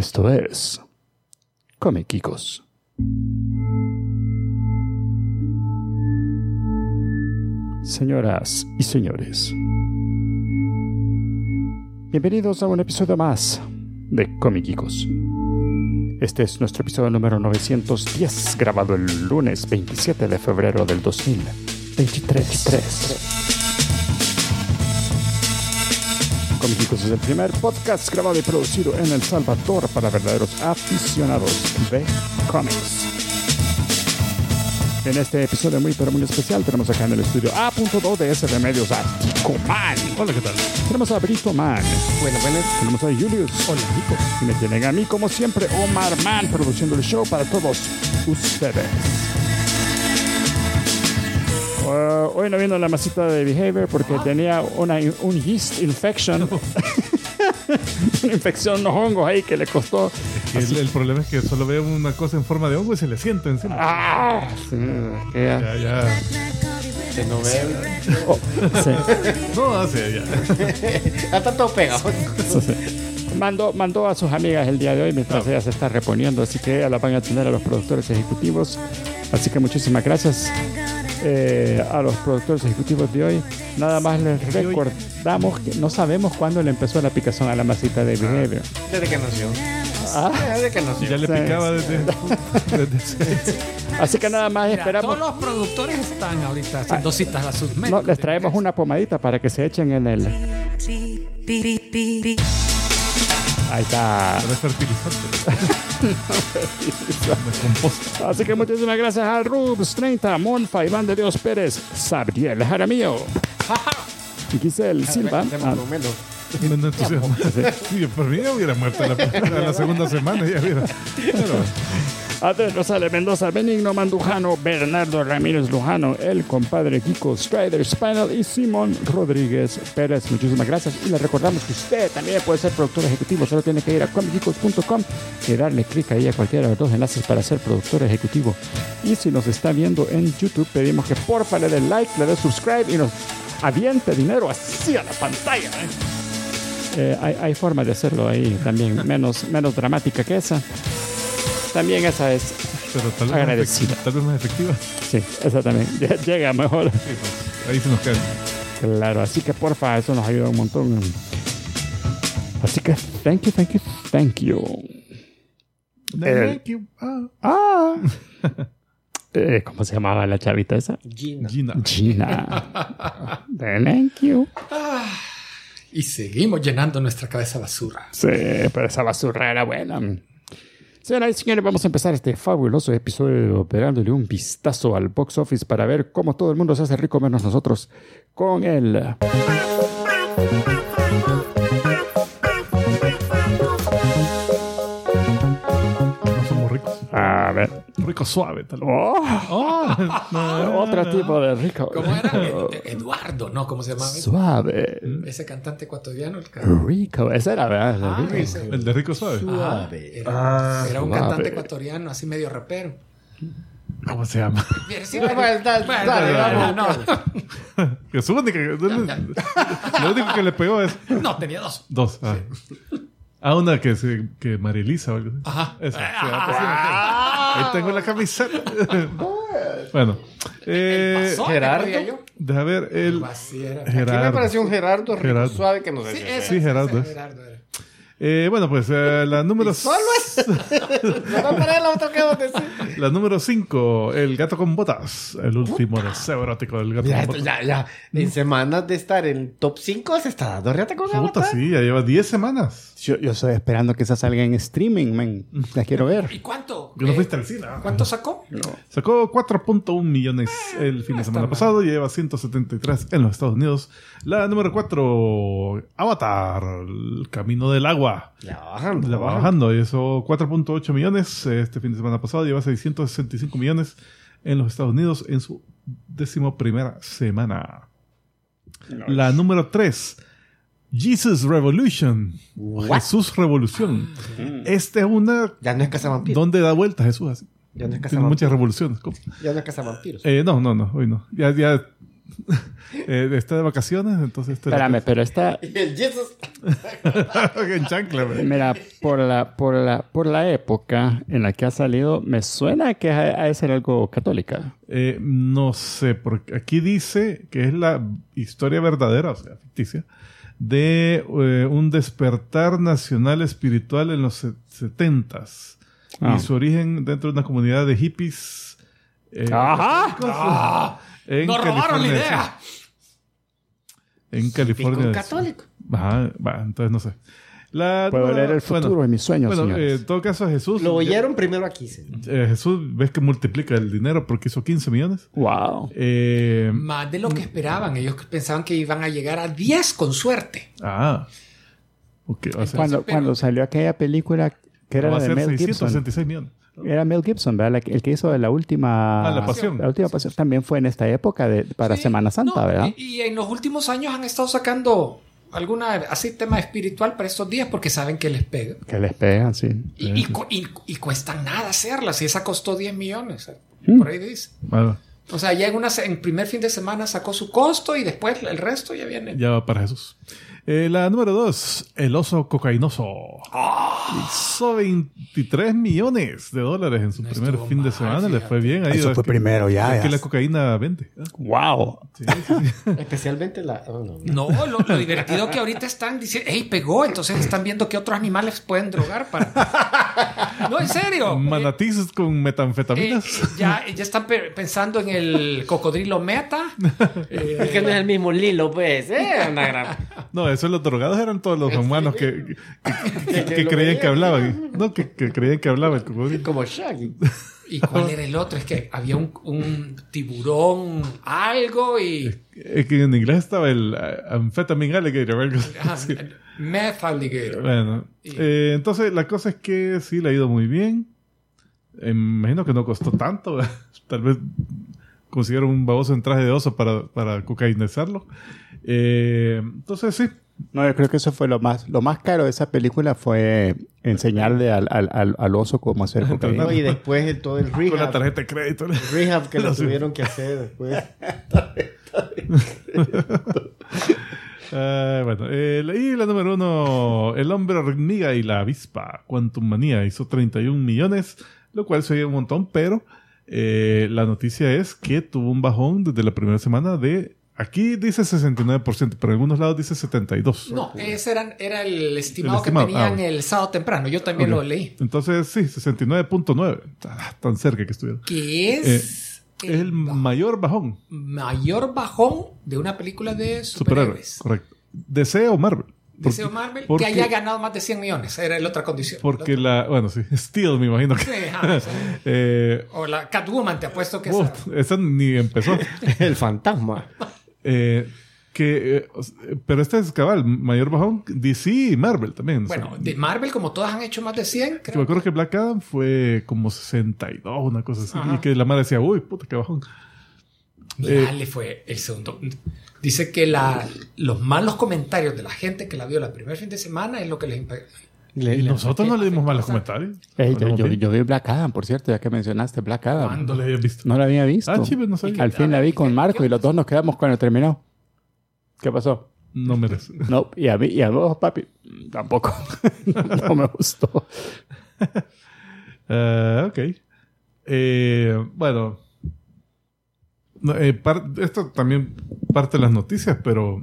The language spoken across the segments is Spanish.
Esto es Comiquicos. Señoras y señores, bienvenidos a un episodio más de Comiquicos. Este es nuestro episodio número 910, grabado el lunes 27 de febrero del 2023. Comiquicos es el primer podcast grabado y producido en El Salvador para verdaderos aficionados de cómics. En este episodio muy pero muy especial tenemos acá en el estudio A.2 de S Remedios a Tico Man. Hola, ¿qué tal? Tenemos a Brito Man. Bueno, bueno. Tenemos a Julius. Hola, Nico. Y me tienen a mí, como siempre, Omar Man, produciendo el show para todos ustedes. Uh, hoy no vino la masita de Behavior porque tenía una, un yeast infection. una infección, unos hongos ahí que le costó. El, el problema es que solo ve una cosa en forma de hongo y se le siente encima. ¡Ah! Sí, que ya- Ya, ya. Que no ve. oh, sí. No, hace ya. Ya está todo pegado. Mandó, mandó a sus amigas el día de hoy mientras ella se está reponiendo, así que la van a tener a los productores ejecutivos. Así que muchísimas gracias eh, a los productores ejecutivos de hoy. Nada más les recordamos que no sabemos cuándo le empezó la picazón a la masita de Behavior. Desde que nació. Ah, Desde que nació. Ya le Sí. picaba desde. desde- así que nada más Mira, esperamos. todos los productores están ahorita haciendo citas a sus No, médicos. les traemos una pomadita para que se echen en el. Ahí está. Para fertilizante. De composta. Así que muchísimas gracias a Rubs 30, Monfa, Iván de Dios Pérez, Sabriel Jaramillo, Giselle Silva. De ah. Me no entusiasma. Sí, por mí ya hubiera muerto la, la segunda semana. Ya hubiera. Pero, Andrés Rosales Mendoza, Benigno Mandujano, Bernardo Ramírez Lujano, el compadre Kiko Strider Spinal y Simón Rodríguez Pérez. Muchísimas gracias. Y le recordamos que usted también puede ser productor ejecutivo. Solo tiene que ir a comicicos.com y darle clic ahí a cualquiera de los dos enlaces para ser productor ejecutivo. Y si nos está viendo en YouTube, pedimos que porfa le dé like, le dé subscribe y nos aviente dinero así a la pantalla. ¿eh? Eh, hay, hay forma de hacerlo ahí también, menos, menos dramática que esa. También esa es pero tal vez, más Agradecida. tal vez más efectiva. Sí, esa también. Lle- Llega mejor. Sí, pues, ahí se nos cae. Claro, así que porfa, eso nos ayuda un montón. Así que, thank you, thank you, thank you. Thank you. Ah, Ah. Eh, ¿Cómo se llamaba la chavita esa? Gina. Gina. Gina. Thank you. Y seguimos llenando nuestra cabeza basura. Sí, pero esa basura era buena. Señoras y señores, vamos a empezar este fabuloso episodio pegándole un vistazo al box office para ver cómo todo el mundo se hace rico menos nosotros con el... Rico suave, tal vez. Oh, otro tipo de rico. ¿Cómo era? Ed- Eduardo, ¿no? ¿Cómo se llamaba? Suave. Ese cantante ecuatoriano. El ca- Rico. Ese era, ¿verdad? El Ah, rico. ese. El de rico suave. Ah, era, era un suave. cantante ecuatoriano, así medio rapero. ¿Cómo se llama? Sí, Bueno, dale, dale, no, Que su única. Lo único que le pegó es no, tenía dos. dos. Ah, Ah, una que, se, que María Elisa o algo así. Ajá. Esa, sí, ah, sí, ok. Ahí tengo la camiseta. bueno. Eh, pasó, Gerardo. deja ver el. Era. Aquí me Gerardo. pareció un Gerardo rico Gerardo. suave que no sé Sí, ese, es. Sí, ese, Gerardo ese, es. Gerardo era. Eh, bueno, pues eh, la número. Solo es. El. La número 5, El gato con botas. El último deseo erótico del gato Ya, con botas. ya, ya. En semanas de estar en top 5 se está dando riata con la Puta, bota. sí, ya lleva 10 semanas. Yo, yo estoy esperando que esa salga en streaming, man. La quiero ver. ¿Y cuánto? Que no fuiste al cine. ¿Cuánto sacó? Sacó 4.1 millones el fin de semana pasado y lleva 173 en los Estados Unidos. La número 4, Avatar, El Camino del Agua. Ya bajando. La va bajando, y eso 4.8 millones este fin de semana pasado, lleva 665 millones en los Estados Unidos en su décimo primera semana. La número 3, Jesus Revolution. Jesús Revolución. Esta es una Ya no es cazavampiros. donde da vueltas Jesús así. Ya no es Tiene muchas revoluciones. ¿Cómo? Ya no es cazavampiros. Eh, no, no, no, hoy no. Ya, ya Eh, está de vacaciones, entonces... Este Espérame, pero esta... Y el Jesus. en chancla. Mira, por la, por, la, por la época en la que ha salido, me suena que ha, ha de ser algo católica. Eh, no sé, porque aquí dice que es la historia verdadera, o sea, ficticia, de eh, un despertar nacional espiritual en los se- setentas Ah. y su origen dentro de una comunidad de hippies. eh, ¡Ajá! ¡Ah! en ¡Nos robaron la California, idea! En California. católico. Ajá, entonces no sé. La Puedo leer el futuro bueno, en mis sueños, Bueno, eh, en todo caso, Jesús. Lo ya- oyeron primero aquí. sí. eh, Jesús, ves que multiplica el dinero porque hizo 15 millones. Wow. Eh, Más de lo que esperaban. Ellos pensaban que iban a llegar a 10 con suerte. ah. Ok, o sea, Cuando, pero- cuando salió aquella película que era va la de Mel Gibson. 666 millones. Era Mel Gibson, ¿verdad? El que hizo la última... Ah, La Pasión. La última pasión también fue en esta época de, para Sí, Semana Santa, no, ¿verdad? Y, y en los últimos años han estado sacando alguna así tema espiritual para estos días porque saben que les pega. Que les pegan, sí. Y, y y- y cuesta nada hacerlas. Y esa costó 10 millones. eh, Hmm. Por ahí dice. O sea, ya en, una, en primer fin de semana sacó su costo y después el resto ya viene. ya va para Jesús. Eh, la número 2, el oso cocainoso. Ah. Hizo 23 millones de dólares en su No primer fin de mal, semana. Le fíjate. fue bien. Ahí, Eso es fue que- primero, ya, Es que la cocaína vende. ¿eh? ¡Wow! Sí, sí, sí. Especialmente la. oh, no, no. No, lo, lo divertido que ahorita están diciendo, hey, pegó, entonces están viendo que otros animales pueden drogar para... No, en serio. Manatís con Eh, metanfetaminas. eh, ya, ya están pe- pensando en el cocodrilo meta. Eh, Es que no es el mismo Lilo, pues. ¿eh? Una gran. No, eso los drogados eran todos los humanos que, que, que- que Que lo creían que hablaban. No, que, que creían que hablaba el cocodrilo. Como Shaggy. ¿Y cuál era el otro? Es que había un, un tiburón, algo y... Es que en inglés estaba el uh, amphetamine alligator. algo así. Meth alligator. Bueno, Y- eh, entonces la cosa es que sí le ha ido muy bien. Eh, me imagino que no costó tanto. Tal vez consiguieron un baboso en traje de oso para, para cocainizarlo. Eh, entonces sí. No, yo creo que eso fue lo más, lo más caro de esa película fue enseñarle al, al, al, al oso cómo hacer cocaína. No, y después el- todo el Con la rehab. tarjeta de crédito. el rehab que lo tuvieron que hacer después. Ah, bueno, eh, y la número uno, El hombre hormiga y la avispa, Quantum Manía, hizo 31 millones, lo cual se oye un montón, pero eh, la noticia es que tuvo un bajón desde la primera semana de, aquí dice 69%, pero en algunos lados dice 72%. No, ese era, era el estimado, El estimado, que tenían ah, bueno. el sábado temprano. Yo también lo leí. Entonces, sí, 69.9, Ah, tan cerca que estuvieron. Que es Es el ba- mayor bajón, mayor bajón de una película de superhéroes, superhéroes. correcto. DC o Marvel. Porque- Marvel porque- que haya ganado más de 100 millones. Era la otra condición. Porque la, bueno, sí, Steel me imagino que... Sí, ajá, sí. Eh, O la Catwoman, te apuesto que uf, esa. esa ni empezó. El fantasma. Eh, que, eh, pero este es cabal, mayor bajón, DC y Marvel también. o sea, Bueno, de Marvel, como todas han hecho más de 100, me creo. acuerdo que Black Adam fue como 62, una cosa así. Ajá. Y que la madre decía, uy, puta, qué bajón. Eh, le fue el segundo. Dice que la, los malos comentarios de la gente que la vio la primer fin de semana es lo que les impactó. Le- nosotros no le dimos malos comentarios. Yo, yo, yo vi Black Adam, por cierto, ya que mencionaste Black Adam. ¿Cuándo? No le había visto. No la había visto. Ah, chive, no sabía. Al fin la vi con Marco y los dos nos quedamos cuando terminó. ¿Qué pasó? No merece. No, y a mí, y a vos, papi, tampoco. no me gustó. Ah, ok. Eh, bueno. No, eh, par- esto también parte de las noticias, pero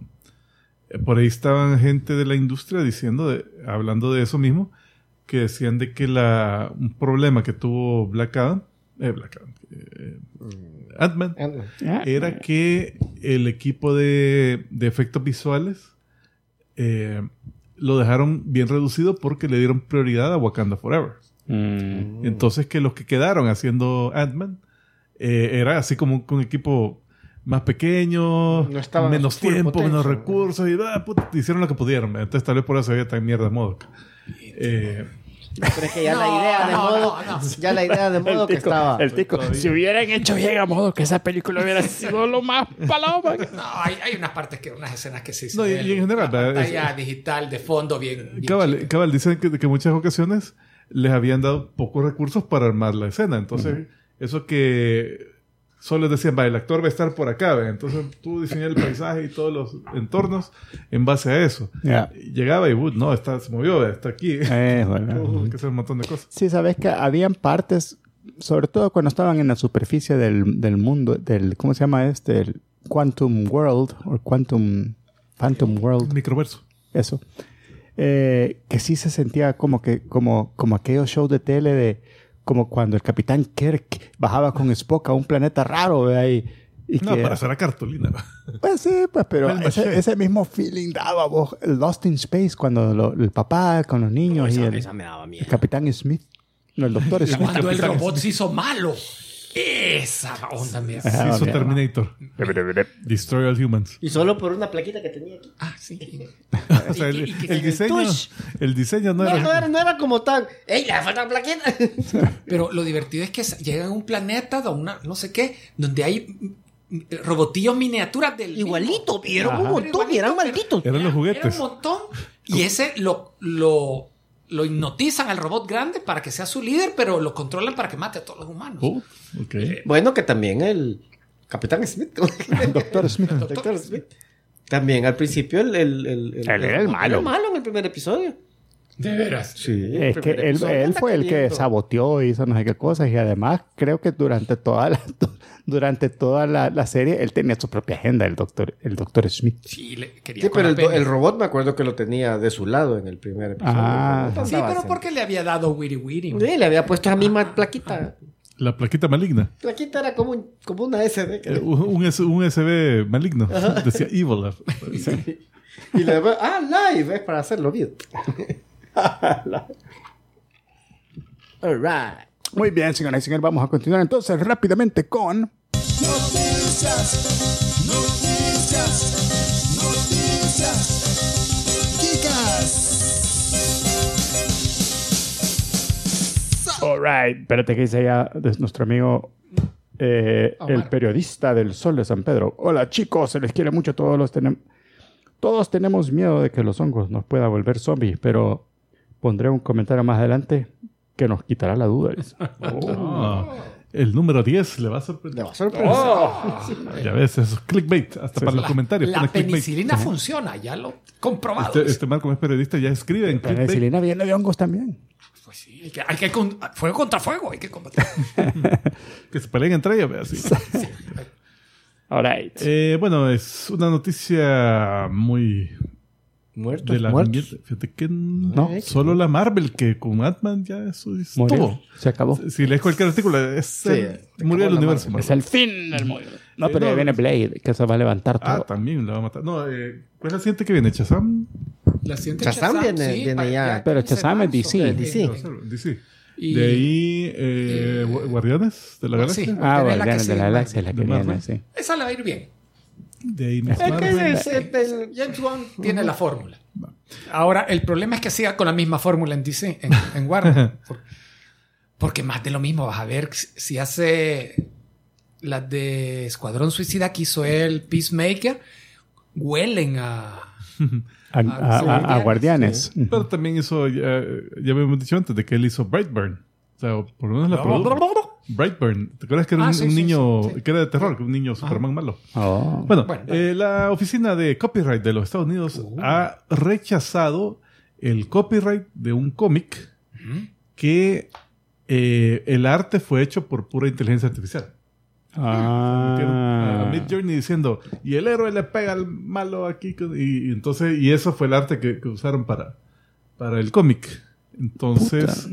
eh, por ahí estaban gente de la industria diciendo, de, hablando de eso mismo, que decían de que la, un problema que tuvo Black Adam, eh, Black Adam, eh, Ant-Man, era que el equipo de, de efectos visuales eh, lo dejaron bien reducido porque le dieron prioridad a Wakanda Forever. Mm. Entonces que los que quedaron haciendo Ant-Man eh, era así como un, un equipo más pequeño, No menos tiempo, potencia, menos ¿no? recursos y ah, puta, hicieron lo que pudieron. Entonces tal vez por eso había tan mierda modo. Eh, Pero es que ya la idea de no, modo. no, no. Ya la idea de modo El que estaba. el tico. Si hubieran hecho bien a modo que esa película hubiera sido lo más paloma. No, hay, hay unas partes que, unas escenas que sí se No, y- en general, la ¿verdad? pantalla Es- digital de fondo bien. bien cabal, dicen que, que en muchas ocasiones les habían dado pocos recursos para armar la escena. Entonces, eso que solo decían, va, el actor va a estar por acá, ¿ve? entonces tú diseñas el paisaje y todos los entornos en base a eso. Llegaba y, "Uh, no, está, se movió, ¿ve? está aquí. Eh, bueno. Tuvo que hacer un montón de cosas. Sí, sabes que habían partes, sobre todo cuando estaban en la superficie del, del mundo, del, ¿cómo se llama este? El Quantum World, o Quantum, Phantom World, Microverso. eso. Eh, que sí se sentía como que, como, como aquellos shows de tele de, como cuando el Capitán Kirk bajaba con Spock a un planeta raro, ¿verdad? Y, y No, que- para hacer la cartulina. Pues sí, pues, pero El ese, ese mismo feeling daba vos, el Lost in Space, cuando lo- el papá con los niños y Esa, el, esa me daba el miedo. Capitán Smith, no, el Doctor Smith. Cuando el robot se hizo malo. Esa onda me Se hizo ok. Terminator. Destroy all humans. Y solo por una plaquita que tenía aquí. Ah, sí. O sea, el, diseño, el diseño no No, era... no era, no era como tan. ¡Ey, le falta plaquita! Pero lo divertido es que llegan a un planeta, de una, no sé qué, donde hay robotillos miniaturas del. Igualito, vieron un montón y eran malditos. Eran los juguetes. Era un montón. Y ese lo, lo, lo hipnotizan al robot grande para que sea su líder, pero lo controlan para que mate a todos los humanos. Oh, ok. Bueno, que también el Capitán Smith. El Doctor Smith. El Doctor Smith. También al principio el... el, el, Él era el malo. Era el malo en el primer episodio. De veras. Sí. Es que él, él fue el que saboteó y hizo no sé qué cosas y además creo que durante toda la, durante toda la, la serie él tenía su propia agenda, el doctor, el doctor Smith. Sí, le quería Sí, pero la el, el robot me acuerdo que lo tenía de su lado en el primer episodio. Ah. No Sí, pero porque le había dado Wiri Wiri. Sí, le había puesto esa misma plaquita. La plaquita maligna. Plaquita era como, un- como una SD. que- Eh, Un, S- un USB maligno. Decía Evil. Y le ah, live, es para hacerlo bien. All right. Muy bien, señoras y señores, vamos a continuar entonces rápidamente con Noticias, noticias, noticias. Chicas. Alright, espérate que dice ya de nuestro amigo eh, el periodista del Sol de San Pedro. Hola chicos, se les quiere mucho, todos los tenemos todos tenemos miedo de que los hongos nos puedan volver zombies, pero pondré un comentario más adelante que nos quitará la duda. Ah, el número 10 le va a Le sorprender. va a sorprender. Ya ves, eso es clickbait. Hasta para los La, comentarios. la clickbait. penicilina funciona, ya lo comprobado. Este, este Marco es periodista, ya escribe en La clickbait. penicilina viene de hongos también. Pues sí, hay que, hay que con- fuego contra fuego, hay que combatir. Que se peleen entre ellos. así. Alright. Eh, bueno, es una noticia muy Muertos, de la muertos. Fíjate que no, No. solo la Marvel, que con Ant-Man ya eso es Murió. todo. Se acabó. Si lees cualquier artículo, es el- se murió el la universo. Es Marvel. el fin del mundo. No, Eh, pero ya no, viene Blade, que se va a levantar todo. Ah, también la va a matar. No, eh, ¿cuál es la siguiente que viene? ¿Chazam? La siguiente Shazam viene- viene pa- ya. Pero 15 de Shazam es. DC. Eh, DC. eh, DC. Y- de ahí, eh, Gu- Guardianes de la Ah, Galaxia. sí. ah, es la Guardianes de la. Galaxia, la que viene, sí. Esa le va a ir bien. De ahí Miss Es que es el- el- James Wan tiene la fórmula. Ahora, el problema es que siga con la misma fórmula en DC, en, en Warner. Por- porque más de lo mismo, vas a ver si hace las de Escuadrón Suicida que hizo el Peacemaker, huelen a... A, a- a- a Guardianes. Pero también hizo, ya, ya habíamos dicho antes, de que él hizo Brightburn. O sea, por lo menos la. Brightburn. ¿Te acuerdas que era Ah, un, sí, un sí, niño, sí, que era de terror, que un niño Superman malo? Oh. Bueno, Bueno, eh, la oficina de copyright de los Estados Unidos ha rechazado el copyright de un cómic que eh, el arte fue hecho por pura inteligencia artificial. Ah. A Mid Journey diciendo, y el héroe le pega al malo aquí. Y, y entonces, y eso fue el arte que, que usaron para, para el cómic. Entonces.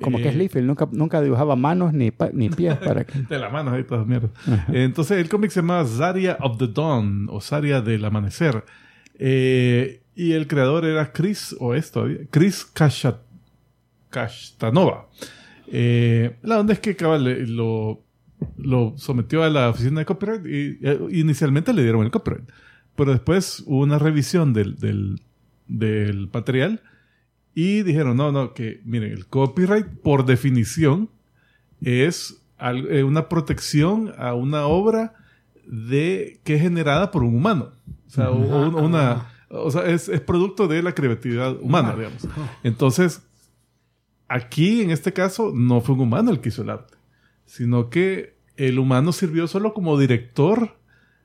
Como eh, que es Liefeld, nunca, nunca dibujaba manos ni, pa- ni pies para que... De la mano ahí todas mierdas. Entonces el cómic se llama Zarya of the Dawn o Zarya del Amanecer. Eh, y el creador era Chris, o esto, Chris Kashat, Kashtanova. Eh, la onda es que cabal, eh, lo, lo sometió a la oficina de copyright y eh, inicialmente le dieron el copyright. Pero después hubo una revisión del, del, del material y dijeron, no, no, que miren, el copyright por definición es eh, una protección a una obra de que es generada por un humano. O sea, un- una, o sea es, es producto de la creatividad humana, digamos. Entonces, aquí en este caso no fue un humano el que hizo el arte, sino que el humano sirvió solo como director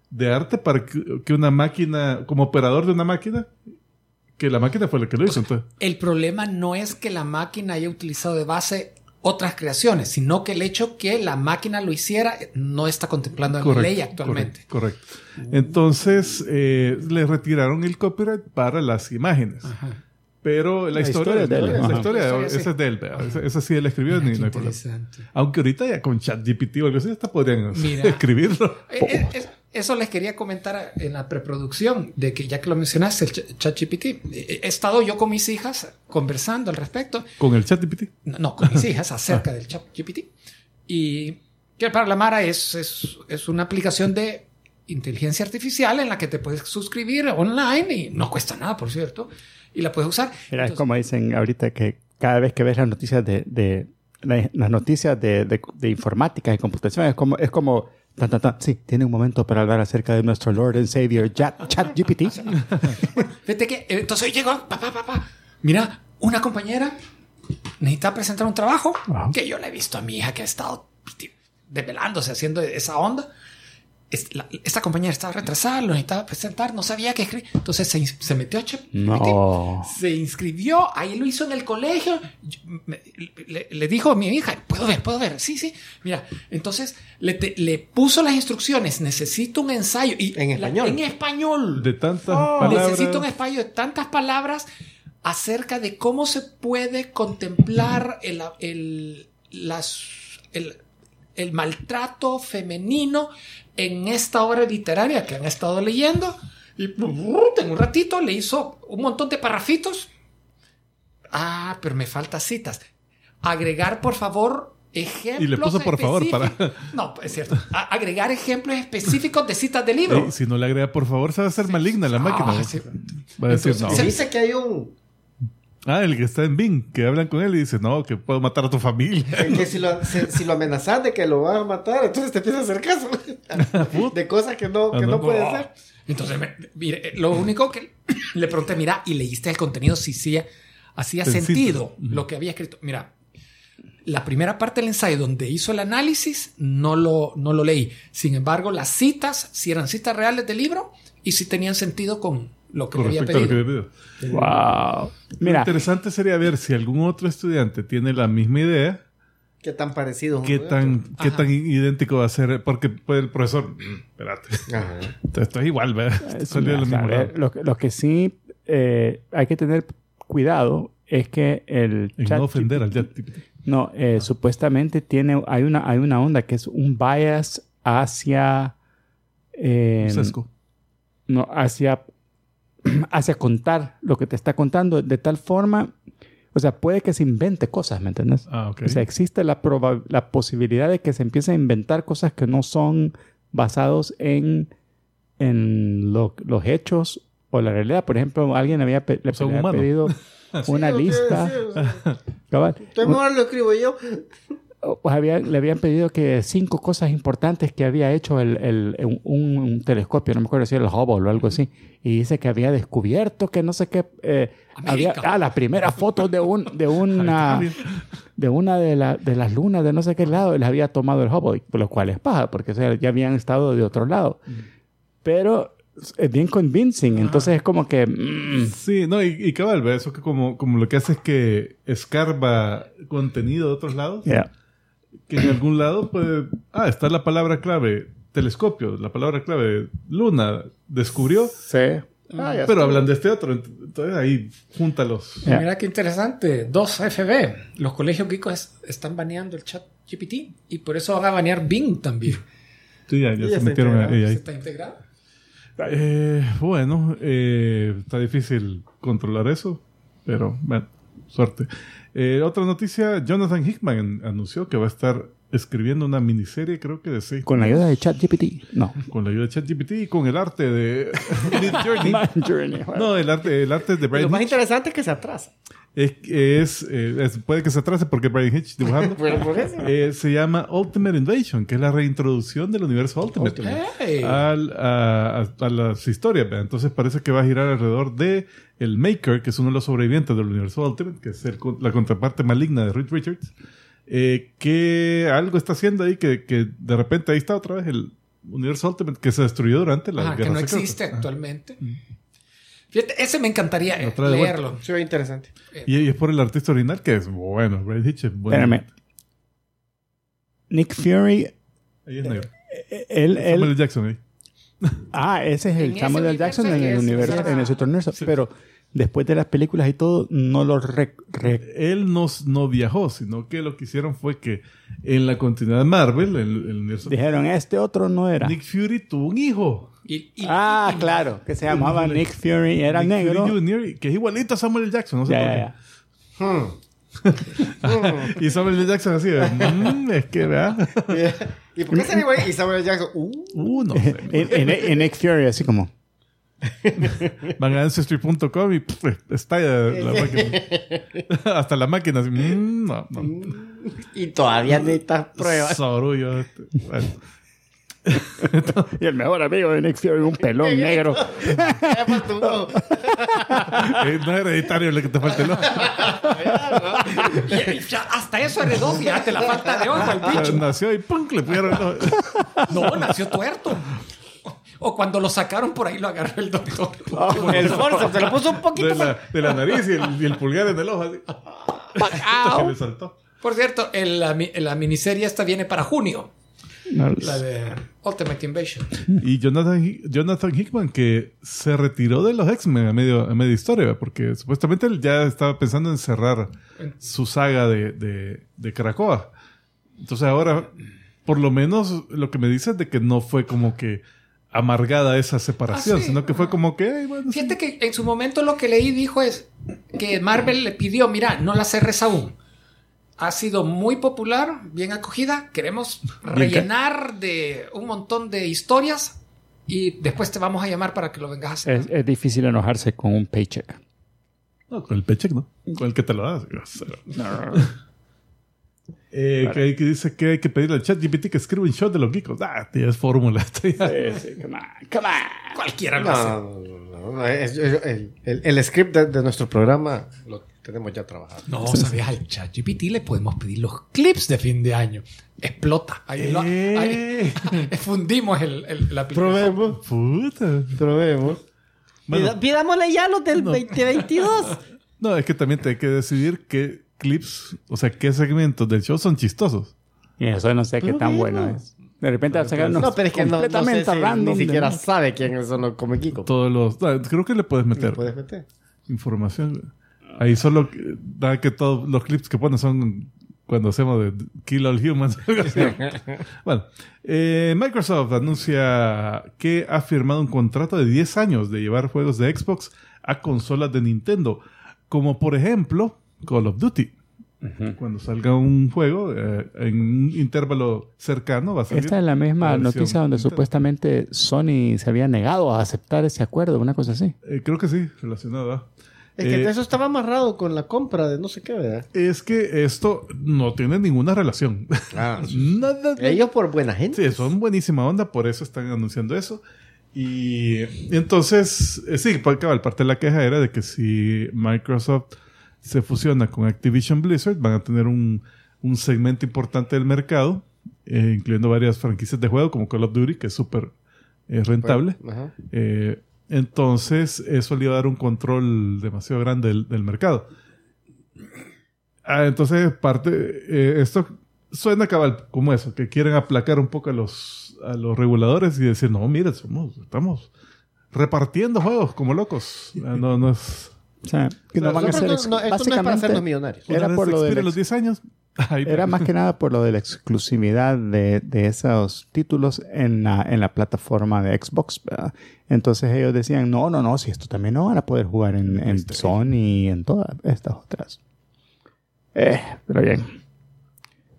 de arte para que, que una máquina, como operador de una máquina, que la máquina fue la que lo hizo. Entonces, El problema no es que la máquina haya utilizado de base otras creaciones, sino que el hecho que la máquina lo hiciera no está contemplando en la ley actualmente. Correcto. correcto. Entonces, eh, le retiraron el copyright para las imágenes. Pero la, La historia, historia de él, ajá. historia, historia, sí. esa es de él. Esa, esa sí él escribió, Mira, ni qué no hay. Aunque ahorita ya con ChatGPT o algo así, hasta podrían Mira. escribirlo. Eh, eh, eso les quería comentar en la preproducción, de que ya que lo mencionaste, el ch- ChatGPT, eh, he estado yo con mis hijas conversando al respecto, Con el ChatGPT. no, no, con mis hijas acerca del ChatGPT, y que para la Mara es, es, es una aplicación de inteligencia artificial en la que te puedes suscribir online y no cuesta nada, por cierto, y la puedes usar. Mira, es Entonces, como dicen ahorita que cada vez que ves las noticias de, de- la- las noticias de, de- de informática y computación, es como, es como tan, tan, tan, sí, tiene un momento para hablar acerca de nuestro Lord and Savior, Chat, ChatGPT. Fíjate que, eh, entonces hoy llegó, papá, papá, mira, una compañera necesita presentar un trabajo Ajá. que yo le he visto a mi hija que ha estado desvelándose haciendo esa onda. Es- la- esta compañera estaba retrasada, lo necesitaba presentar, no sabía qué escribir. Entonces se, se metió a No. se inscribió, ahí lo hizo en el colegio. Yo- me- le, le dijo a mi hija, puedo ver, puedo ver, sí, sí. Mira, entonces le, te- le puso las instrucciones, necesito un ensayo. Y En la- español. en español. De tantas Oh, palabras. Necesito un espacio de tantas palabras acerca de cómo se puede contemplar el, el- las- el- el maltrato femenino en esta obra literaria que han estado leyendo. Y en un ratito le hizo un montón de parrafitos. Ah, pero me faltan citas. Agregar, por favor, ejemplos. Y le puso por favor para-. No, es cierto. A- agregar ejemplos específicos de citas de libro. Ey, si no le agrega, por favor, se va a hacer maligna la máquina. Ah, sí. Va a decir, Entonces, no. Se dice que hay un... Ah, el que está en Bing, que hablan con él y dice, no, que puedo matar a tu familia. Que si lo, si lo amenazas de que lo van a matar, entonces te empieza a hacer caso. de cosas que no, Ah, que no. no puede hacer. Entonces, mire, lo único que le pregunté, mira, y leíste el contenido si sí hacía sentido lo que había escrito. Mira, la primera parte del ensayo donde hizo el análisis no lo, no lo leí. Sin embargo, las citas, si eran citas reales del libro y si tenían sentido con lo que Con le había respecto a lo que le pido. Wow. Lo Mira, interesante sería ver si algún otro estudiante tiene la misma idea, Qué tan parecido. qué tan, qué tan idéntico va a ser, porque puede el profesor, "Mm, espérate, Ajá. esto, es igual, ¿verdad? es Salió una- del mismo ver, lo, que- lo que sí eh, hay que tener cuidado es que el En chat no ofender al ChatGPT. No, eh, supuestamente tiene, hay una, hay una onda que es un bias hacia, eh, Sesgo. no, hacia, hacia contar lo que te está contando de tal forma, o sea, puede que se invente cosas, ¿me entiendes? Ah, ok. O sea, existe la, proba- la posibilidad de que se empiece a inventar cosas que no son basados en, en lo- los hechos o la realidad. Por ejemplo, alguien había, pe- le había pedido una Sí, lista. sí, o sea, cabal, Entonces mejor lo escribo yo. Pues había- le habían pedido que cinco cosas importantes que había hecho el, el- un, un telescopio, no me acuerdo si era el Hubble o algo así, y dice que había descubierto que no sé qué, eh, había, ah, la primera foto de un, de una, de una de, la- de las lunas de no sé qué lado, les había tomado el Hubble, por lo cual es paja, porque o sea, ya habían estado de otro lado. Pero es bien convincing, entonces es como que, mm, Sí, no, y, y cabal, eso que como, como lo que hace es que escarba contenido de otros lados, yeah. Que en algún lado puede, ah, está la palabra clave, telescopio, la palabra clave, luna, descubrió, Sí. Ah, ya pero hablan de este otro, ent- entonces ahí júntalos. Mira qué interesante. Dos FB. Los colegios geekos es- están baneando el chat GPT y por eso van a banear Bing también. Sí, ya, ya Ya se metieron integrado, ahí. ¿Se ahí. está integrado? Eh, bueno, eh, está difícil controlar eso, pero bueno, suerte. Eh, otra noticia, Jonathan Hickman anunció que va a estar escribiendo una miniserie, creo que de seis Con la ayuda de ChatGPT. No. con la ayuda de ChatGPT y con el arte de Midjourney. Man Journey. No, el arte, el arte de Lo Brian más Hitch. interesante es que se atrasa. Es, es, eh, es- puede que se atrase porque Brian Hitch dibujando. Pero por eso. Eh, se llama Ultimate Invasion, que es la reintroducción del universo Ultimate. Hey. al- a, a- a las historias. ¿verdad? Entonces parece que va a girar alrededor de el Maker, que es uno de los sobrevivientes del universo Ultimate, que es el la contraparte maligna de Reed Richards. Eh, que algo está haciendo ahí que, que de repente ahí está otra vez el universo Ultimate que se destruyó durante la Ajá, que guerra no secreta. existe Ajá. actualmente. Fíjate, ese me encantaría eh, leerlo. Se ve interesante. Y, y es por el artista original que es bueno. Ray Hitch es bueno. Espérame. Nick Fury, Ahí es negro. eh, él, él, Samuel L. Jackson ahí. Ah, ese es el Samuel L. Jackson en el universo, en ese otro universo. Pero después de las películas y todo, no lo re- re- Él no, no viajó, sino que lo que hicieron fue que en la continuidad de Marvel, el, el universo, dijeron, este otro no era. Nick Fury tuvo un hijo. Y- y- ah, y- claro, que se llamaba Nick Fury, era Nick negro. Fury Jr., que es igualito a Samuel L. Jackson. No sé Ya, por ya, qué. ya. Hmm. Y Samuel L. Jackson así, de, "Mm, es que, vea. ¿Y por qué se igual? Y Samuel L. Jackson. Uh, Uh, no sé. En, en- en Nick Fury, así como. Van a ancestry.com y pff, estalla la máquina. Hasta la máquina así, "Mm, no, no. y todavía necesitas pruebas. Sorullo, este. Bueno. Y el mejor amigo de Nick Fury, un pelón negro. Eh, no es hereditario lo que te falta el ojo. hasta eso heredó, fíjate, la falta de ojo al bicho. Nació y ¡pum! le pusieron el ojo. No, nació tuerto. O cuando lo sacaron por ahí lo agarró el doctor. El forceps se lo puso un poquito de la, de la nariz y el, y el pulgar en el ojo así. Que le saltó. Por cierto, el- la, la miniserie esta viene para junio. La de Ultimate Invasion. Y Jonathan, Jonathan Hickman, que se retiró de los X-Men a medio, a media historia, porque supuestamente él ya estaba pensando en cerrar su saga de, de, de Krakoa. Entonces ahora, por lo menos lo que me dice es de que no fue como que amargada esa separación, Ah, sí. sino que fue como que, "Ay, bueno, sí". Fíjate que en su momento lo que leí dijo es que Marvel le pidió, mira, no la cerres aún. Ha sido muy popular, bien acogida. Queremos rellenar de un montón de historias y después te vamos a llamar para que lo vengas a hacer. Es, es difícil enojarse con un paycheck. No, con el paycheck, ¿no? Con el que te lo das. Eh, que, hay que dice que hay que pedirle al chat GPT que escriba un shot de los geekos. Ah, tío, es fórmula. esto ya. come on, come on. Cualquiera lo hace. No, no, no, no, es- es- el, el- el script de, de nuestro programa lo tenemos ya trabajado. No, sabías, al chat GPT le podemos pedir los clips de fin de año. Explota. Ahí, lo- Eh. ahí- fundimos el, el- la aplicación. Probemos, Puta. probemos. Bueno. Pidámosle ya los del 2022. No, es que también te hay que decidir qué clips, o sea, qué segmentos del show son chistosos. Y eso no sé qué Pero tan bien, bueno ¿no? es. De repente va a sacar unos No, pero es que no, no sé si random. ni siquiera sabe quiénes son los Come Geeko. Todos los. no, creo que le puedes meter ¿Me puedes meter? información. Ahí solo que- da que todos los clips que ponen son cuando hacemos de Kill All Humans. bueno, eh, Microsoft anuncia que ha firmado un contrato de 10 años de llevar juegos de Xbox a consolas de Nintendo, como por ejemplo Call of Duty. Cuando salga un juego eh, en un intervalo cercano va a salir. Esta es la misma noticia donde supuestamente Sony se había negado a aceptar ese acuerdo, una cosa así. Eh, creo que sí, relacionado. ¿ah? Es que Eh, eso estaba amarrado con la compra de no sé qué, ¿verdad? Es que esto no tiene ninguna relación. Ah, Nada. de- Ellos por buena gente. Sí, son buenísima onda, por eso están anunciando eso. Y entonces, eh, sí, por cabal, parte de la queja era de que si Microsoft se fusiona con Activision Blizzard, van a tener un, un segmento importante del mercado, eh, incluyendo varias franquicias de juego como Call of Duty, que es súper eh, rentable. Ajá. Eh, entonces, eso le iba a dar un control demasiado grande del, del mercado. Ah, entonces, parte, eh, esto suena cabal como eso, que quieren aplacar un poco a los, a los reguladores y decir, no, mira, somos, estamos repartiendo juegos como locos. Ah, no, no es... O sea, que no O sea, van a ser... Esto no es para hacernos básicamente, millonarios. Era por lo ex- los 10 años. Era más que nada por lo de la exclusividad de, de esos títulos en la, en la plataforma de Xbox. ¿verdad? Entonces ellos decían, no, no, no, si esto también no van a poder jugar en, en Sony y en todas estas otras. Eh, pero bien.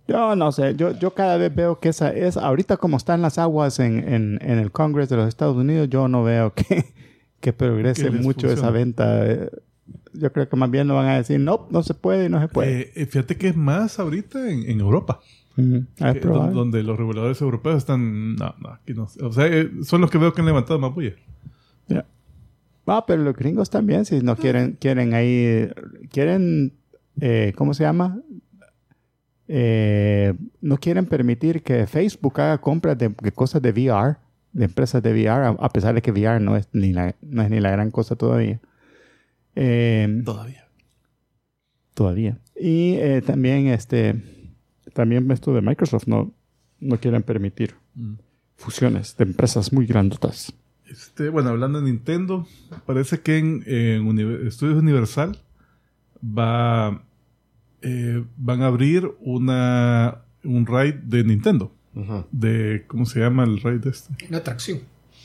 Yo no sé, yo, yo cada vez veo que esa es, ahorita como están las aguas en, en, en el Congreso de los Estados Unidos, yo no veo que, que progrese mucho esa venta. Yo creo que más bien lo van a decir, no, no se puede y no se puede. Eh, eh, fíjate que es más ahorita en, en Europa. Que- donde los reguladores europeos están... No, no, aquí no. O sea, eh, son los que veo que han levantado más bulla. Ya. Ah, pero los gringos también, si no quieren, quieren ahí, quieren, eh, ¿cómo se llama? eh, no quieren permitir que Facebook haga compras de, de cosas de VR, de empresas de VR, a, a pesar de que VR no es ni la, no es ni la gran cosa todavía. Eh, Todavía. todavía. Y eh, también este también esto de Microsoft no, no quieren permitir fusiones de empresas muy grandotas. Este, bueno, hablando de Nintendo, parece que en, en Uni- Estudios Universal va, eh, van a abrir una, un ride de Nintendo. Ajá. De, ¿cómo se llama el ride este? Una atracción.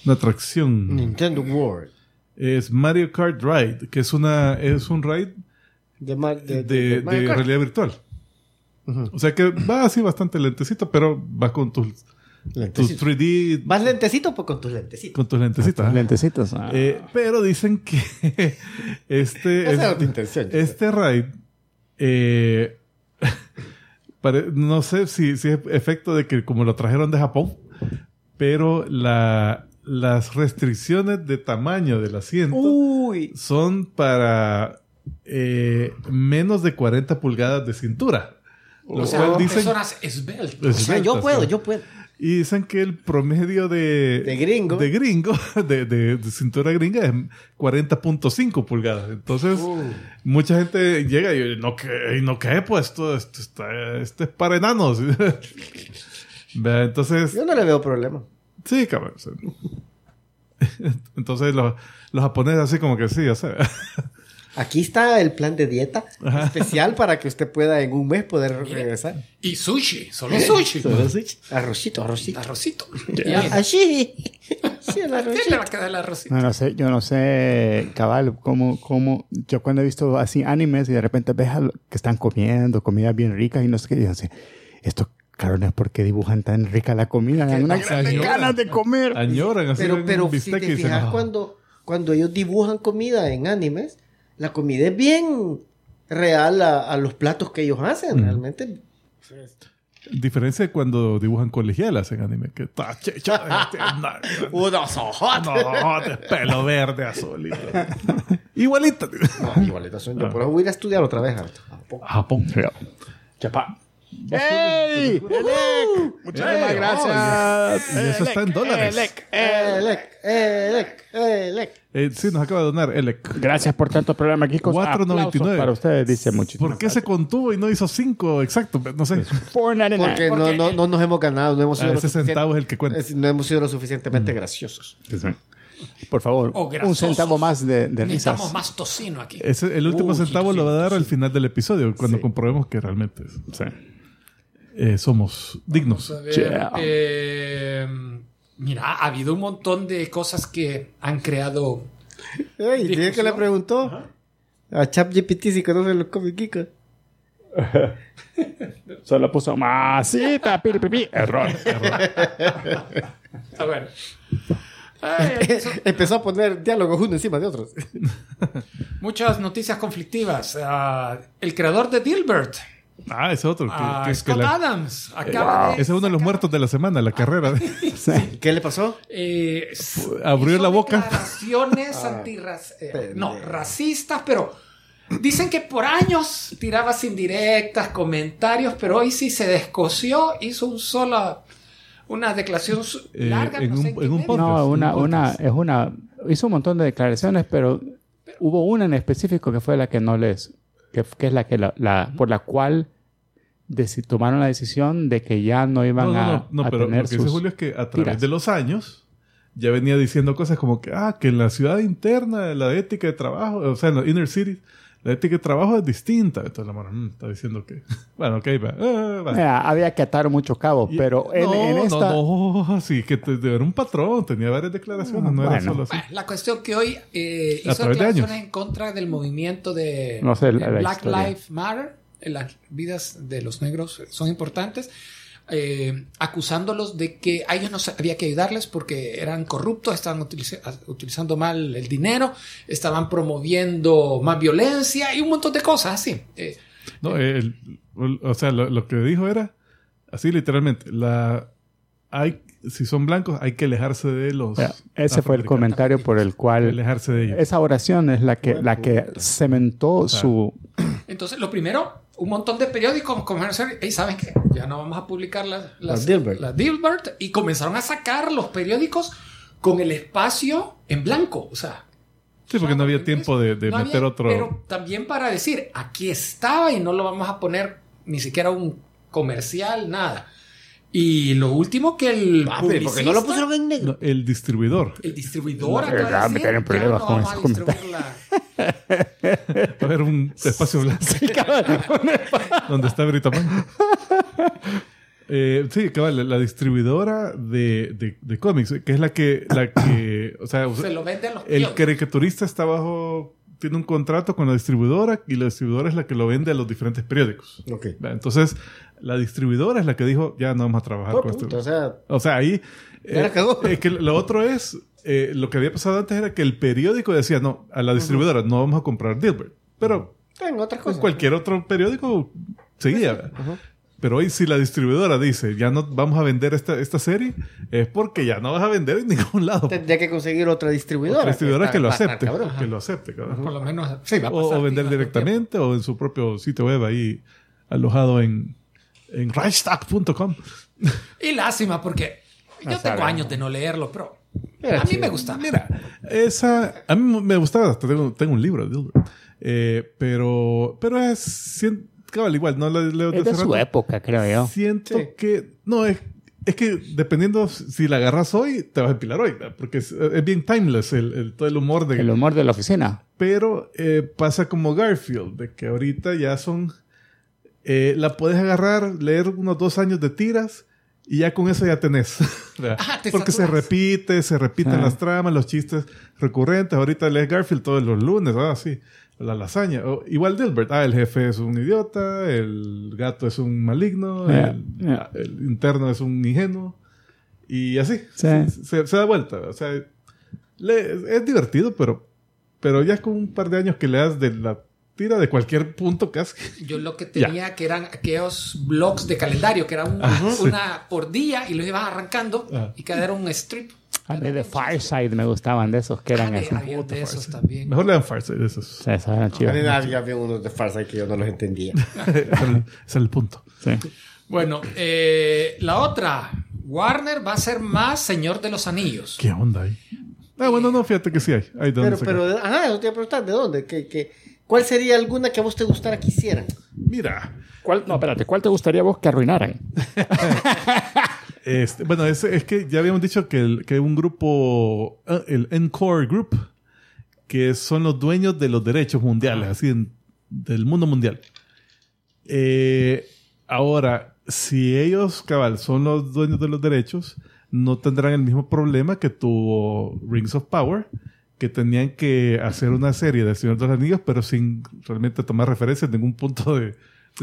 Una atracción. Nintendo World. Es Mario Kart Ride, que es, una, es un ride De, Mar- de, de, de, de Mario Kart. realidad virtual. O sea que va así bastante lentecito, pero va con tus, tus Lentecito. 3D, Más lentecito pues con tus lentecitos. con tus lentecitos. ¿ah? Lentecitos. ah. Eh, pero dicen que este, Esa es- tu intención. este raid, eh, no sé si, si es efecto de que como lo trajeron de Japón, pero la, las restricciones de tamaño del asiento Uy. son para eh, menos de 40 pulgadas de cintura. Lo O sea, cual dicen, personas esbeltas. O sea, yo esbeltas, puedo, yo puedo. Y dicen que el promedio de... De gringo. De gringo, de, de- de cintura gringa es 40.5 pulgadas. Entonces, Uh. mucha gente llega y no que no que pues esto, esto está esto es para enanos. Entonces, Yo no le veo problema. Sí, cabrón. Entonces los, los japoneses así como que sí, o sea, Aquí está el plan de dieta especial para que usted pueda en un mes poder regresar. Y sushi, solo sushi. Arrocito, arrocito. Arrocito. Así. Sí, el ¿Qué le arrocito. va a quedar el arrocito? No, no sé, yo no sé, cabal, cómo, cómo, yo cuando he visto así animes y de repente ves que están comiendo comida bien rica y no sé qué, y yo así, esto, cabrones, ¿por qué dibujan tan rica la comida? Dan unas ganas de comer. añoran así Pero, pero un si te y dicen, fijas, "Ah". cuando, cuando ellos dibujan comida en animes, la comida es bien real a, a los platos que ellos hacen. Mm. Realmente. Diferencia de cuando dibujan colegialas en anime, que está checho, este, no, Unos de pelo verde, azulito. Igualito. No, igualito son yo. Por eso voy a ir a estudiar otra vez. Japón. Japón. Chapa. ¡Ey! ¡Elec! Muchísimas ¡Ey! gracias. Y eso está en dólares. Elec. Elec, Elec, Elec. Eh, sí, nos acaba de donar Elec. Gracias por tanto programa, Kikos. 4.99. Aplausos para ustedes, dice muchísimas ¿Por qué se contuvo y no hizo 5 exacto? No sé. gracias. 4.99. Porque no, Porque- no, no nos hemos ganado, no hemos sido, A lo ese centavo es el que cuenta. es- no hemos sido lo suficientemente graciosos. Por favor, O un centavo más de, de risas. Necesitamos más tocino aquí. Ese- el último centavo lo va a dar al final del episodio, cuando comprobemos que realmente Sí. Eh, somos dignos. Ver, Yeah. eh, mira, ha habido un montón de cosas que han creado. Ey, ¿tiene que le preguntó a ChatGPT si conoce los cómics Kika? Solo puso masita, pi, pi, pi. Error. A ver. Ay, empezó- Empezó a poner diálogos uno encima de otros. muchas noticias conflictivas. Ah, el creador de Dilbert, Ah, ese otro. que- ah, que- que Scott la- Adams, acaba de ese es uno de los muertos de la semana, la carrera. ¿Qué le pasó? Eh, Abrió la boca. declaraciones antirrac- eh, no, racistas, pero dicen que por años tiraba indirectas, comentarios, pero hoy sí se descoció, hizo un sola, una declaración Eh, larga, en no sé un- en qué en un podcast. No, una, un una, es una, hizo un montón de declaraciones, pero hubo una en específico que fue la que no les, que, que es la que la, la- por la cual tomaron la decisión de que ya no iban No, no, a, no, no, a pero tener lo que dice Julio es que a través tiras. de los años ya venía diciendo cosas como que, ah, que en la ciudad interna, la ética de trabajo, o sea, en los inner cities, la ética de trabajo es distinta. Entonces la mano está diciendo que, bueno, ok, va. ah, va. Mira, había que atar mucho cabo, Y- pero en, no, en esta... No, no, sí, que te- era un patrón, tenía varias declaraciones, no era Bueno. solo así. Bueno, la cuestión que hoy eh, hizo través de declaraciones en contra del movimiento de, No sé, de la- la Black. Lives Matter, eh, las vidas de los negros son importantes, eh, acusándolos de que a ellos no se- había que ayudarles porque eran corruptos, estaban utiliza- utilizando mal el dinero, estaban promoviendo más violencia y un montón de cosas así. Eh, No, el- o sea, lo, lo que dijo era, así literalmente, la hay si son blancos hay que alejarse de los... o sea, ese fue el comentario por el cual alejarse de ellos. esa oración es la que, la que cementó su... Entonces, lo primero, un montón de periódicos comenzaron, y saben qué, ya no vamos a publicar las, las, Las Dilbert. las Dilbert", y comenzaron a sacar los periódicos con el espacio en blanco, o sea, Sí, porque no había tiempo de, de no meter había- otro. Pero también para decir, aquí estaba y no lo vamos a poner ni siquiera un comercial, nada. Y lo último que el Ah, pero ¿Por qué no lo pusieron en negro? No, el distribuidor. el distribuidor No, acaba de decir, problemas no con vamos ese a haber un espacio blanco donde está Britaman. Eh, sí, cabal, la, la distribuidora de, de, de cómics, que es la que, la que, o sea, Se lo vende a los el caricaturista está bajo, tiene un contrato con la distribuidora y la distribuidora es la que lo vende a los diferentes periódicos. Ok. ¿Va? Entonces, la distribuidora es la que dijo, ya no vamos a trabajar con esto. o sea, O sea, ahí. Ya la cagó. eh, que lo otro es. eh, lo que había pasado antes era que el periódico decía, no, a la distribuidora no vamos a comprar Dilbert. Pero en otras cualquier otro periódico seguía. Ajá. Pero hoy, si la distribuidora dice, ya no vamos a vender esta, esta serie, es porque ya no vas a vender en ningún lado. Tendría que conseguir otra distribuidora. Otra distribuidora que lo acepte. Que lo acepte, cabrón. Por lo menos, sí, va a O, pasar. o vender directamente o en su propio sitio web ahí alojado en, en Reichstag.com. Y lástima, porque yo sabe. tengo años de no leerlo, pero Era a mí chido. me gusta. Mira, esa. A mí me gustaba, hasta tengo, tengo un libro de Dilbert. Eh, pero, pero es. Cabal, igual, no la leo Es de su rato. época, creo yo. Siento Sí. que. No, es, es que dependiendo si la agarras hoy, te vas a empilar hoy. ¿verdad? Porque es, es bien timeless el, el- todo el humor de. El humor de la oficina. Pero eh, pasa como Garfield, de que ahorita ya son. eh, la puedes agarrar, leer unos dos años de tiras y ya con eso ya tenés. Ah, te Porque se repite, se repiten Ah. las tramas, los chistes recurrentes. Ahorita lees Garfield todos los lunes, ah, sí. La lasaña. O, igual Dilbert. Ah, el jefe es un idiota, el gato es un maligno, Yeah, el, yeah. el interno es un ingenuo. Y así. Sí. Se, se da vuelta. O sea, le- es divertido, pero, pero ya con un par de años que le das de la tira de cualquier punto casi. Yo lo que tenía que eran aquellos blogs de calendario, que era un- una por día y los ibas arrancando Ah. y cada era un strip. A mí de Fireside me gugustaban de esos que eran Ah, esos. había de esos también. Mejor le dan Farside de esos. Sí, esos eran había, había unos de farsa que yo no los entendía. ese, es el, ese es el punto. Sí. Bueno, eh, la otra. Warner va a ser más Señor de los Anillos. ¿Qué onda ahí? Ah, bueno, no, fíjate que sí hay. Hay pero, pero, ajá, eso te iba a preguntar, ¿de dónde? ¿Qué, qué, ¿Cuál sería alguna que a vos te gustara que hicieran? Mira, ¿Cuál, no, espérate, ¿cuál te gustaría vos que arruinaran? este, bueno, es, es que ya habíamos dicho que, el, que un grupo, ah, el Encore Group, que son los dueños de los derechos mundiales, así en- del mundo mundial. Eh, ahora, si ellos, cabal, son los dueños de los derechos, no tendrán el mismo problema que tuvo Rings of Power, que tenían que hacer una serie de Señor de los Anillos, pero sin realmente tomar referencia en ningún punto de, de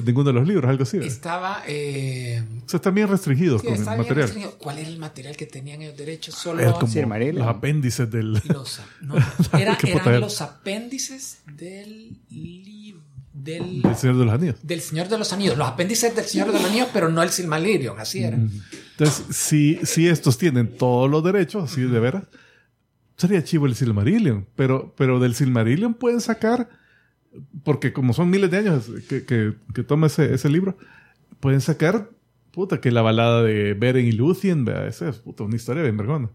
ninguno de los libros, algo así. ¿verdad? Estaba. Eh, O sea, están bien restringidos sí, con el bien material. restringido. ¿Cuál era el material que tenían ellos derechos? Solo Es como Silmarillion. los apéndices del... los, no, era- ¿Qué puta eran era? los apéndices del libro. Del, del Señor de los Anillos. del Señor de los Anillos. Los apéndices del Señor de los Anillos, pero no el Silmarillion. Así era. Entonces, si, si estos tienen todos los derechos, así de veras, sería chivo el Silmarillion. Pero, pero del Silmarillion pueden sacar, porque como son miles de años que, que, que toma ese, ese libro, pueden sacar, puta, que la balada de Beren y Luthien, vea, esa es puta, una historia bien vergona.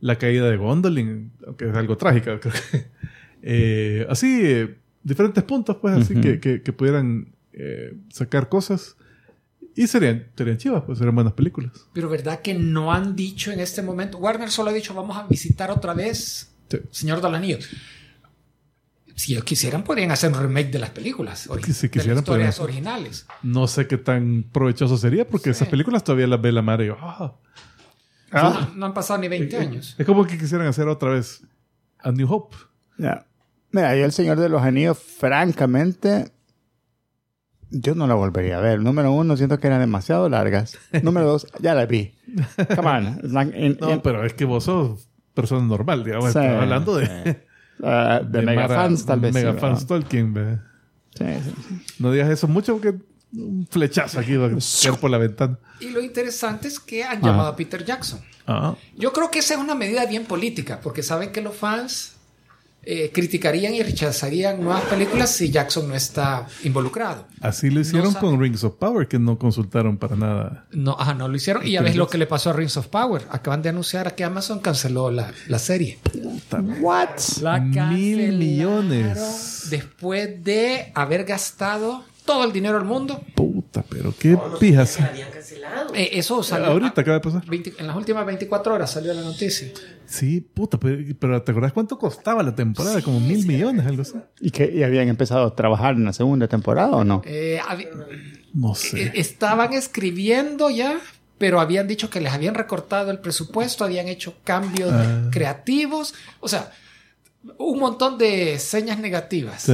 La caída de Gondolin, aunque es algo trágica, creo que. Eh, así, eh, diferentes puntos, pues, así Ujú. que, que, que pudieran eh, sacar cosas. Y serían, serían chivas, pues serían buenas películas. Pero verdad que no han dicho en este momento. Warner solo ha dicho vamos a visitar otra vez Sí. Señor de los Anillos. Si ellos quisieran, podrían hacer un remake de las películas. ori- si de quisieran, las historias podrían. originales. No sé qué tan provechoso sería, porque Sí. esas películas todavía las ve la madre y yo, ah. No, no han pasado ni 20 años. Es como que quisieran hacer otra vez A New Hope. Ya. Mira, yo El Señor de los Anillos, francamente, yo no la volvería a ver. Número uno, siento que eran demasiado largas. Número dos, ya la vi. Come on. Like in- No, in- pero es que vos sos persona normal, digamos. Sí, hablando de, uh, de, mega Mara- fans, tal vez. sí, Mega ¿verdad? fans Tolkien, ve. Sí, sí, sí. No digas eso mucho porque un flechazo aquí va a caer por la ventana. Y lo interesante es que Ah. han llamado a Peter Jackson. Ah, Yo creo que esa es una medida bien política, porque saben que los fans eh, criticarían y rechazarían nuevas películas si Jackson no está involucrado. Así lo hicieron con Rings of Power, que no consultaron para nada. No, ajá, no lo hicieron. Y ya ves lo que le pasó a Rings of Power. Acaban de anunciar que Amazon canceló la, la serie. What? La Mil millones. Después de haber gastado todo el dinero del mundo. Puta, pero qué pijas. habían cancelado. Eh, eso salió. Ahorita acaba de pasar. 20 en las últimas 24 horas salió la noticia. Sí, puta, pero, pero ¿te acordás cuánto costaba la temporada? Como mil millones, algo así. ¿Y que y habían empezado a trabajar en la segunda temporada o no? Eh, No eh, sé. estaban escribiendo ya, pero habían dicho que les habían recortado el presupuesto, habían hecho cambios Ah. creativos. O sea, un montón de señas negativas. Sí,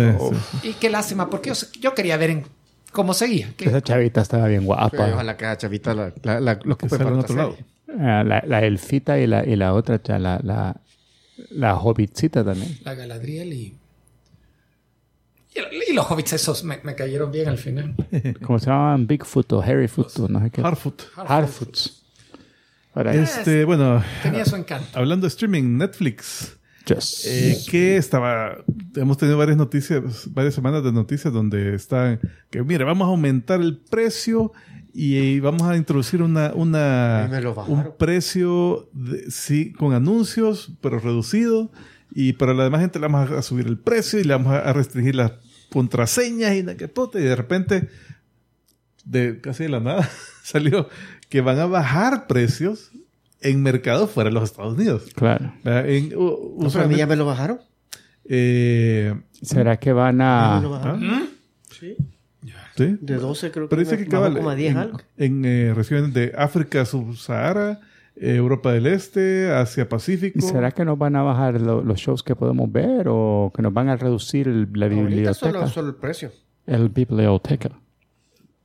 Y qué lástima, porque yo, yo quería ver en cómo seguía. que- Esa chavita estaba bien guapa. ojalá que esa chavita la, la, la- lo Que para otro lado. Ah, la, la elfita y la, y la otra, la, la, la hobbitcita también. la Galadriel y. Y, los hobbits esos me, me cayeron bien al final. ¿Cómo se llamaban? Bigfoot o Harryfoot o no sé qué. Harfoot. Harfoots. Ahora, Este, bueno, Tenía su encanto. hablando de streaming, Netflix. Just- Eh, que estaba, hemos tenido varias noticias, varias semanas de noticias donde están, que mire, vamos a aumentar el precio y, vamos a introducir una, una un precio, de- sí, con anuncios, pero reducido. Y para la demás gente le vamos a subir el precio y le vamos a restringir las contraseñas y na- que puta, y de repente, de casi de la nada, salió que van a bajar precios en mercados fuera de los Estados Unidos. claro. En, u- No, pero a mí ya me lo bajaron. eh, ¿Será que van lo a... bajaron. Sí. ¿sí? De 12 creo que Pero dice me que cabal, como a 10 en, algo. en, eh, regiones de África subsahara, eh, Europa del Este, Asia Pacífico. ¿Y será que nos van a bajar lo- los shows que podemos ver o que nos van a reducir el- la Ahorita biblioteca? solo, solo el precio. El biblioteca.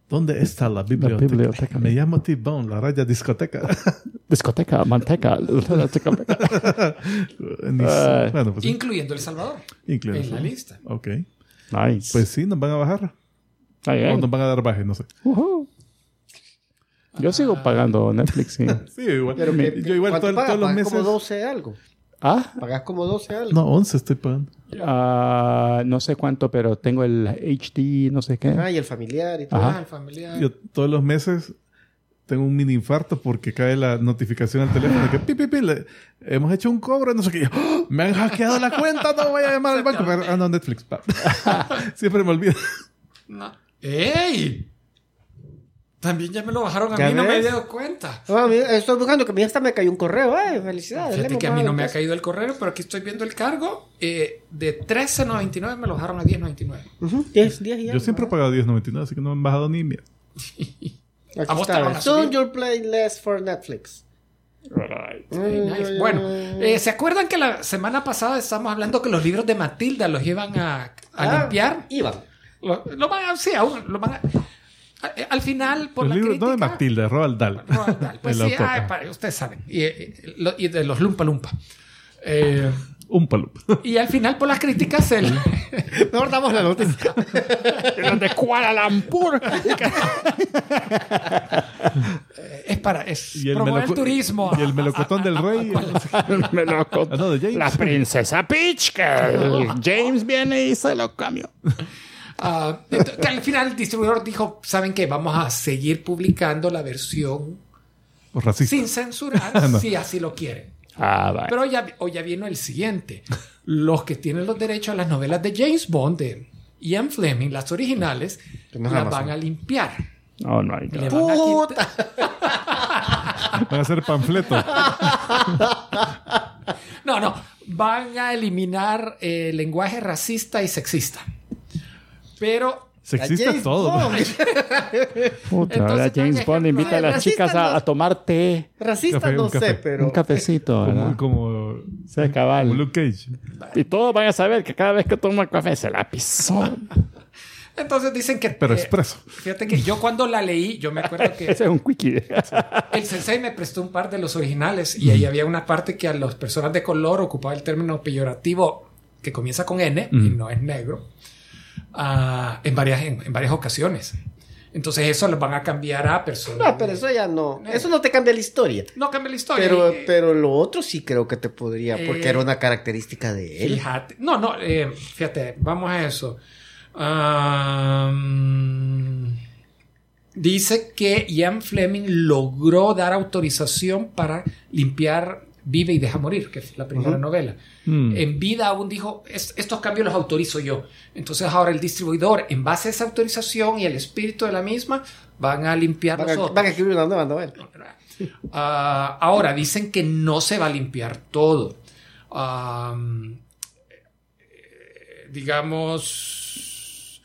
¿Dónde está la biblioteca? biblioteca. Me llamo T-Bone, la raya discoteca. Discoteca, manteca. Ay. bueno, pues Incluyendo El Salvador. incluido en la lista. Ok. nice. Pues sí, nos van a bajar. O nos van a dar baje, no sé. Yo sigo pagando Netflix, sí. Sí, igual. Pero yo igual ¿cuánto todo- pagas? todos los Pagas meses. como 12 algo. Ah, Pagas como 12 algo. No, 11 estoy pagando. Ah, no sé cuánto, pero tengo el HD, no sé qué. Ah, y el familiar y todo. Ajá. Ah, el familiar. Yo todos los meses tengo un mini infarto porque cae la notificación al teléfono de que pi, pi, pi, le- hemos hecho un cobro, no sé qué. ¡Oh! me han hackeado la cuenta, no voy a llamar al banco. Pero, ah, no, Netflix. Siempre me olvido. No. ¡Ey! También ya me lo bajaron. A ¿Ya mí no me había dado cuenta. A mí- estoy buscando que a mí hasta me cayó un correo. Ay, felicidades. Fíjate que a mí no me ha caído el correo, pero aquí estoy viendo el cargo. Eh, de 13.99 me lo bajaron a 10.99. precio. Ujú, 10, 10 y Yo siempre he pagado 10.99, así que no me han bajado ni mierda. ¿A vos te van Soon subir? you'll play less for Netflix. Hey, nice. Bueno, eh, ¿se acuerdan que la semana pasada estábamos hablando que los libros de Matilda los iban a, a Ah, limpiar? Iban. Lo, lo van a, sí, aún, lo van a... a- Al final, por Los la libros, crítica... no de Matilda, de Roald Dahl. Roald Dahl. Pues El sí, pa- ustedes saben. Y, eh, y de los Lumpa Lumpa. Eh, Un palo. y al final, por las críticas, el, Mejor damos la noticia. De Kuala Lumpur. es para es Y el promover el turismo. y el melocotón del rey. Me lo con- Ah, no, de James. La princesa Peach, que el James viene y se lo cambió. Ah, que al final el distribuidor dijo, ¿saben qué? Vamos a seguir publicando la versión O racista. sin censurar, No. si así lo quieren. Ah, vale. Pero hoy ya, hoy ya vino el siguiente. Los que tienen los derechos a las novelas de James Bond, de Ian Fleming, las originales, las Amazon. van a limpiar. Oh, no, hay Le van a Puta. quitar- Van a hacer panfletos. No, no. Van a eliminar eh, lenguaje racista y sexista. Pero Sexista James todo. Puta, Entonces, James Bond invita a las chicas a, no- a tomar té, Racista Café, no café. sé, pero. un cafecito, ¿verdad? Como, como, Se cabal. como Luke Cage. Y todos van a saber que cada vez que toma café se la pisó. entonces dicen que... Pero eh, expreso. Fíjate que yo cuando la leí, yo me acuerdo que Ese es un quickie. el sensei me prestó un par de los originales y ahí había una parte que a las personas de color ocupaba el término peyorativo que comienza con N y no es negro en, varias, en, en varias ocasiones. Entonces eso lo van a cambiar a personas. No, pero eso ya no. Eso no te cambia la historia. No cambia la historia. Pero, Eh, pero lo otro sí creo que te podría, porque Eh, era una característica de él. Fíjate. No, no, eh, fíjate, vamos a eso. Dice que Ian Fleming logró dar autorización para limpiar Vive y Deja Morir, que es la primera novela. Mm. En vida aún dijo, "Es- estos cambios los autorizo yo. Entonces ahora el distribuidor, en base a esa autorización y el espíritu de la misma, van a limpiar Van los a, otros. van a escribir una nueva novela. Ah, ahora dicen que no se va a limpiar todo. Eh, digamos,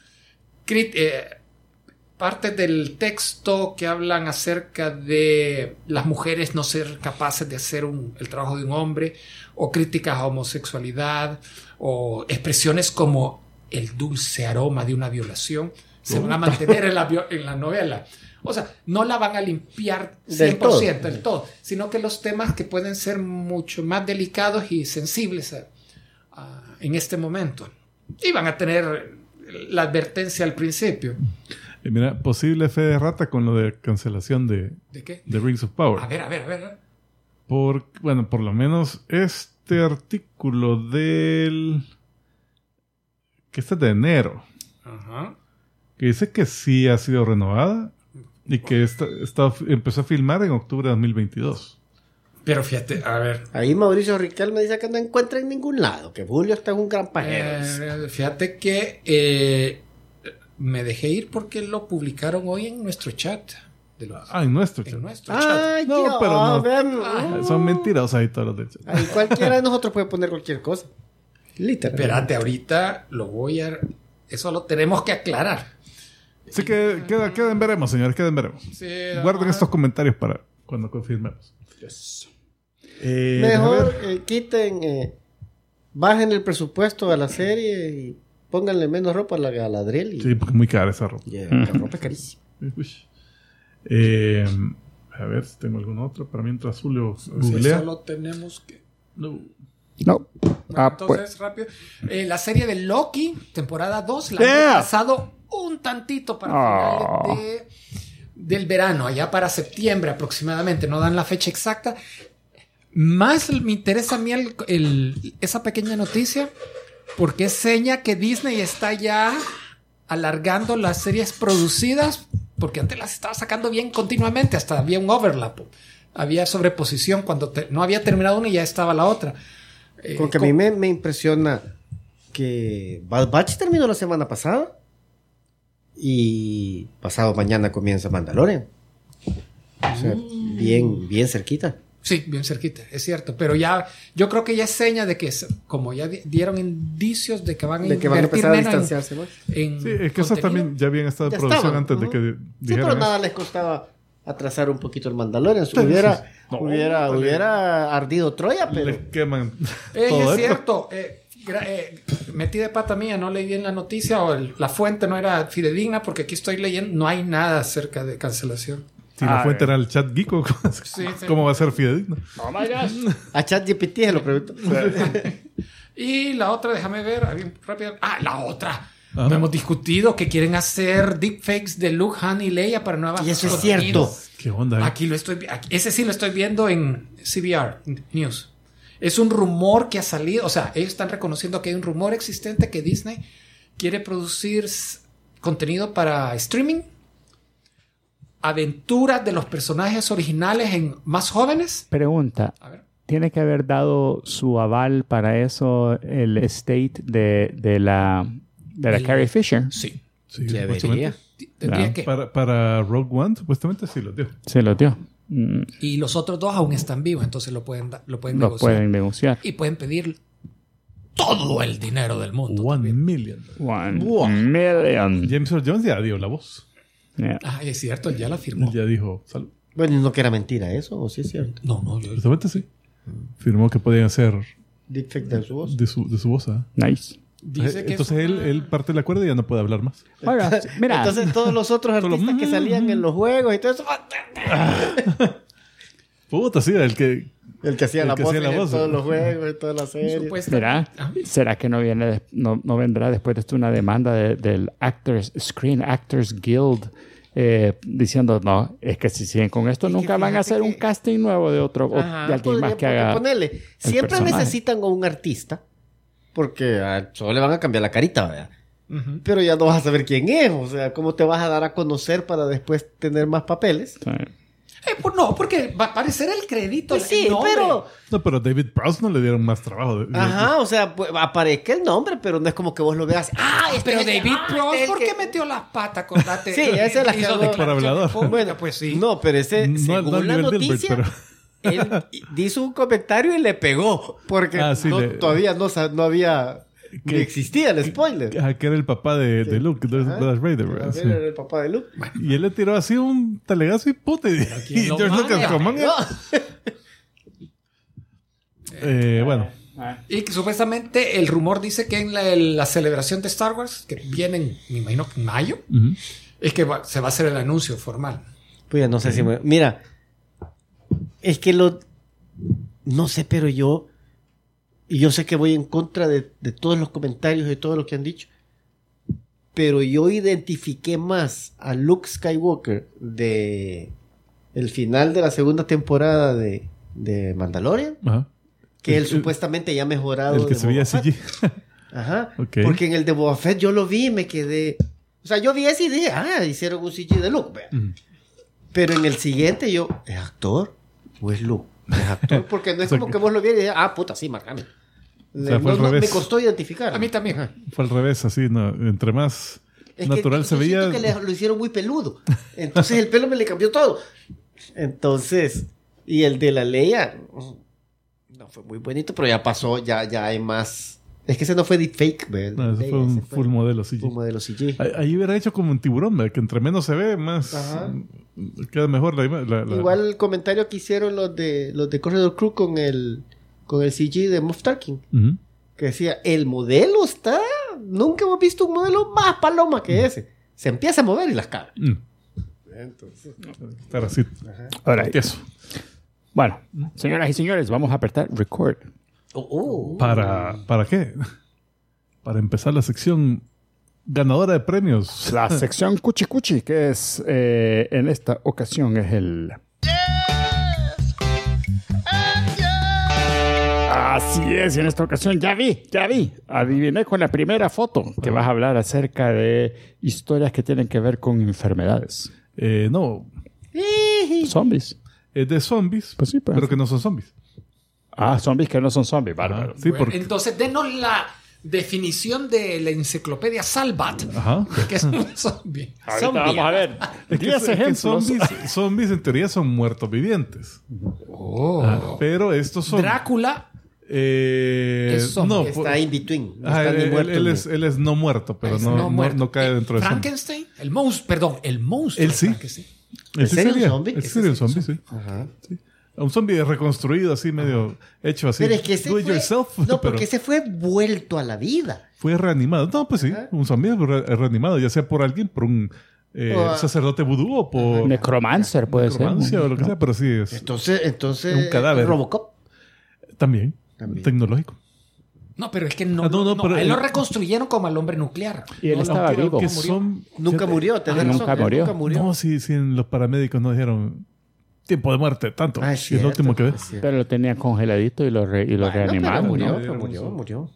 crit- eh, partes del texto que hablan acerca de las mujeres no ser capaces de hacer un- el trabajo de un hombre, o críticas a homosexualidad, o expresiones como el dulce aroma de una violación, se van a mantener en la, vio- en la novela. O sea, no la van a limpiar 100% Del del todo. todo, sino que los temas que pueden ser mucho más delicados y sensibles a- a- en este momento. Y van a tener la advertencia al principio. Y mira, posible fe de rata con lo de cancelación de, ¿De qué? de Rings of Power. A ver, a ver, a ver. Por, bueno, por lo menos este artículo del... que este es de enero, Ajá. que dice que sí ha sido renovada y que esta- empezó a filmar en octubre de 2022. Pero fíjate, a ver. Ahí Mauricio Riquel me dice que no encuentra en ningún lado, que Julio está en un gran pajero. eh, fíjate que eh, me dejé ir porque lo publicaron hoy en nuestro chat. De los, Ah, en nuestro en chat. nuestro chat. Ay, No, pero no. vean, Ah, Son mentirosos ahí todos los del chat. ahí cualquiera de nosotros puede poner cualquier cosa. Literal. Espérate, ahorita lo voy a. Eso lo tenemos que aclarar. Así que queda, queden veremos, señores, queden veremos. Sí, Guarden estos comentarios para cuando confirmemos. Eh, Mejor eh, quiten, eh, bajen el presupuesto a la serie y pónganle menos ropa a la Galadriel. Y, Sí, porque es muy cara esa ropa. la ropa es carísima. Uy. Eh, a ver si tengo algún otro. Para mientras Julio Sí, googlea. solo tenemos que. No. No. Bueno, Ah, entonces, pues. rápido. Eh, la serie de Loki, temporada 2, la Yeah. han pasado un tantito para Ah. finales de- del verano, allá para septiembre aproximadamente. No dan la fecha exacta. Más me interesa a mí el- el- esa pequeña noticia porque es seña que Disney está ya alargando las series producidas porque antes las estaba sacando bien continuamente, hasta había un overlap. Había sobreposición cuando te- no había terminado una y ya estaba la otra. Eh, Porque a mí me, me impresiona que Bad Batch terminó la semana pasada y pasado mañana comienza Mandalorian. O sea, bien, bien cerquita. Sí, bien cerquita, es cierto. Pero ya, yo creo que ya es seña de que, como ya di- dieron indicios de que van a De que van a invertir empezar a menos en- distanciarse más. en Sí, es que esas también ya habían estado en producción estaban, antes de que Sí, dijeran pero nada eso. les costaba atrasar un poquito el Mandalorian. Si hubiera, No, hubiera, hubiera ardido Troya, pero... Les queman Eh, todo es esto. cierto. eh, eh, metí de pata mía, no leí bien la noticia o el- la fuente no era fidedigna porque aquí estoy leyendo, no hay nada acerca de cancelación. Si la Ah, fuente eh. era el chat geeko, ¿cómo, Sí, sí. cómo va a ser fidedigno? Oh my gosh. A ChatGPT se lo pregunto. Y la otra, déjame ver, ah, bien rápido. Ah, la otra. Ajá. No hemos discutido que quieren hacer deepfakes de Luke, Han y Leia para nuevas Y eso es cierto. ¿Qué onda? eh? Aquí lo estoy aquí- ese sí lo estoy viendo en CBR News. Es un rumor que ha salido, o sea, ellos están reconociendo que hay un rumor existente que Disney quiere producir contenido para streaming, aventuras de los personajes originales en más jóvenes. Pregunta. A ver. ¿Tiene que haber dado su aval para eso el estate de, de la, de la El- Carrie Fisher? Sí. Sí, Debería. Tendría que. Para, para Rogue One, supuestamente sí lo dio. Se lo dio. Mm, Y los otros dos aún están vivos, entonces lo pueden, lo pueden Lo negociar. pueden negociar. Y pueden pedir todo el dinero del mundo. One también. million. One million. James Earl Jones ya dio la voz. Yeah. Ah, es cierto, él ya la firmó. Él ya dijo, salud. Bueno, no que era mentira eso, o sí es cierto. No, no, yo. Justamente sí. Firmó que podían hacer Deepfake de su voz. de su, de su voz. ¿ah? Nice. Dice que Entonces es él, él parte la cuerda y ya no puede hablar más. Oiga, mira. Entonces todos los otros artistas que salían en los juegos y todo eso, Puta, sí, el que... el que hacía El la que voz hacía la en voz. todos los juegos y todas las series. Ah, ¿será que no viene de- no, no vendrá después de esto una demanda de- del Actors Screen Actors Guild eh, diciendo, no, es que si siguen con esto, Es nunca van a hacer un casting nuevo de otro, o de alguien más que haga. ponerle, siempre personaje. necesitan a un artista, porque ah, solo le van a cambiar la carita, ¿verdad? Pero ya no vas a saber quién es, o sea, cómo te vas a dar a conocer para después tener más papeles. Sí. Eh, pues no, porque va a aparecer el crédito. Pues el sí, nombre. pero... No, pero David Prowse no le dieron más trabajo. de- de- Ajá, o sea, pues, aparezca el nombre, pero no es como que vos lo veas. Ah, este Pero es el que- David ah, Prowse, este es el ¿por que- qué metió las patas? Sí, esa la cagó. declaraciones Por hablador. públicas, Bueno, pues sí. No, pero ese, No, según no la Dilbert, noticia, pero- él hizo un comentario y le pegó. Porque Ah, sí, no- le- todavía no, no había... Que- existía el spoiler. Que era el papá de, de Luke, de Ajá. Darth Vader, el papá de Luke. Y él le tiró así un talegazo y puta. Y, George Lucas, manda? como, "Man, No. eh, bueno, Y que supuestamente el rumor dice que en la, la celebración de Star Wars, que vienen, me imagino que en mayo, es que va- se va a hacer el anuncio formal. Pues ya no sé si me... Mira, es que lo... No sé, pero yo... Y yo sé que voy en contra de, de todos los comentarios y todo lo que han dicho. Pero yo identifiqué más a Luke Skywalker de el final de la segunda temporada de, de Mandalorian Ajá. que él El- supuestamente ya mejorado. El que de se veía. CG. Ajá. Ok. Porque en el de Boba Fett yo lo vi y me quedé. O sea, yo vi ese y dije, ah, hicieron un CG de Luke. Ujú. Pero en el siguiente yo, ¿es actor o es Luke? Es actor. Porque no es como que- vos lo vieras y digas, ah, puta, sí, Mark Hamill. O sea, fue No, al no, revés. me costó identificar. A mí también. Fue al revés, así, ¿no? Entre más Es que natural yo se veía. siento que le- lo hicieron muy peludo. Entonces el pelo me le cambió todo. Entonces, y el de la Leia, no fue muy bonito, pero ya pasó, ya, ya hay más. Es que ese no fue deepfake, ¿verdad? No, ese fue un ese full modelo CG. un modelo CG. Ahí- Ahí hubiera hecho como un tiburón, ¿verdad? que entre menos se ve, más Ajá. queda mejor la imagen. la- la- Igual el comentario que hicieron los de los de Corridor Crew con el con el CG de Moff Tarkin, Ujú. que decía, el modelo está, nunca hemos visto un modelo más paloma que ese. Se empieza a mover y las caga. Mm. Estar así. Ahora, tieso. bueno, señoras y señores, vamos a apretar record. Oh, oh. ¿Para, ¿Para qué? Para empezar la sección ganadora de premios. La sección Cuchi Cuchi, que es eh, en esta ocasión es el. Así es, y en esta ocasión ya vi, ya vi. Adiviné con la primera foto que vas a hablar acerca de historias que tienen que ver con enfermedades. Eh, no, Zombies. es de zombies, Pues sí, pues. pero que no son zombies. Ah, zombies que no son zombies, bárbaro. Sí, porque. Entonces, denos la definición de la enciclopedia Salvat, Ajá. que es un zombie. Ahorita Zombie. vamos a ver. Es que, 10 es que zombies, zombies en teoría son muertos vivientes. Oh. Ah, pero estos son. Drácula, Eh, Es zombie. no, está in between. No Ajá, está ni él, muerto él ni- es, él es no muerto, pero no, no, muerto. no cae Eh, dentro de zombie. Frankenstein, el monstruo, perdón, el monstruo. Él sí. Él sí serio un sería, zombie? sería un zombie, sí. Ajá. Un zombie reconstruido así, medio hecho así. Pero es que ese do fue, it yourself. no, pero porque ese fue vuelto a la vida. fue reanimado. No, pues sí, Ajá. un zombie re- reanimado, ya sea por alguien, por un eh, O sacerdote vudú o por Necromancer puede ser. necromancia o lo que ¿no? sea, pero sí es Entonces, entonces Un cadáver. Robocop. también, También. tecnológico. No, pero es que no, Ah, no, no, no, pero él lo reconstruyeron como al hombre nuclear. Y él No, estaba vivo. Que son, Nunca murió, tenés Ah, razón, nunca murió. Nunca murió. No, si, si en los paramédicos nos dijeron tiempo de muerte, tanto. Ah, Y es es lo último que ves. Pero lo tenía congeladito y lo, re- y lo Bueno, reanimaron. murió, ¿no? pero ¿no? murió, murió.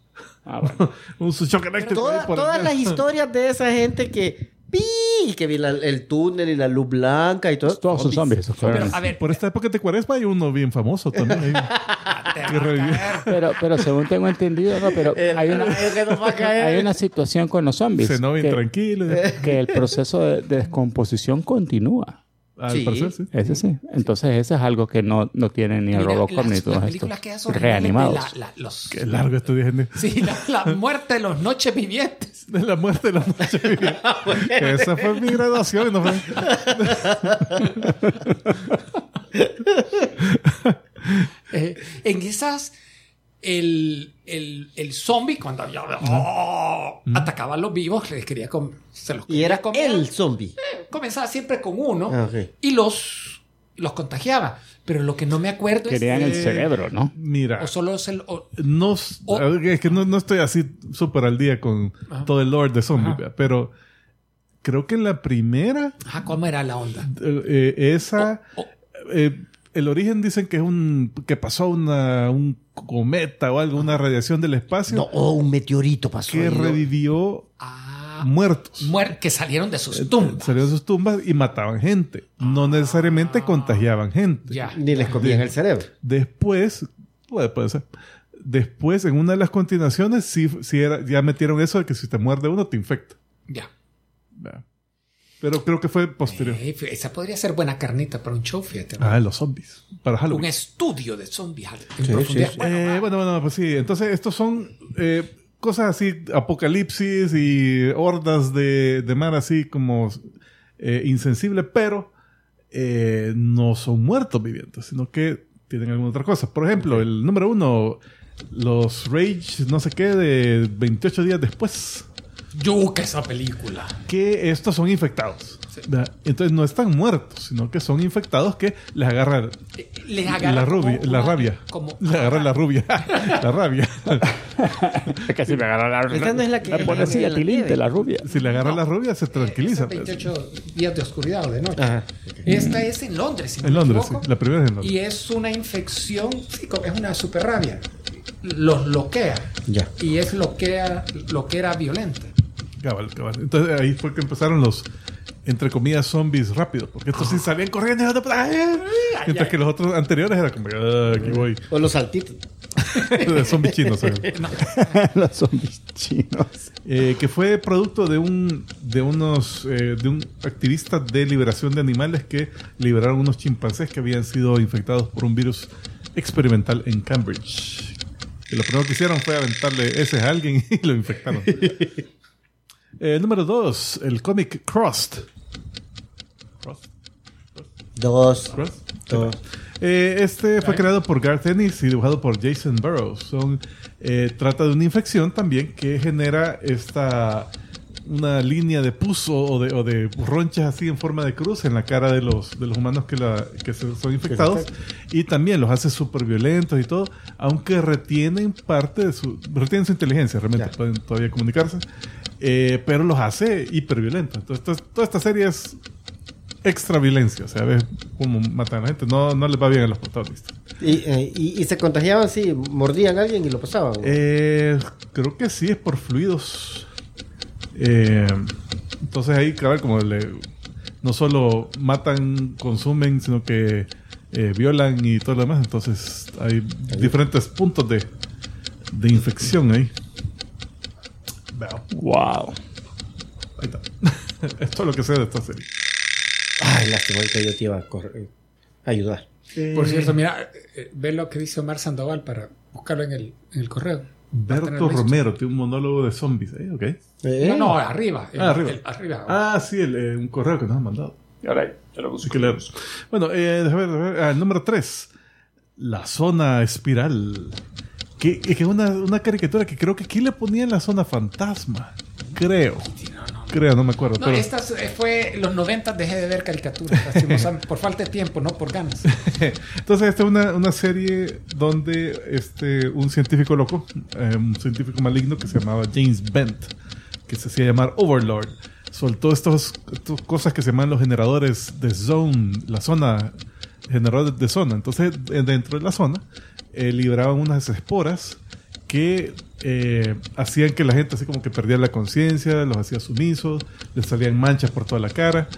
Ah, bueno. Un shock eléctrico. Toda- todas las historias de esa gente que ¡pi! que vi la- el túnel y la luz blanca y todo. Todos son zombies. Pero, a ver, Por esta época de cuaresma hay uno bien famoso también. Pero, pero según tengo entendido, no, pero El hay una, hay una situación con los zombies. Se no bien que, tranquilo. que el proceso de, de descomposición continúa. Al Sí. parecer, sí. Ese sí. Entonces, eso es algo que no, no tiene ni el Robocop las, ni las todo esto. películas que son Reanimados. de la- la- los- Qué largo esto dije. sí, la, la muerte de los noches vivientes. De la muerte de la noche. Esa fue mi graduación. ¿no fue? Eh, en esas, el, el, el zombie, cuando oh, atacaba a los vivos, les quería com- se los Y era comer. el zombie. Comenzaba siempre con uno Ah, y los, los contagiaba. Pero lo que no me acuerdo Querían es. el cerebro, ¿no? Mira. O solo es el. o- No, O- es que no, no estoy así súper al día con Ajá. todo el lore de Ajá. ¿verdad? pero creo que la primera, Ajá, ¿cómo era la onda? eh, eh, esa, Oh, oh. eh, el origen dicen que es un, que pasó una, un cometa o algo, una radiación del espacio No, oh, un meteorito pasó. que revivió Ah, muertos. muer- que salieron de sus tumbas. Salieron de sus tumbas y mataban gente. No necesariamente contagiaban gente. Ya. Ni les comían el cerebro. Después, puede, puede ser. Después, en una de las continuaciones, sí, sí era, ya metieron eso de que si te muerde uno, te infecta. Ya. ¿verdad? Pero creo que fue posterior. Eh, esa podría ser buena carnita para un show, fíjate. Ah, los zombies. Para un Halloween. estudio de zombies en Sí, profundidad. sí, sí. Bueno, Eh, bueno, bueno, pues sí. Entonces, estos son eh, cosas así, apocalipsis y hordas de, de mar así como eh, insensibles, pero eh, no son muertos vivientes, sino que tienen alguna otra cosa. Por ejemplo, el número uno, los Rage, no sé qué, de 28 días después, yuca esa película. que estos son infectados. ¿verdad? Entonces no están muertos, sino que son infectados que les agarra Les agarra la, como rubia, la rabia. Como, Le agarra la rubia. la rabia. Es que si me agarra la, Esta no es la que- me pone así la a tilín nieve. de la rubia. Si le agarra la rubia, se tranquiliza. Esa pues. 28 días de oscuridad o de noche. Ajá. Esta es en Londres, si no En me Londres, sí. equivoco. La primera es en Londres. Y es una infección, sí, es una super rabia. Los bloquea. Ya. Y es loquea, loquera violenta. Cabal, cabal. Entonces ahí fue que empezaron los, entre comillas, zombies rápidos. Porque estos sí salían corriendo. y otros, ¡ay! Mientras que los otros anteriores era como, "Ah, aquí voy. O los saltitos. de zombies chinos. ¿sabes? Los zombies chinos. Eh, que fue producto de un de unos eh, de un activista de liberación de animales que liberaron unos chimpancés que habían sido infectados por un virus experimental en Cambridge. Y lo primero que hicieron fue aventarle ese a alguien y lo infectaron. Eh, número dos, el cómic Crossed. Crossed. Dos. Crossed. Dos. Eh, este fue creado por Garth Ennis y dibujado por Jason Burrows. Son, eh, trata de una infección también que genera esta una línea de pus o o de, o de ronchas así en forma de cruz en la cara de los, de los humanos que, la, que se- son infectados y también los hace súper violentos y todo, aunque retienen parte de su retienen su inteligencia, realmente Ya. pueden todavía comunicarse, eh, pero los hace hiperviolentos. Entonces, to- toda esta serie es extra violencia, o sea, ves cómo matan a la gente, no, no les va bien a los protagonistas. Y, eh, y, y se contagiaban, sí, mordían a alguien y lo pasaban. Eh, creo que sí, es por fluidos. Eh, entonces ahí, cabal, como le, no solo matan, consumen, sino que eh, violan y todo lo demás. Entonces hay diferentes puntos de, de infección ahí. Veo. Wow. Ahí está. Esto es lo que sé de esta serie. Ay, lástima que yo te iba a correr- eh, ayudar. Por cierto, mira, eh, ve lo que dice Omar Sandoval para buscarlo en el, en el correo. Berto. Romero tiene un monólogo de zombies. ¿eh? Ok. Eh, No, no, arriba. el- Ah, arriba. el- arriba. Ah, sí, el, eh, un correo que nos han mandado. Ahora, te lo busco. que leemos. Bueno, eh, déjame ver, ver. Ah, el número 3. La zona espiral. Que, es una, una caricatura que creo que aquí le ponían la zona fantasma. Creo. Creo, no me acuerdo. No, pero- esta eh, fue los 90 dejé de ver caricaturas, por falta de tiempo, no por ganas. Entonces, esta es una, una serie donde este, un científico loco, eh, un científico maligno que se llamaba James Bent, que se hacía llamar Overlord, soltó estas cosas que se llaman los generadores de zone, la zona, generadores de zona. Entonces, dentro de la zona, eh, liberaban unas esporas que eh, hacían que la gente así como que perdiera la conciencia, los hacía sumisos, les salían manchas por toda la cara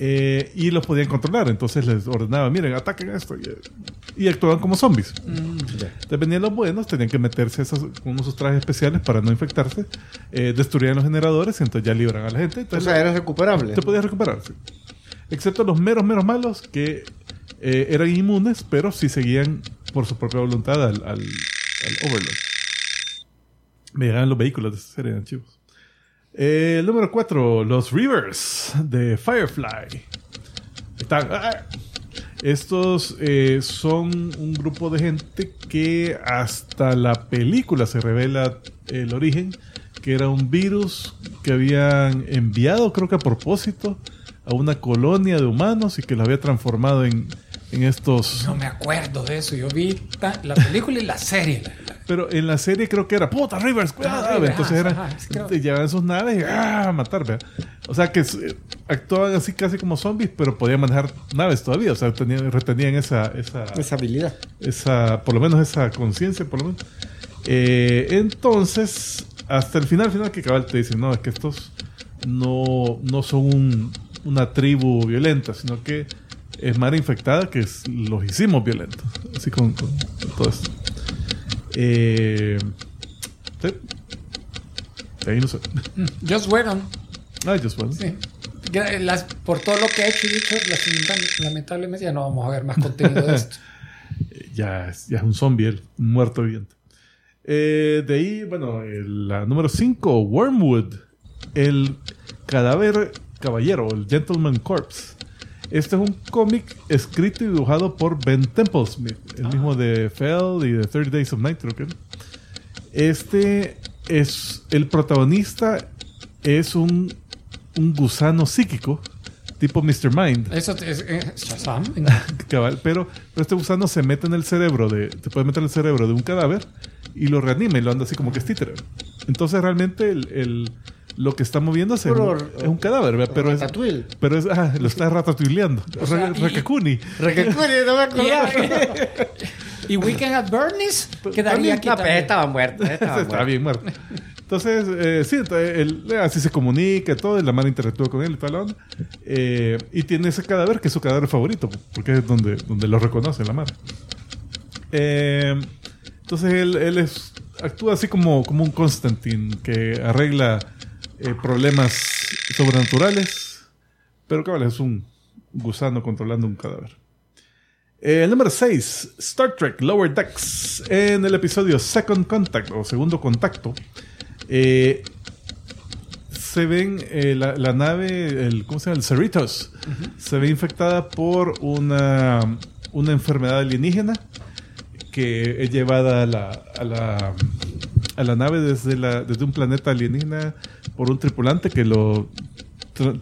eh, y los podían controlar. Entonces les ordenaba, miren, ataquen esto y, y actuaban como zombies. Entonces venían los buenos, tenían que meterse esos, con unos trajes especiales para no infectarse, eh, destruían los generadores, entonces ya libran a la gente. o Entonces sea, era recuperable. te podías recuperar. sí. Excepto los meros, meros malos que eh, eran inmunes, pero sí seguían por su propia voluntad al, al, Overlord. Me llegaban los vehículos de esta serie de archivos. Eh, el número 4, los Rivers de Firefly. ¡ah! Estos eh, son un grupo de gente que hasta la película se revela el origen, que era un virus que habían enviado, creo que a propósito, a una colonia de humanos y que los había transformado en, en estos... No me acuerdo de eso. Yo vi ta- la película y la serie. Pero en la serie creo que era puta Rivers, cuidado. Ah, Rivers, Entonces eran, ajá, llevaban sus naves y ¡ah! a matar, ¿verdad? O sea que eh, actuaban así casi como zombies, pero podían manejar naves todavía. O sea, tenían, retenían esa, esa, Esa habilidad. esa, por lo menos esa conciencia, por lo menos. Eh, entonces, hasta el final, final que cabal te dicen, no, es que estos no, no son un- una tribu violenta, sino que es mara infectada que es- los hicimos violentos. Así con, con- con todo esto. Eh, sí. Ahí no sé. Joss Whedon, Ah, just one. sí. Las- por todo lo que ha hecho y dicho, lamentab- lamentablemente ya no vamos a ver más contenido de esto. ya es, ya es un zombie, él, un muerto viviente. Eh, de ahí, bueno, la número 5, Wormwood, el cadáver caballero, el Gentleman Corpse. Este es un cómic escrito y dibujado por Ben Templesmith, el mismo de Fell y de 30 Days of Night, creo que. Este es el protagonista, es un, un gusano psíquico, tipo Mr. Mind. Eso es eh, Shazam. Cabal, pero, pero este gusano se mete en el cerebro de. Te puede meter en el cerebro de un cadáver y lo reanima y lo anda así como que es títere. Entonces realmente el, el- lo que está moviéndose es un, es un cadáver, ¿verdad? pero es. Pero es. ah, lo está ratatuileando. sea, Re- y- Rakakuni. Recuerde, no me acordaba. y Weekend at Bernie's quedaría aquí No, pero estaba muerto. Estaba muerto. bien muerto. Entonces, eh, sí, él, eh, así se comunica y todo, y la mano interactúa con él y onda. Eh, y tiene ese cadáver que es su cadáver favorito, porque es donde, donde lo reconoce la mano. Eh, entonces él, él es, actúa así como, como un Constantine que arregla eh, problemas sobrenaturales, pero cabal es un gusano controlando un cadáver. Eh, el número 6, Star Trek Lower Decks. En el episodio Second Contact o Segundo Contacto, eh, se ven eh, la, la nave, el, ¿cómo se llama? El Cerritos, se ve infectada por una, una enfermedad alienígena que es llevada a la, a la, a la nave desde, la, desde un planeta alienígena por un tripulante que lo,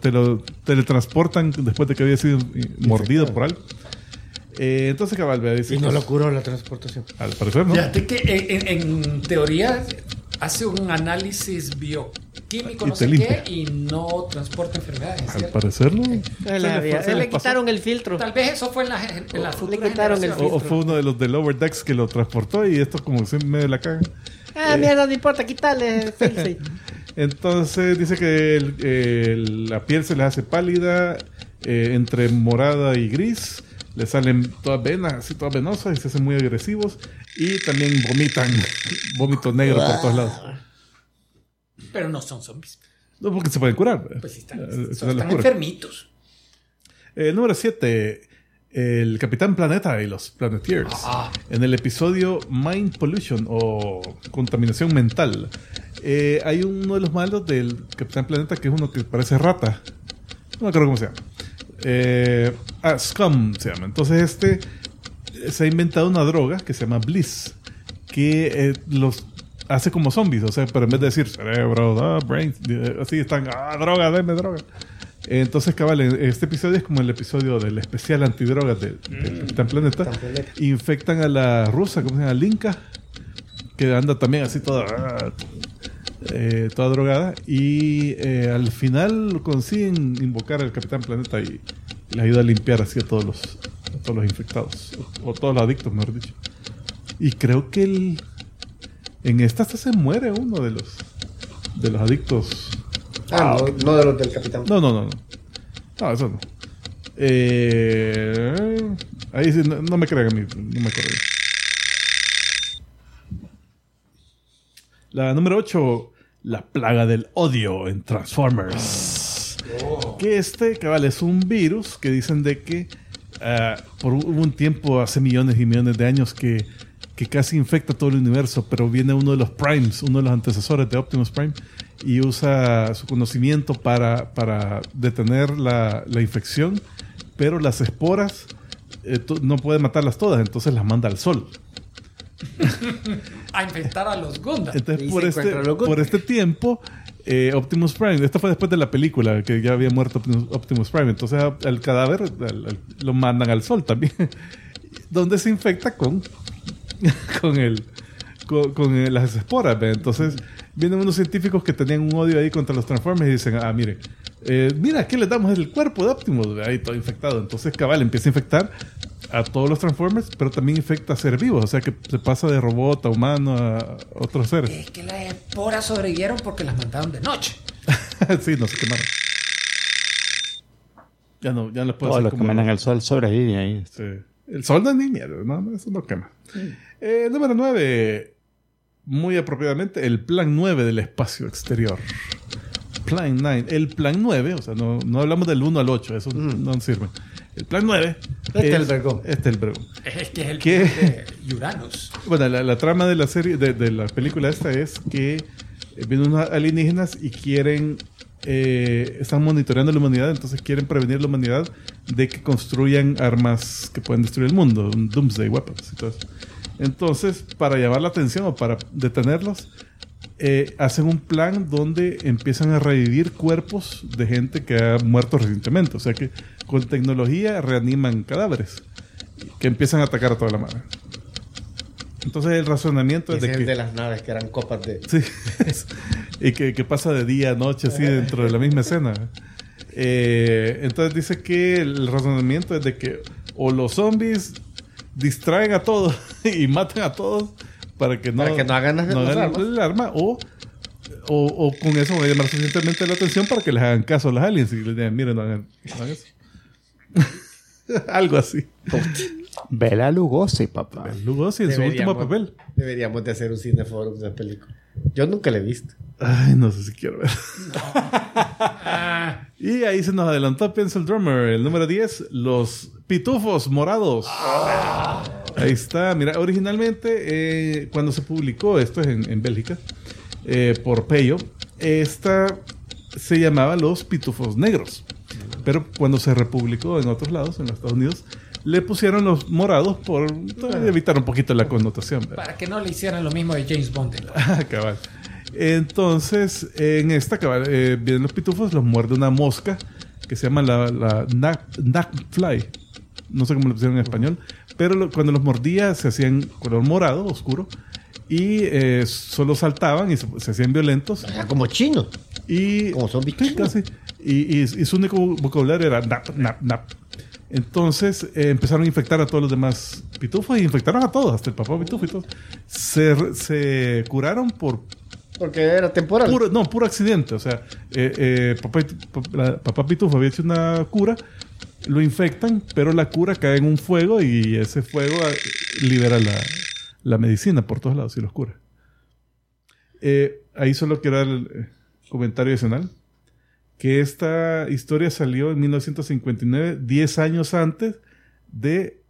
te lo teletransportan después de que había sido eh, mordido por algo. Eh, entonces, cabal, vea, dice Y no lo curó la transportación. Al parecer, ¿no? Fíjate que en, en- en teoría hace un análisis bioquímico, Y no sé limpia. qué, y no transporta enfermedades. Al ¿cierto? parecer, ¿no? Él Se le, le fue- se le quitaron el filtro. Tal vez eso fue en la, en la futura quitaron el generación. O, o fue uno de los de Lower Decks que lo transportó y esto como se medio la caga. Ah, mierda, no importa, quítale. Entonces dice que el- el- la piel se le hace pálida, eh, entre morada y gris. Le salen todas venas, así todas venosas y se hacen muy agresivos. Y también vomitan vómito negro por todos lados. Pero no son zombies. No, porque se pueden curar. Pues sí, están, Eh, son- están enfermitos. El número 7, el Capitán Planeta y los Planeteers. Ah. En el episodio Mind Pollution o Contaminación Mental, eh, hay uno de los malos del Capitán Planeta que es uno que parece rata. No me acuerdo cómo se llama. Eh, ah, Scum se llama. Entonces este eh, se ha inventado una droga que se llama Bliss, que eh, los hace como zombies. O sea, pero en vez de decir cerebro, ah, brain, eh, así están, ah, droga, deme droga. Entonces, cabal, este episodio es como el episodio del especial antidrogas de, del Capitán Planeta. Infectan a la rusa, ¿cómo se llama? Linka, que anda también así toda, ah, eh, toda drogada. Y eh, al final consiguen invocar al Capitán Planeta y, y le ayuda a limpiar así a todos los, a todos los infectados, o, o todos los adictos, mejor dicho. Y creo que el, en esta se muere uno de los, de los adictos. Ah, no, no de los del capitán. No, no, no, no. No, eso no. Eh, ahí sí, no, no me crean a mí, no me acuerdo. La número 8, la plaga del odio en Transformers. Que este, cabal, es un virus que dicen de que ah, por un, tiempo, hace millones y millones de años, que, que casi infecta todo el universo, pero viene uno de los Primes, uno de los antecesores de Optimus Prime, y usa su conocimiento para, para detener la, la infección, pero las esporas eh, no puede matarlas todas, entonces las manda al sol. A infectar a los Gundam. Entonces, por este, por este tiempo, eh, Optimus Prime, esto fue después de la película, que ya había muerto Optimus, Optimus Prime, entonces al cadáver al- al- lo mandan al sol también, donde se infecta con, con, el, con, con, eh, las esporas. ¿ve? Entonces, vienen unos científicos que tenían un odio ahí contra los Transformers y dicen, ah, mire, eh, mira, aquí le damos el cuerpo de Optimus, ¿ve? ahí todo infectado. Entonces, cabal, empieza a infectar a todos los Transformers, pero también infecta a seres vivos. O sea, que se pasa de robot a humano a otros seres. Es que las esporas sobrevivieron porque las mandaron de noche. sí, no se quemaron. Ya no, ya no les puedo Todos los que mandan al sol sobreviven ahí. Sí. El sol no es ni mierda, no, no, eso no quema. Eh, número 9. Muy apropiadamente, el plan 9 del espacio exterior. Plan 9. El plan 9, o sea, no, no hablamos del 1 al 8, eso no sirve. El plan 9. Este es el vergón. Este es el vergón. Es que es el ¿Qué? plan de Uranus. Bueno, la, la trama de la serie, de, de la película esta es que eh, vienen unos alienígenas y quieren, eh, están monitoreando la humanidad, entonces quieren prevenir la humanidad de que construyan armas que pueden destruir el mundo, un doomsday weapons y todo eso. Entonces, para llamar la atención o para detenerlos, eh, hacen un plan donde empiezan a revivir cuerpos de gente que ha muerto recientemente. O sea que con tecnología reaniman cadáveres que empiezan a atacar a toda la madre. Entonces el razonamiento es de que... de las naves que eran copas de... Sí. y que, que pasa de día a noche así dentro de la misma escena. Eh, entonces dice que el razonamiento es de que o los zombies distraen a todos y matan a todos para que no, Para que no hagan las- las hagan armas. el arma o, o, o con eso va a llamar suficientemente la atención para que les hagan caso a los aliens y les digan, miren, no hagan, no hagan eso. Algo así. Vela Lugosi, papá. Lugosi en su último papel. Deberíamos de hacer un cineforum de esa película. Yo nunca la he visto. Ay, no sé si quiero ver. Ah, Y ahí se nos adelantó Pencil Drummer, el número 10, los pitufos morados. Ahí está, mira, originalmente eh, cuando se publicó, esto es en, en Bélgica, eh, por Peyo, esta se llamaba los pitufos negros. Pero cuando se republicó en otros lados, en los Estados Unidos, le pusieron los morados por evitar un poquito la connotación. ¿verdad? para que no le hicieran lo mismo de James Bond. la- Ah, cabal. Entonces, en esta cabal, eh, vienen los pitufos, los muerde una mosca que se llama la, la nutfly. No sé cómo lo pusieron en español. Pero lo- cuando los mordía se hacían color morado, oscuro. Y eh, solo saltaban y se, se hacían violentos. Era como chino. Y, Como zombies Sí, chinos. casi. Y, y- y su único vocabulario era nap, nap, nap. Entonces eh, empezaron a infectar a todos los demás pitufos y infectaron a todos, hasta el papá pitufo y todos. Se, se curaron por Porque era temporal. puro, no, puro accidente. O sea, eh, eh, papá, la- papá Pitufo había hecho una cura, lo infectan, pero la cura cae en un fuego y ese fuego eh, libera la, la medicina por todos lados y los cura. Eh, ahí solo quiero dar el eh, comentario adicional. Que esta historia salió en 1959, 10 años antes de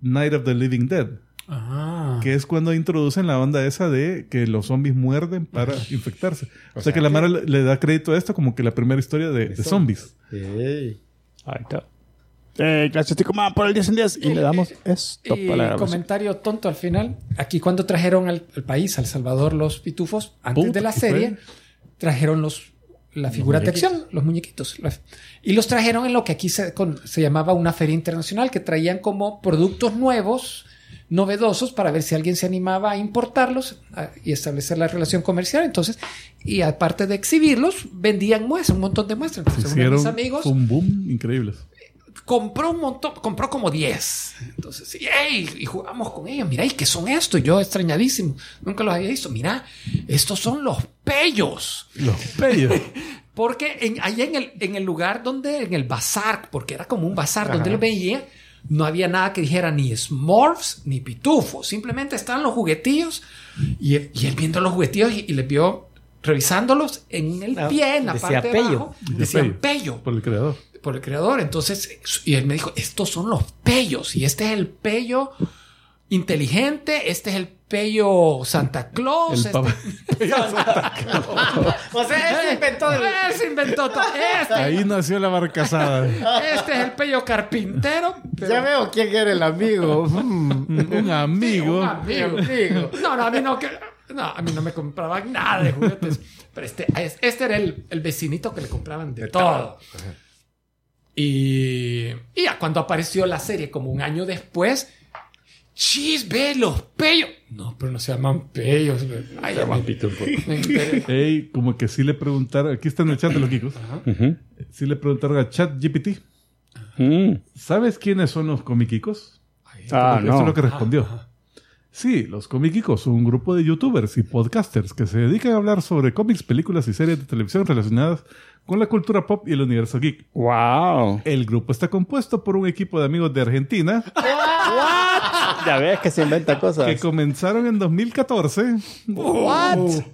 Night of the Living Dead Ah. que es cuando introducen la onda esa de que los zombies muerden para infectarse. O, sea, sea que la Mara le, le da crédito a esto como que la primera historia de, de zombies. Sí. Ahí está. Eh, gracias, Tico Man, por el 10 en 10. Y le damos esto Y para la grabación. comentario tonto al final. Aquí cuando trajeron al, al país, al Salvador, los pitufos, antes Puta, de la ¿qué serie, fue? trajeron los la figura de acción, los muñequitos. Y los trajeron en lo que aquí se, con- se llamaba una feria internacional, que traían como productos nuevos, novedosos, para ver si alguien se animaba a importarlos a- y establecer la relación comercial. Entonces, y aparte de exhibirlos, vendían muestras, un montón de muestras. Entonces, hicieron amigos un boom increíble. Compró un montón, compró como 10. Entonces, y, jugamos con ellos. Mira, ¿y qué son estos? Yo extrañadísimo. Nunca los había visto. Mira, estos son los pellos. Los pellos. Porque en, allá en el, en el lugar donde, en el bazar, porque era como un bazar donde lo veía, no había nada que dijera ni Smurfs ni Pitufos. Simplemente estaban los juguetillos y, él- y él viendo los juguetillos y, y les vio revisándolos en el Ah, pie, en la parte de pello. abajo. Decían Pello. pello por el creador. Por el creador. Entonces, y él me dijo, estos son los pellos. Y este es el pello inteligente, este es el pello Santa Claus. El este- papa- O sea, él se inventó el- Él se inventó todo. Este, Ahí nació la barcazada. este es el pello carpintero. pero- Ya veo quién era el amigo. Mm. un amigo. Un amigo. No, no, a mí no, que, no, a mí no me compraban nada de juguetes. Pero este, este era el, el vecinito que le compraban de, todo. Y, y ya cuando apareció la serie, como un año después, Chis, ve los pellos. No, pero no se llaman pellos. Ay, ya me pito un poco. Ey, como que sí le preguntaron, aquí está en el chat de los Kikos, sí le preguntaron a ChatGPT, Mm. ¿sabes quiénes son los comiquicos? Ah, Eso es no. lo que respondió. Sí, los comiquicos son un grupo de youtubers y podcasters que se dedican a hablar sobre cómics, películas y series de televisión relacionadas con la cultura pop y el universo geek. Wow. El grupo está compuesto por un equipo de amigos de Argentina Ya ves que se inventa cosas. que comenzaron en 2014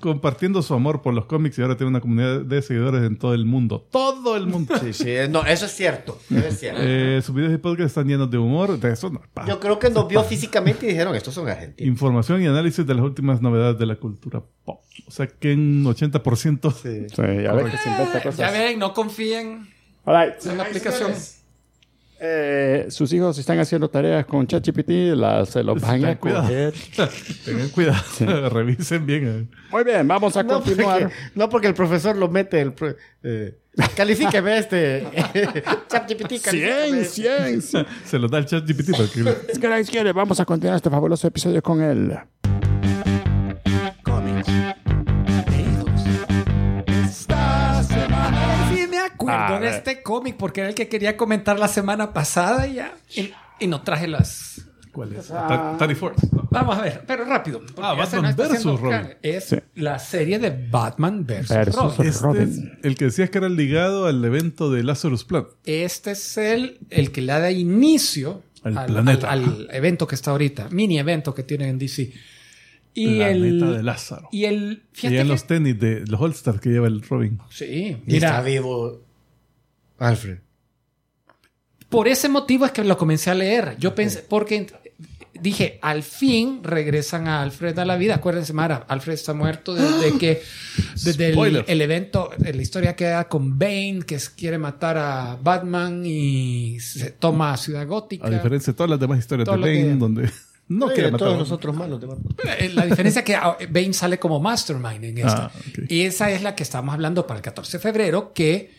compartiendo su amor por los cómics y ahora tiene una comunidad de seguidores en todo el mundo. Todo el mundo. Sí, sí, no, eso es cierto. eso es cierto. Eh, sus videos y podcasts están llenos de humor, de eso no. pa- Yo creo que nos vio físicamente y dijeron, estos son argentinos. Información y análisis de las últimas novedades de la cultura pop. O sea que en 80% Sí. Sí, ya ves que se inventa cosas. Ya ven, no confíen All right. en la aplicación. Eh, sus hijos están haciendo tareas con ChatGPT, las se los van a cuidado. coger. tengan cuidado, revisen bien. eh. Muy bien, vamos a No continuar. porque, no porque el profesor lo mete. El pro- eh, califíqueme este. ChatGPT, califíqueme 100. 100. Se los da el chat GPT para que... Es que la izquierda, vamos a continuar este fabuloso episodio con él. Sí, ver. este cómic porque era el que quería comentar la semana pasada y ya. Y, y no traje las. ¿Cuál es? Tiny Force. No. Vamos a ver, pero rápido. Ah, Batman está versus Robin. Es Sí. la serie de Batman versus, Versus Robin. Este Robin. es el que decías que era ligado al evento de Lazarus Planet. Este es el, el que le da inicio Al al, planeta. al- al evento que está ahorita, mini evento que tiene en DC. Y Planeta el. de Lázaro. Y el. Y Fíjate en que- los tenis de los All-Star que lleva el Robin. Sí, Y está vivo Alfred. Por ese motivo es que lo comencé a leer. Yo pensé, porque dije, al fin regresan a Alfred a la vida. Acuérdense, Mara, Alfred está muerto desde que, desde el, el evento, la historia queda con Bane, que quiere matar a Batman y se toma Ciudad Gótica. A diferencia de todas las demás historias Todo de que- Bane, donde no Oye, quiere matar todos a- los otros malos de Batman. Eh, La diferencia es que ah, Bane sale como mastermind en esta. Ah, ok. Y esa es la que estamos hablando para el 14 de febrero, que...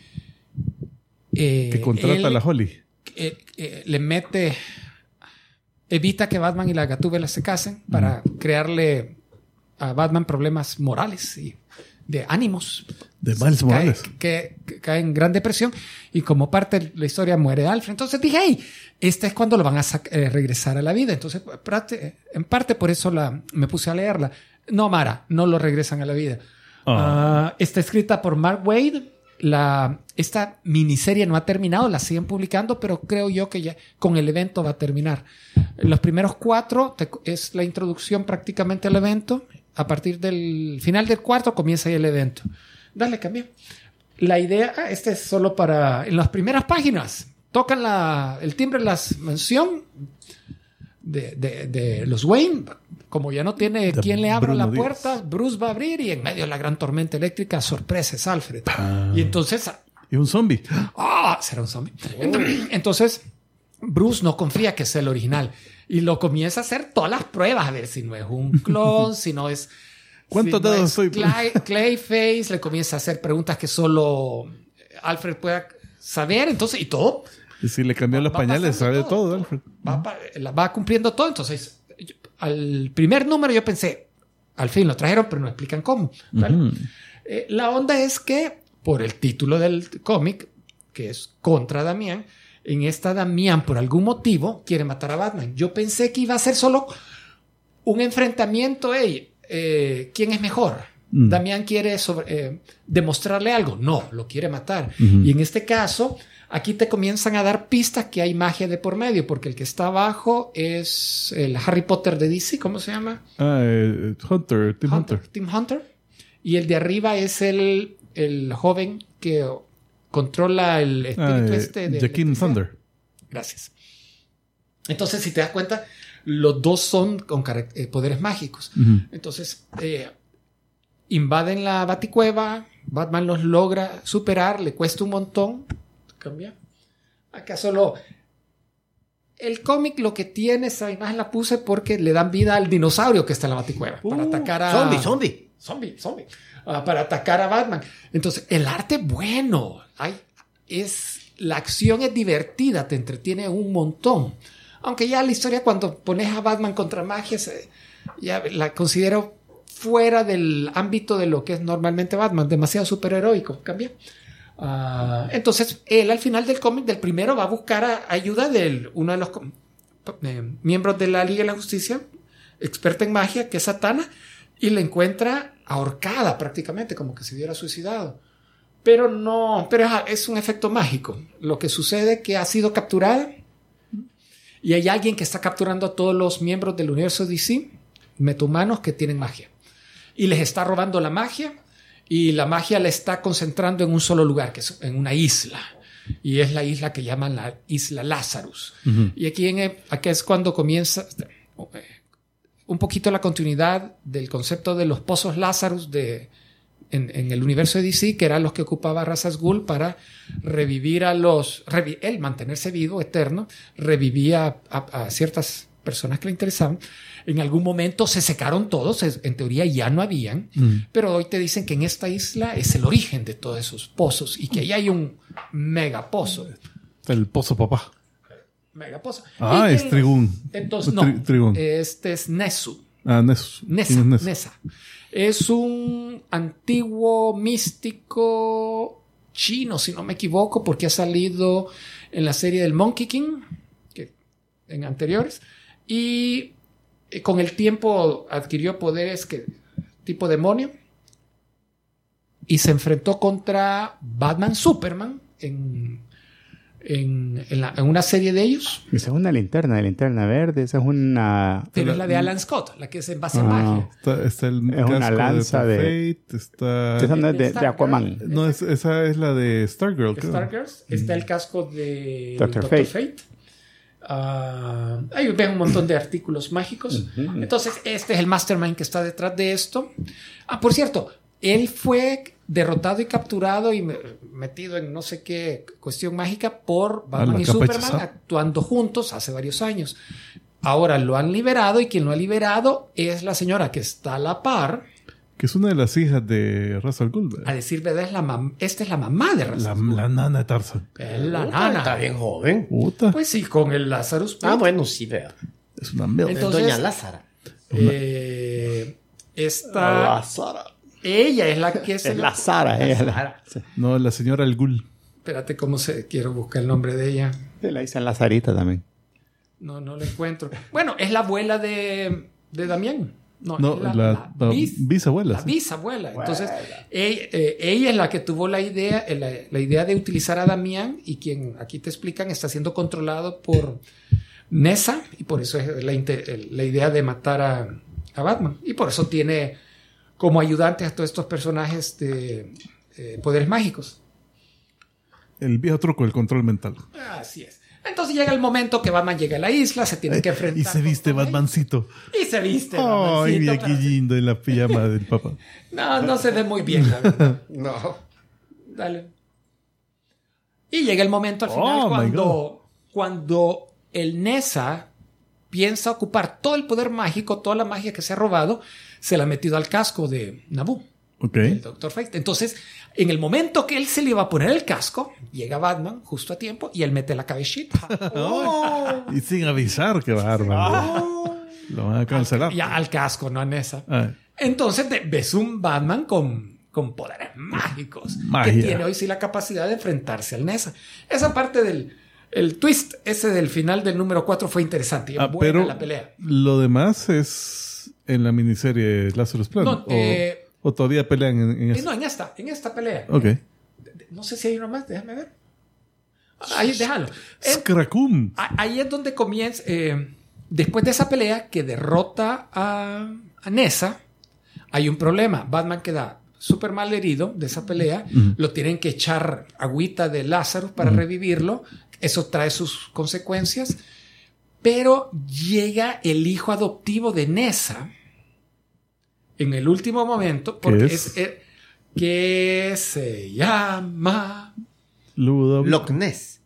eh, que contrata él- a la Holly. eh, eh, le mete, evita que Batman y la Gatúbela se casen para crearle a Batman problemas morales y de ánimos. De Miles Morales. Que, que cae en gran depresión y como parte de la historia muere Alfred. Entonces dije, hey, este es cuando lo van a eh, regresar a la vida. Entonces, parte- en parte por eso la, me puse a leerla. No, Mara, no lo regresan a la vida. Ah, está escrita por Mark Wade. La, esta miniserie no ha terminado, la siguen publicando, pero creo yo que ya con el evento va a terminar. Los primeros cuatro es la introducción prácticamente al evento. A partir del final del cuarto comienza ahí el evento. Dale, cambia. La idea, ah, este es solo para en las primeras páginas. Tocan la, el timbre de la mansión de- de los Wayne. Como ya no tiene quien le abra la Bruno puerta, Bruce va a abrir y en medio de la gran tormenta eléctrica, sorpresa, es Alfred. Y entonces, Y un zombie. ¡ah! Será un zombie. Entonces, Bruce no confía que sea el original y lo comienza a hacer todas las pruebas a ver si no es un clon, si no es. ¿Cuántos si no dedos es soy? Clay- Clayface le comienza a hacer preguntas que solo Alfred pueda saber, entonces, y todo Y si le cambian los pañales, sabe todo, Alfred. va, la va cumpliendo todo. Entonces, al primer número yo pensé, al fin lo trajeron, pero no explican cómo. ¿vale? Eh, la onda es que, por el título del cómic, que es contra Damián, en esta Damián, por algún motivo, quiere matar a Batman. Yo pensé que iba a ser solo un enfrentamiento. Hey, eh, ¿Quién es mejor? Mm. Damián quiere sobre- eh, demostrarle algo. No, lo quiere matar. Y en este caso, aquí te comienzan a dar pistas que hay magia de por medio, porque el que está abajo es el Harry Potter de DC, ¿cómo se llama? Ah, eh, Hunter, Tim Hunter. Tim Hunter. Y el de arriba es el, el joven que controla el espíritu Ah, eh, este de. Electricidad. Thunder. Gracias. Entonces, si te das cuenta, los dos son con eh, poderes mágicos. Entonces, eh, invaden la baticueva, Batman los logra superar, le cuesta un montón. Cambia. Acá solo... El cómic lo que tiene, esa imagen la puse porque le dan vida al dinosaurio que está en la baticueva. para atacar a... Zombie, zombie. Zombie, zombie. Ah, para atacar a Batman. Entonces, el arte bueno. Ay, es, la acción es divertida, te entretiene un montón. Aunque ya la historia cuando pones a Batman contra magia, se- ya la considero fuera del ámbito de lo que es normalmente Batman, demasiado superheroico, cambia. Ah, entonces, él al final del cómic, del primero, va a buscar ayuda de uno de los eh, miembros de la Liga de la Justicia, experta en magia, que es Satana, y la encuentra ahorcada prácticamente, como que se hubiera suicidado. Pero no, pero es, un efecto mágico. Lo que sucede es que ha sido capturada y hay alguien que está capturando a todos los miembros del universo DC, metahumanos que tienen magia. Y les está robando la magia y la magia la está concentrando en un solo lugar, que es en una isla. Y es la isla que llaman la isla Lazarus. Y aquí, en, aquí es cuando comienza eh, un poquito la continuidad del concepto de los pozos Lazarus de, en, en el universo de DC, que eran los que ocupaba Razas Ghul para revivir a los. revi- él mantenerse vivo, eterno, revivía a, a ciertas personas que le interesaban. En algún momento se secaron todos, en teoría ya no habían, pero hoy te dicen que en esta isla es el origen de todos esos pozos y que ahí hay un mega pozo. El pozo papá. Mega pozo. Ah, Y es Trigún. Entonces, Tri- no. Trigún. Este es Nesu. Ah, ¿Quién es Nessus? Nessa. Es un antiguo místico chino, si no me equivoco, porque ha salido en la serie del Monkey King, que, en anteriores, y con el tiempo adquirió poderes que tipo demonio y se enfrentó contra Batman Superman en, en, en la- en una serie de ellos. Esa es una linterna, de linterna verde. Esa es una. Pero es la de Alan Scott, la que es en base a Ah. magia. Está, está el Es una lanza de, de- Fate, está... Esa no es de, de Stargirl. Aquaman. No, es- esa es la de Stargirl, creo. Stargirls, está el casco de. Fate. Fate. Ah, ahí ven un montón de artículos mágicos. Entonces, este es el mastermind que está detrás de esto. Ah, por cierto, él fue derrotado y capturado y me- metido en no sé qué cuestión mágica por Batman y Superman actuando juntos hace varios años. Ahora lo han liberado y quien lo ha liberado es la señora que está a la par. Que es una de las hijas de Russell Goldberg. A decir verdad, es la mam- esta es la mamá de La, Razal. la nana de Tarzan. Es la nana. Está bien joven. Puta. Pues sí, con el Lazarus. Ah, bueno, sí, vea. es una mierda. Entonces- Doña Lázara. Eh, esta, Lázara. ella es la que se Es la Sara. ella la. No, la señora El Gul. Espérate, cómo se quiero buscar el nombre de ella. Sí, la dicen la Sarita también. No, no la encuentro. Bueno, es la abuela de, de Damián. No, No, la, la bis- bisabuela. la sí. bisabuela. Entonces, ella, eh, ella es la que tuvo la idea, eh, la, la idea de utilizar a Damián y quien aquí te explican está siendo controlado por Nessa y por eso es la, la idea de matar a, a Batman. Y por eso tiene como ayudantes a todos estos personajes de eh, poderes mágicos. El viejo truco, el control mental. Así es. Entonces llega el momento que Batman llega a la isla, se tiene que enfrentar. Y se viste. Batmancito. Y se viste. Ay, Batmancito, mira pero qué sí. lindo en la pijama del papá. No, no se ve muy bien, la verdad. No. Dale. Y llega el momento al final Oh, my cuando, cuando el Nessa piensa ocupar todo el poder mágico, toda la magia que se ha robado, se la ha metido al casco de Naboo, Ok. el Doctor Fate. Entonces, en el momento que él se le iba a poner el casco, llega Batman justo a tiempo y él mete la cabecita. Y sin avisar, qué bárbaro. Lo van a cancelar. ya al casco, no a Nessa. Ah, Entonces ves un Batman con, con poderes mágicos. Magia. Que tiene hoy sí la capacidad de enfrentarse al Nessa. Esa parte del el twist ese del final del número 4 fue interesante. Y ah, buena pero la pelea. lo demás es en la miniserie Lazarus Plan. No, eh, o todavía pelean en, en eso. no, en esta, en esta pelea. Ok. No sé si hay uno más, déjame ver. Ahí, déjalo. Scracum. ahí es donde comienza. eh, después de esa pelea que derrota a, a Nessa, hay un problema. Batman queda súper mal herido de esa pelea. Lo tienen que echar agüita de Lázaro para revivirlo. Eso trae sus consecuencias. Pero llega el hijo adoptivo de Nessa en el último momento, porque ¿Qué es? es? eh, que se llama Ludo. Loch Ness.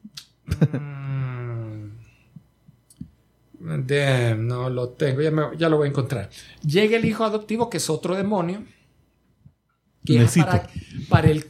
Mm. Damn, no lo tengo, ya, me- ya lo voy a encontrar. Llega el hijo adoptivo, que es otro demonio, que es para, para el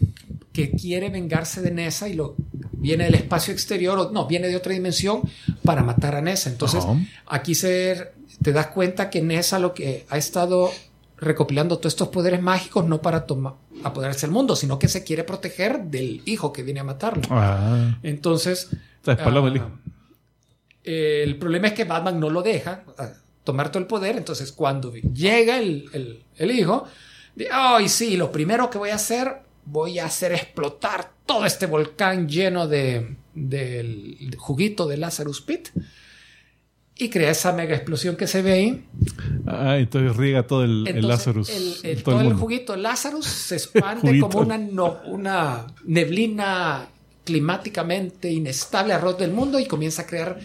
que quiere vengarse de Nessa y, lo, viene del espacio exterior, o no, viene de otra dimensión para matar a Nessa. Entonces, aquí se, te das cuenta que Nessa lo que ha estado recopilando todos estos poderes mágicos no para tomar apoderarse del mundo, sino que se quiere proteger del hijo que viene a matarlo. Ah, Entonces, el ah, hijo. el problema es que Batman no lo deja ah, tomar todo el poder. Entonces, cuando llega el, el- el hijo, dice, ay, sí, lo primero que voy a hacer, voy a hacer explotar todo este volcán lleno de, del juguito de Lazarus Pit. Y crea esa mega explosión que se ve ahí. Ah, entonces riega todo el, el Entonces, Lazarus. el- el- en todo el, juguito Lazarus se expande como una, no- una neblina climáticamente inestable alrededor del mundo y comienza a crear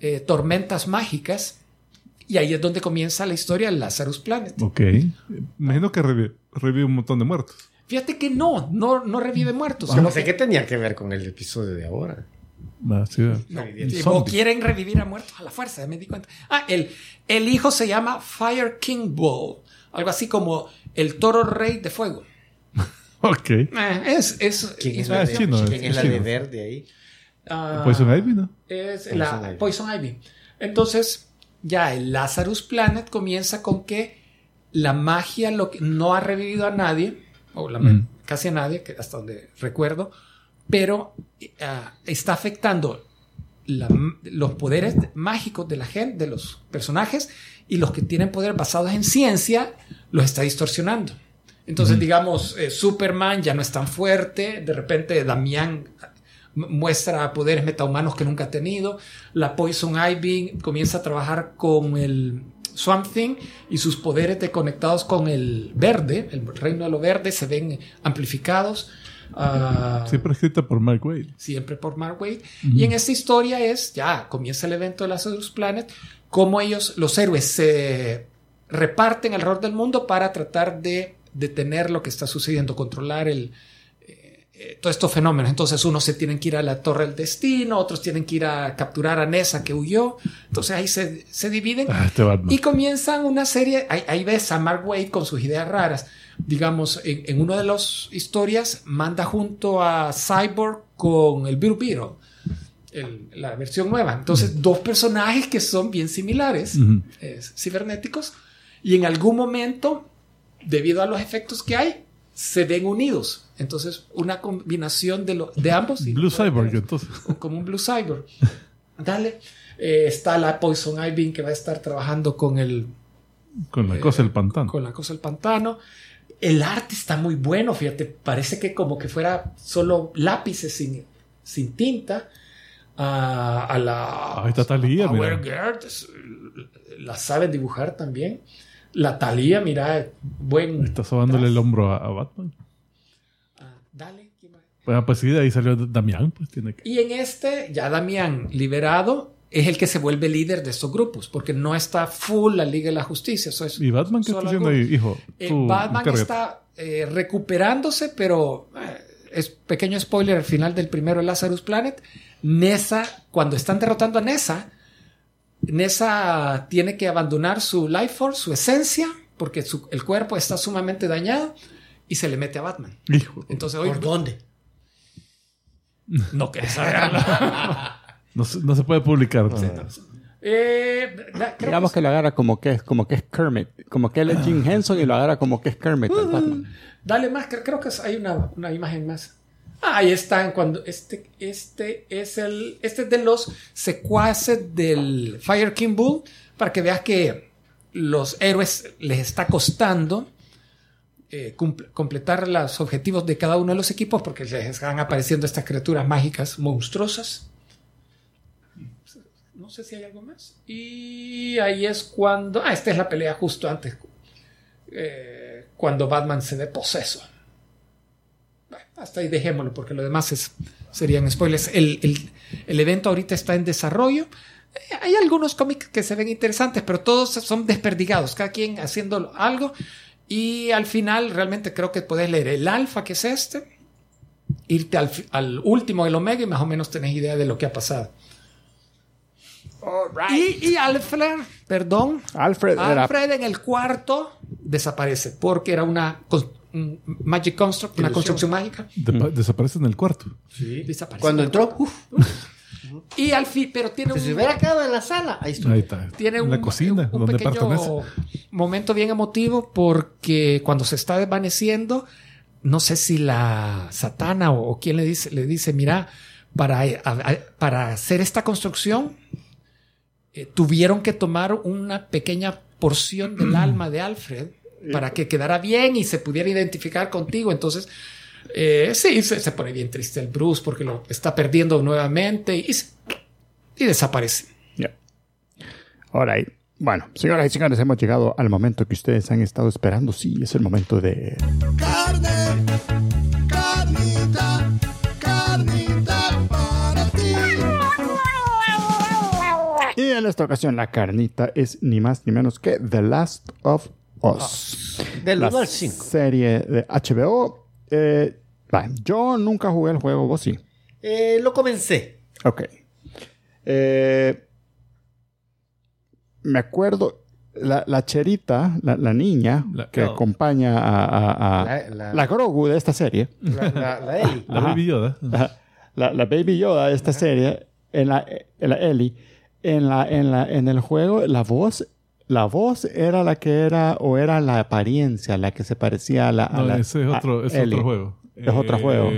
eh, tormentas mágicas. Y ahí es donde comienza la historia del Lazarus Planet. Ok. Imagino que revi- revive un montón de muertos. Fíjate que no, no, no revive muertos. No sé qué tenía que ver con el episodio de ahora. Ah, sí, No, o quieren revivir a muertos a la fuerza, me di cuenta. Ah, el, el hijo se llama Fire King Bull, algo así como el toro rey de fuego. Ok. Eh, es, es, ¿Quién es, Ah, la, de, chino, ¿quién es es la de verde ahí? ah, Poison Ivy, ¿no? es Poison la Ivy. Poison Ivy. Entonces, ya el Lazarus Planet comienza con que la magia lo que, no ha revivido a nadie, o la- Mm. casi a nadie, que hasta donde recuerdo, pero ah, está afectando la- los poderes mágicos de la gente, de los personajes, y los que tienen poder basados en ciencia, los está distorsionando. Entonces, digamos, eh, Superman ya no es tan fuerte, de repente Damián mu- muestra poderes metahumanos que nunca ha tenido, la Poison Ivy comienza a trabajar con el Swamp Thing y sus poderes de conectados con el verde, el reino de lo verde, se ven amplificados. Ah, Siempre escrita por Mark Wade. siempre por Mark Waid. Y en esta historia es, ya, comienza el evento de Lazarus Planet, cómo ellos, los héroes, se reparten alrededor del mundo para tratar de detener lo que está sucediendo, controlar el, eh, eh, todos estos fenómenos. Entonces, unos se tienen que ir a la Torre del Destino, otros tienen que ir a capturar a Nessa que huyó. Entonces, ahí se, se dividen. Ah, este. Y comienzan una serie, ahí, ahí ves a Mark Wade con sus ideas raras. Digamos, en, en una de las historias manda junto a Cyborg con el Blue Beetle, el- la versión nueva. Entonces, dos personajes que son bien similares, Ujú. eh, cibernéticos, y en algún momento, debido a los efectos que hay, se ven unidos. Entonces, una combinación de, lo, de ambos. Blue Cyborg, entonces. como un Blue Cyborg. Dale. Eh, está la Poison Ivy que va a estar trabajando con el Con la cosa del pantano. con la cosa del pantano. El arte está muy bueno, fíjate, parece que como que fuera solo lápices sin, sin tinta. Ah, a la Ahí está a Power mira. La saben dibujar también. La Talía, mira, buen. Está sobándole el hombro a, a Batman. Ah, dale. ¿quién va? Bueno, pues sí, de ahí salió Damián, pues tiene que. Y en este, ya Damián liberado, es el que se vuelve líder de estos grupos, porque no está full la Liga de la Justicia. Eso es ¿Y Batman qué está haciendo ahí, hijo? Eh, Batman está eh, recuperándose, pero eh, es pequeño spoiler al final del primero de Lazarus Planet. Nessa, cuando están derrotando a Nessa, Nessa tiene que abandonar su life force, su esencia, porque su- el cuerpo está sumamente dañado y se le mete a Batman. Hijo. Entonces hoy ¿Por dónde? no querés saberlo. No, se- no se puede publicar. Eh, Digamos que- que lo agarra como que es, como que es Kermit. Como que él es Jim Henson y lo agarra como que es Kermit. Batman. Dale más, cre- creo que hay una, una imagen más. Ah, ahí están cuando este, este es el, este es de los secuaces del Fire King Bull para que veas que los héroes les está costando eh, completar los objetivos de cada uno de los equipos porque les están apareciendo estas criaturas mágicas monstruosas. Sé si hay algo más. Y ahí es cuando. Ah, esta es la pelea justo antes eh, cuando Batman se dé poseso. Bueno, hasta ahí dejémoslo porque lo demás es, serían spoilers. El, el- el evento ahorita está en desarrollo. Eh, Hay algunos cómics que se ven interesantes, pero todos son desperdigados, cada quien haciendo algo. Y al final realmente creo que puedes leer el alfa, que es este, irte al, al último, el omega, y más o menos tenés idea de lo que ha pasado. Y, y Alfred, perdón, Alfred era Alfred en el cuarto desaparece porque era una, un Magic Construct, una construcción mágica. De- Desaparece en el cuarto. Desaparece. Cuando entró, uf, Y al fin, pero tiene si se un, hubiera quedado en la sala, ahí está. Ahí está. tiene en un, la cocina, un donde pequeño momento bien emotivo porque cuando se está desvaneciendo, no sé si la satana o, o quién le dice, le dice, mira, para, a- a- para hacer esta construcción eh, tuvieron que tomar una pequeña porción del alma de Alfred para que quedara bien y se pudiera identificar contigo. Entonces, eh, sí, se, se pone bien triste el Bruce porque lo está perdiendo nuevamente y, se- y desaparece. Ya. Ahora, bueno, señoras y señores, hemos llegado al momento que ustedes han estado esperando. Sí, es el momento de... Carne, Y en esta ocasión la carnita es ni más ni menos que The Last of Us. Del la 1 al 5. serie de HBO. Eh, yo nunca jugué el juego, vos sí. Eh, lo comencé. Ok. Eh, me acuerdo, la, la cherita, la, la niña La que acompaña a, a- a- La- la, la- Grogu de esta serie, La, la, la Ajá. Baby Yoda. Ajá. la, la Baby Yoda de esta serie, en la, en la Ellie, en, la, en, la, en el juego, la voz, la voz era la que era, o era la apariencia, la que se parecía a la. a No, la- ese es a otro, es Ellie. otro juego. Es otro juego.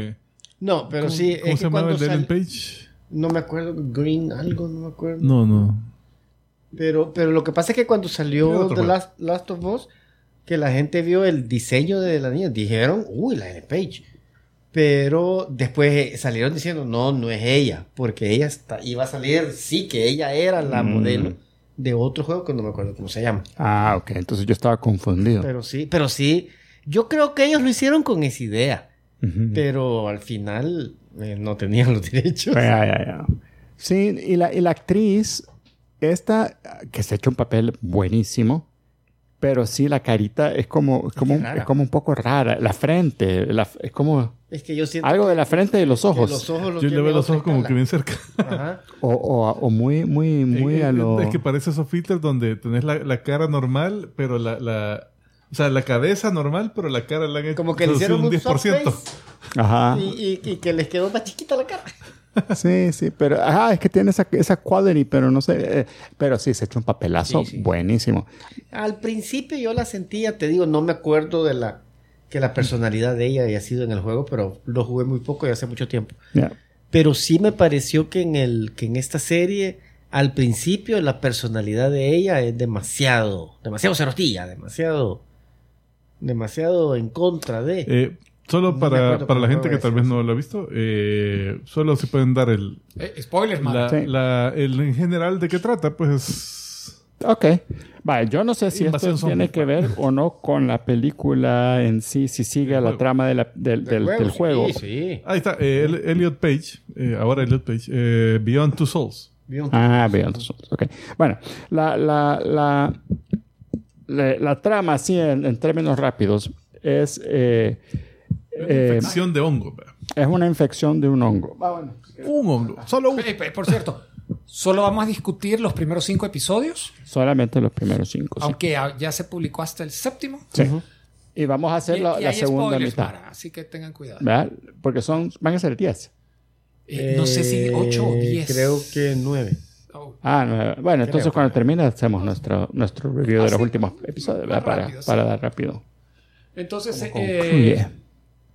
No, pero ¿cómo- sí, ¿Cómo es se que llamaba el de Ellen sal- Page? No me acuerdo, Green algo, no me acuerdo. No, no. Pero, pero lo que pasa es que cuando salió The. Last, Last of Us, que la gente vio el diseño de la niña, dijeron, uy, la Ellen Page. Pero después eh, salieron diciendo, no, no es ella, porque ella está, iba a salir, sí, que ella era la Mm. modelo de otro juego que no me acuerdo cómo se llama. Ah, ok. Entonces yo estaba confundido. Pero sí, pero sí, yo creo que ellos lo hicieron con esa idea, pero al final eh, no tenían los derechos. Ya, ya, ya. Sí, y la, y la actriz, esta, que se ha hecho un papel buenísimo, pero sí, la carita es como, es como, un- es como un poco rara. La frente, la- es como Es que yo siento algo de la frente y los ojos. los ojos los Yo le veo los ojos como que bien cerca. Ajá. O, o, o muy, muy, muy Eh, a eh, lo... Es que parece esos filters donde tenés la, la cara normal, pero la, la... O sea, la cabeza normal, pero la cara la han hecho Como que le hicieron un soft face Ajá. y, y- y que les quedó más chiquita la cara. Sí, sí, pero ajá, es que tiene esa, esa quality, pero no sé. eh, pero sí, se hecho un papelazo Sí, sí. buenísimo. Al principio yo la sentía, te digo, no me acuerdo de la que la personalidad de ella haya sido en el juego, pero lo jugué muy poco y hace mucho tiempo. Ya. Pero sí me pareció que en el que en esta serie al principio la personalidad de ella es demasiado, demasiado cerotilla, demasiado demasiado en contra de. Eh, solo para, acuerdo para la gente que tal vez no lo ha visto, eh, solo si pueden dar el, Eh, spoilers, man. la, Sí. la- el en general de qué trata, pues Ok. Vale, yo no sé si Invasión esto tiene que ver o no con la película en sí, si sigue la trama de la- del, del- del juego. Sí, sí. ahí está, eh, El- Elliot Page, eh, ahora Elliot Page, eh, Beyond Two Souls. Ah, veo, entonces, ok. Bueno, la, la, la, la, la trama, así en, en términos rápidos, es, eh, eh, Infección de hongo. es una infección de un hongo. Un hongo, solo un. Eh, eh, por cierto, solo vamos a discutir los primeros cinco episodios, Solamente los primeros cinco. aunque ya se publicó hasta el séptimo. Sí. Y vamos a hacer Y- la, y la hay segunda mitad. Así que tengan cuidado. ¿verdad? Porque son, van a ser 10. Eh, no sé si 8 o Eh, 10. Creo que nueve. Oh. Ah, nueve. bueno, entonces cuando termine hacemos nuestro, nuestro review de los sí. últimos episodios. Para, rápido, sí. para dar rápido. Entonces, eh, concluye.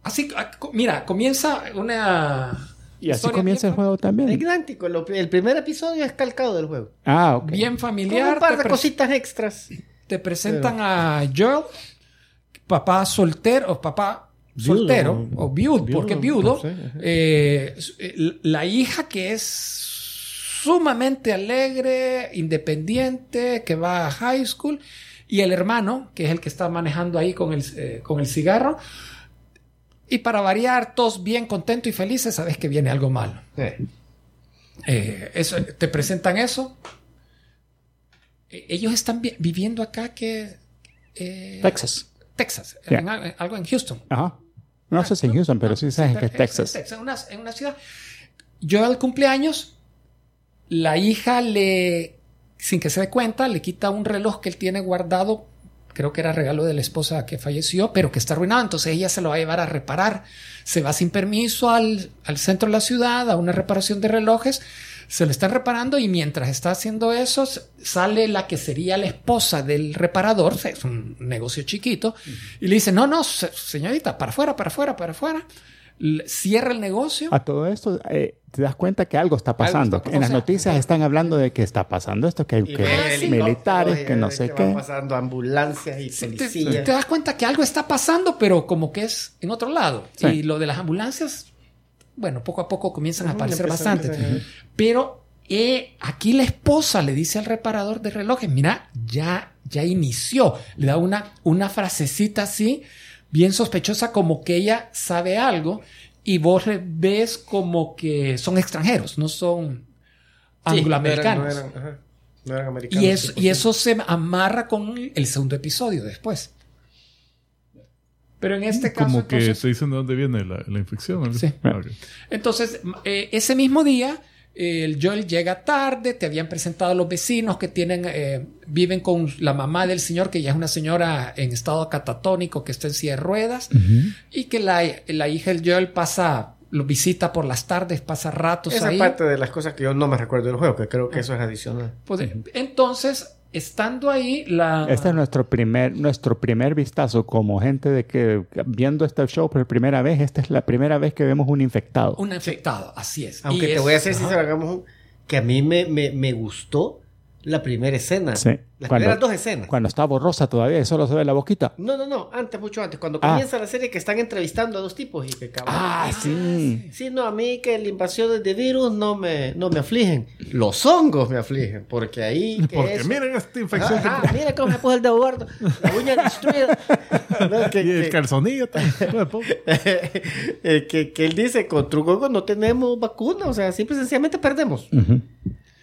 Así, ah, mira, comienza una. Y así comienza el juego Es también. idéntico. lo- El primer episodio es calcado del juego. Ah, ok. Bien Con familiar. un par de cositas extras. Te presentan a Joel, papá soltero, o papá Viudo, soltero, o viudo, Viudo, porque no viudo. sé, eh, la hija que es sumamente alegre, independiente, que va a high school, y el hermano, que es el que está manejando ahí con el, eh, con el cigarro. Y para variar, todos bien contentos y felices, sabes que viene algo malo. Sí. Eh, eso, te presentan eso. Eh, ellos están vi- viviendo acá que... eh, Texas. Texas. En algo en Houston. Ajá. No sé si en Houston, pero sí sabes que es Texas. En una, en una ciudad. Yo al cumpleaños, la hija le, sin que se dé cuenta, le quita un reloj que él tiene guardado creo que era regalo de la esposa que falleció, pero que está arruinado. Entonces ella se lo va a llevar a reparar. Se va sin permiso al, al centro de la ciudad a una reparación de relojes. Se lo están reparando y mientras está haciendo eso, sale la que sería la esposa del reparador, es un negocio chiquito, y le dice, no, no, se- señorita, para afuera, para afuera, para afuera. Cierra el negocio. A todo esto, eh, te das cuenta que algo está pasando. está en las noticias están hablando de que está pasando esto, que que militares, y que no sé que qué. pasando ambulancias y te, policías. te das cuenta que algo está pasando, pero como que es en otro lado. Sí. Y lo de las ambulancias, bueno, poco a poco comienzan a aparecer bastante. Pero eh, aquí la esposa le dice al reparador de relojes, mira, ya, ya inició. Le da una, una frasecita así, bien sospechosa, como que ella sabe algo. Y vos le ves como que son extranjeros, no son Sí, angloamericanos. No eran, no eran- ajá, no eran americanos. Y eso, y 100%. eso se amarra con el segundo episodio después. Pero en este caso. Como que entonces, te dicen de dónde viene la, la infección. ¿no? Sí. Ah, entonces, eh, ese mismo día, el Joel llega tarde, te habían presentado a los vecinos que tienen, eh, viven con la mamá del señor, que ya es una señora en estado catatónico, que está en silla de ruedas, y que la, la hija del Joel pasa, lo visita por las tardes, pasa ratos Esa ahí. parte de las cosas que yo no me recuerdo del juego, que creo que eso es adicional. Pues, entonces, estando ahí, la... Este es nuestro primer, nuestro primer vistazo como gente de que viendo este show por primera vez. Esta es la primera vez que vemos un infectado. Un infectado, así es. Aunque Y te es- voy a ajá. sincero, hagamos un- que a mí me, me, me gustó la primera escena. Sí. Las Cuando- primeras dos escenas. Cuando está borrosa todavía y solo se ve la boquita. No, no, no, antes, mucho antes. Cuando Ah. comienza la serie que están entrevistando a dos tipos y que cabrón. Ah, sí. Sí, no, a mí que la invasión de virus no me, no me afligen. Los hongos me afligen, porque ahí... que Porque eso- miren esta infección Ajá, ajá, mira cómo me puso el dedo gordo, la uña destruida. No, que- que... Y el que- calzonillo. también. Eh, que, que él dice, con Trucoco no tenemos vacuna, o sea, simple y sencillamente perdemos. Ujú.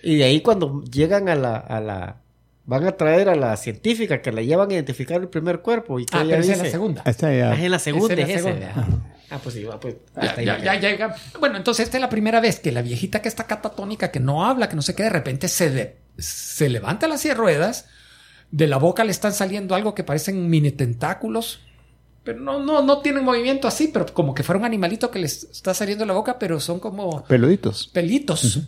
Y de ahí cuando llegan a la, a la... Van a traer a la científica que la llevan a identificar el primer cuerpo y que Ah, ella pero dice... es la segunda. Esta ya- Ah, es en la segunda, es la es ese. segunda. Ajá. Ah, pues sí, va, pues... Ya, hasta ahí ya, me ya quedé. llega. Bueno, entonces esta es la primera vez que la viejita que está catatónica, que no habla, que no sé qué, de repente se, de- se levanta la silla de ruedas, de la boca le están saliendo algo que parecen mini tentáculos, pero no, no, no tienen movimiento así, pero como que fuera un animalito que les está saliendo de la boca, pero son como Peluditos. pelitos.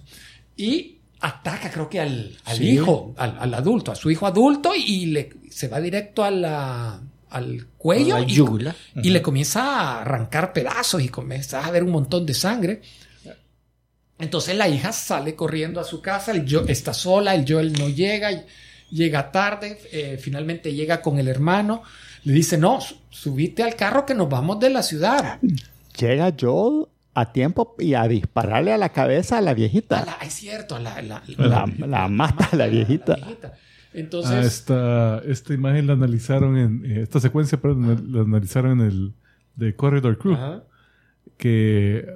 Y ataca, creo que al, al Sí. hijo, al, al adulto, a su hijo adulto, y le, se va directo a la- al cuello la y, le comienza a arrancar pedazos y comienza a ver un montón de sangre. Entonces la hija sale corriendo a su casa, el yo está sola, el Joel no llega, llega tarde, eh, finalmente llega con el hermano, le dice, no, su- subite al carro que nos vamos de la ciudad. Llega Joel a tiempo y a dispararle a la cabeza a la A viejita. la- es cierto, a la, la- La, la mata a la viejita. viejita. Ah, Entonces, esta, esta imagen la analizaron en... eh, esta secuencia, perdón, la analizaron en el... De Corridor Crew. Ajá. que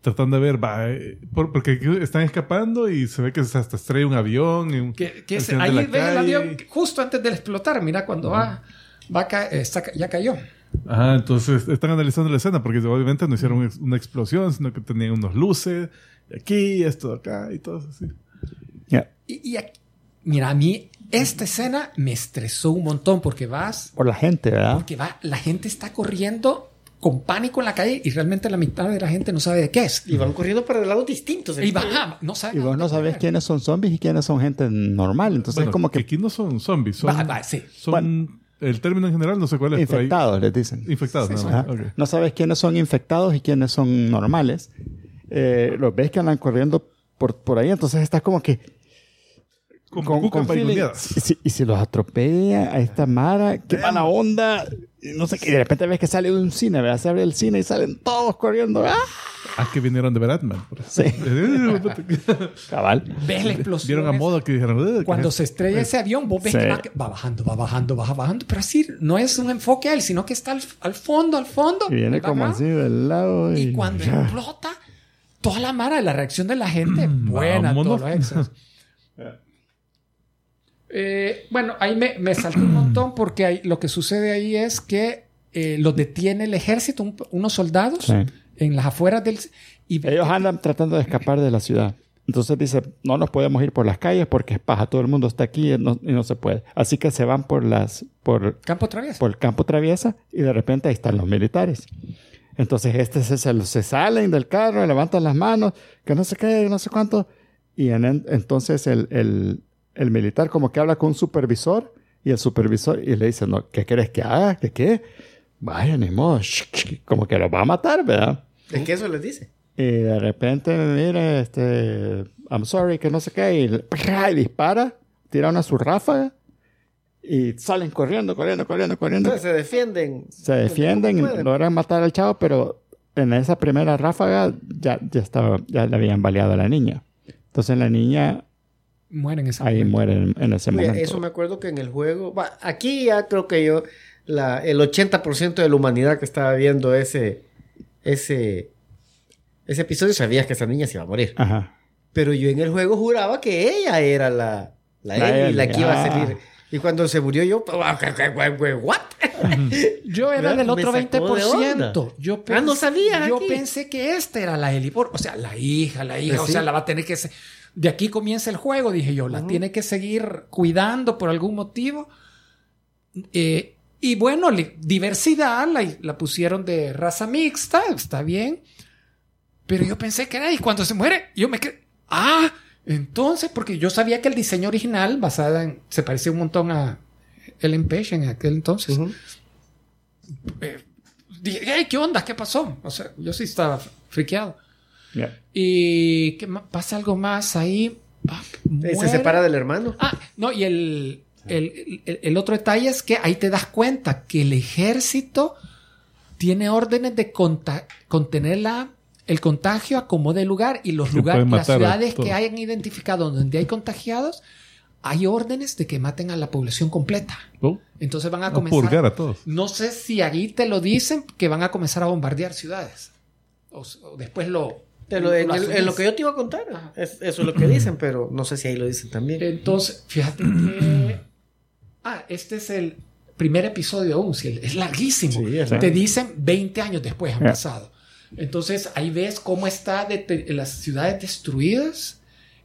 tratan de ver, va, eh, por- porque están escapando y se ve que se hasta estrella un avión. en- que, ahí ves el avión justo antes de explotar, mira cuando va, va a ca- está ca- ya cayó. Ajá, entonces están analizando la escena porque obviamente no hicieron una explosión, sino que tenían unos luces, de aquí, esto de acá y todo así. Ya. Y, y aquí- mira, a mí esta escena me estresó un montón porque vas, Por la gente, ¿verdad? porque va, la gente está corriendo con pánico en la calle y realmente la mitad de la gente no sabe de qué es. Y van corriendo para lados distintos. Y va, ah, no sabe. Y vos no sabés quiénes son zombies y quiénes son gente normal. Entonces Bueno, es como que aquí no son zombies, son, Va, va, sí. son Bueno. El término en general no sé cuál es. infectados, les dicen. infectados, Sí, nada Ajá. más. ok. No sabes quiénes son infectados y quiénes son normales. Eh, los ves que andan corriendo por, por ahí, entonces estás como que Con, con, con. Y si, y si los atropella a esta Mara, qué mala onda. No sé qué. Y de repente ves que sale de un cine, ¿verdad? Se abre el cine y salen todos corriendo. ¡Ah! Ah, que vinieron de Batman. Sí. Cabal. Ves la explosión. Vieron a modo que dijeron. "Ugh, ¿qué Cuando se estrella ese avión, vos ves Sí. que va, va bajando, va bajando, va bajando, pero así no es un enfoque a él, sino que está al, al fondo, al fondo. Y viene como así del lado. Y, Y cuando explota, toda la mara, la reacción de la gente, buena, vámonos. todos los extras. Eh, bueno, ahí me, me salté un montón porque ahí- lo que sucede ahí es que eh, los detiene el ejército, un- unos soldados, Sí. en las afueras del... Y Ellos andan tratando de escapar de la ciudad. Entonces dice, no nos podemos ir por las calles porque es paja, todo el mundo está aquí y no, y no se puede. Así que se van por las, por, Campo Traviesa. por el campo traviesa y de repente ahí están los militares. Entonces este se, se, salen del carro, levantan las manos, que no sé qué, no sé cuánto. Y en- entonces el, el, el militar como que habla con un supervisor y el supervisor y le dice, no, ¿qué querés que haga? ¿Qué qué? Vaya, ni modo, como que los va a matar, ¿verdad? Es que eso les dice. Y de repente, mire, este, I'm sorry, que no sé qué, y, y dispara, tira una su ráfaga y salen corriendo, corriendo, corriendo, corriendo. Entonces se defienden. Se defienden, logran matar al chavo, pero en esa primera ráfaga ya, ya estaba, ya le habían baleado a la niña. Entonces la niña Mueren esa ahí muere en, en ese momento. eso me acuerdo que en el juego. aquí ya creo que yo. La, el 80% de la humanidad que estaba viendo ese. Ese. Ese episodio sabía que esa niña se iba a morir. Ajá. Pero yo en el juego juraba que ella era la. La, La Ellie, la que iba a ah. salir. Y cuando se murió yo. ¿What? Yo era del otro sacó de onda. 20%. Yo Ah, no sabías Yo aquí. pensé que esta era la Ellie. por- O sea, la hija, la hija. Pues O sea, la va a tener que... se- De aquí comienza el juego, dije yo. La tiene que seguir cuidando por algún motivo. Eh, y bueno, diversidad. La, la pusieron de raza mixta. Está bien. Pero yo pensé que era... Y cuando se muere, yo me quedé... Ah, entonces... Porque yo sabía que el diseño original, basada en... Se parecía un montón a Ellen Page en aquel entonces eh, dije, "Ey, ¿qué onda? ¿Qué pasó? O sea, yo sí estaba friqueado. Ya. Y ¿qué pasa algo más ahí. Ah, Eh. Se separa del hermano. Ah, no, y el, el, el- el otro detalle es que ahí te das cuenta que el ejército tiene órdenes de contener la- el contagio a como de lugar y los lugares, las ciudades que hayan identificado donde hay contagiados, hay órdenes de que maten a la población completa. ¿No? Entonces van a A comenzar. purgar a todos. No sé si ahí te lo dicen que van a comenzar a bombardear ciudades. O, o después lo. Te lo- en, el- en lo que yo te iba a contar. Es- eso es lo que dicen, pero no sé si ahí lo dicen también. Entonces, fíjate que. Ah, este es el primer episodio aún. sí, es larguísimo. Sí, es te dicen 20 años después han Ya. pasado. Entonces ahí ves cómo está las ciudades destruidas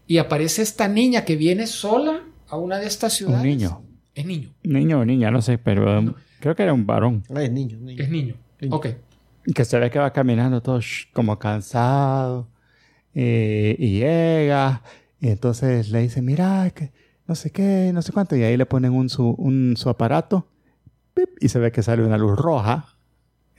y aparece esta niña que viene sola a una de estas ciudades. Un niño. Es niño. Niño o niña, no sé, pero um, creo que era un varón. Ay, es niño, niño. Es niño. Niño. Ok. Que se ve que va caminando todo sh- como cansado. eh, y llega. Entonces le dice, mira, que no sé qué, no sé cuánto. Y ahí le ponen un su, un, su aparato. y se ve que sale una luz roja.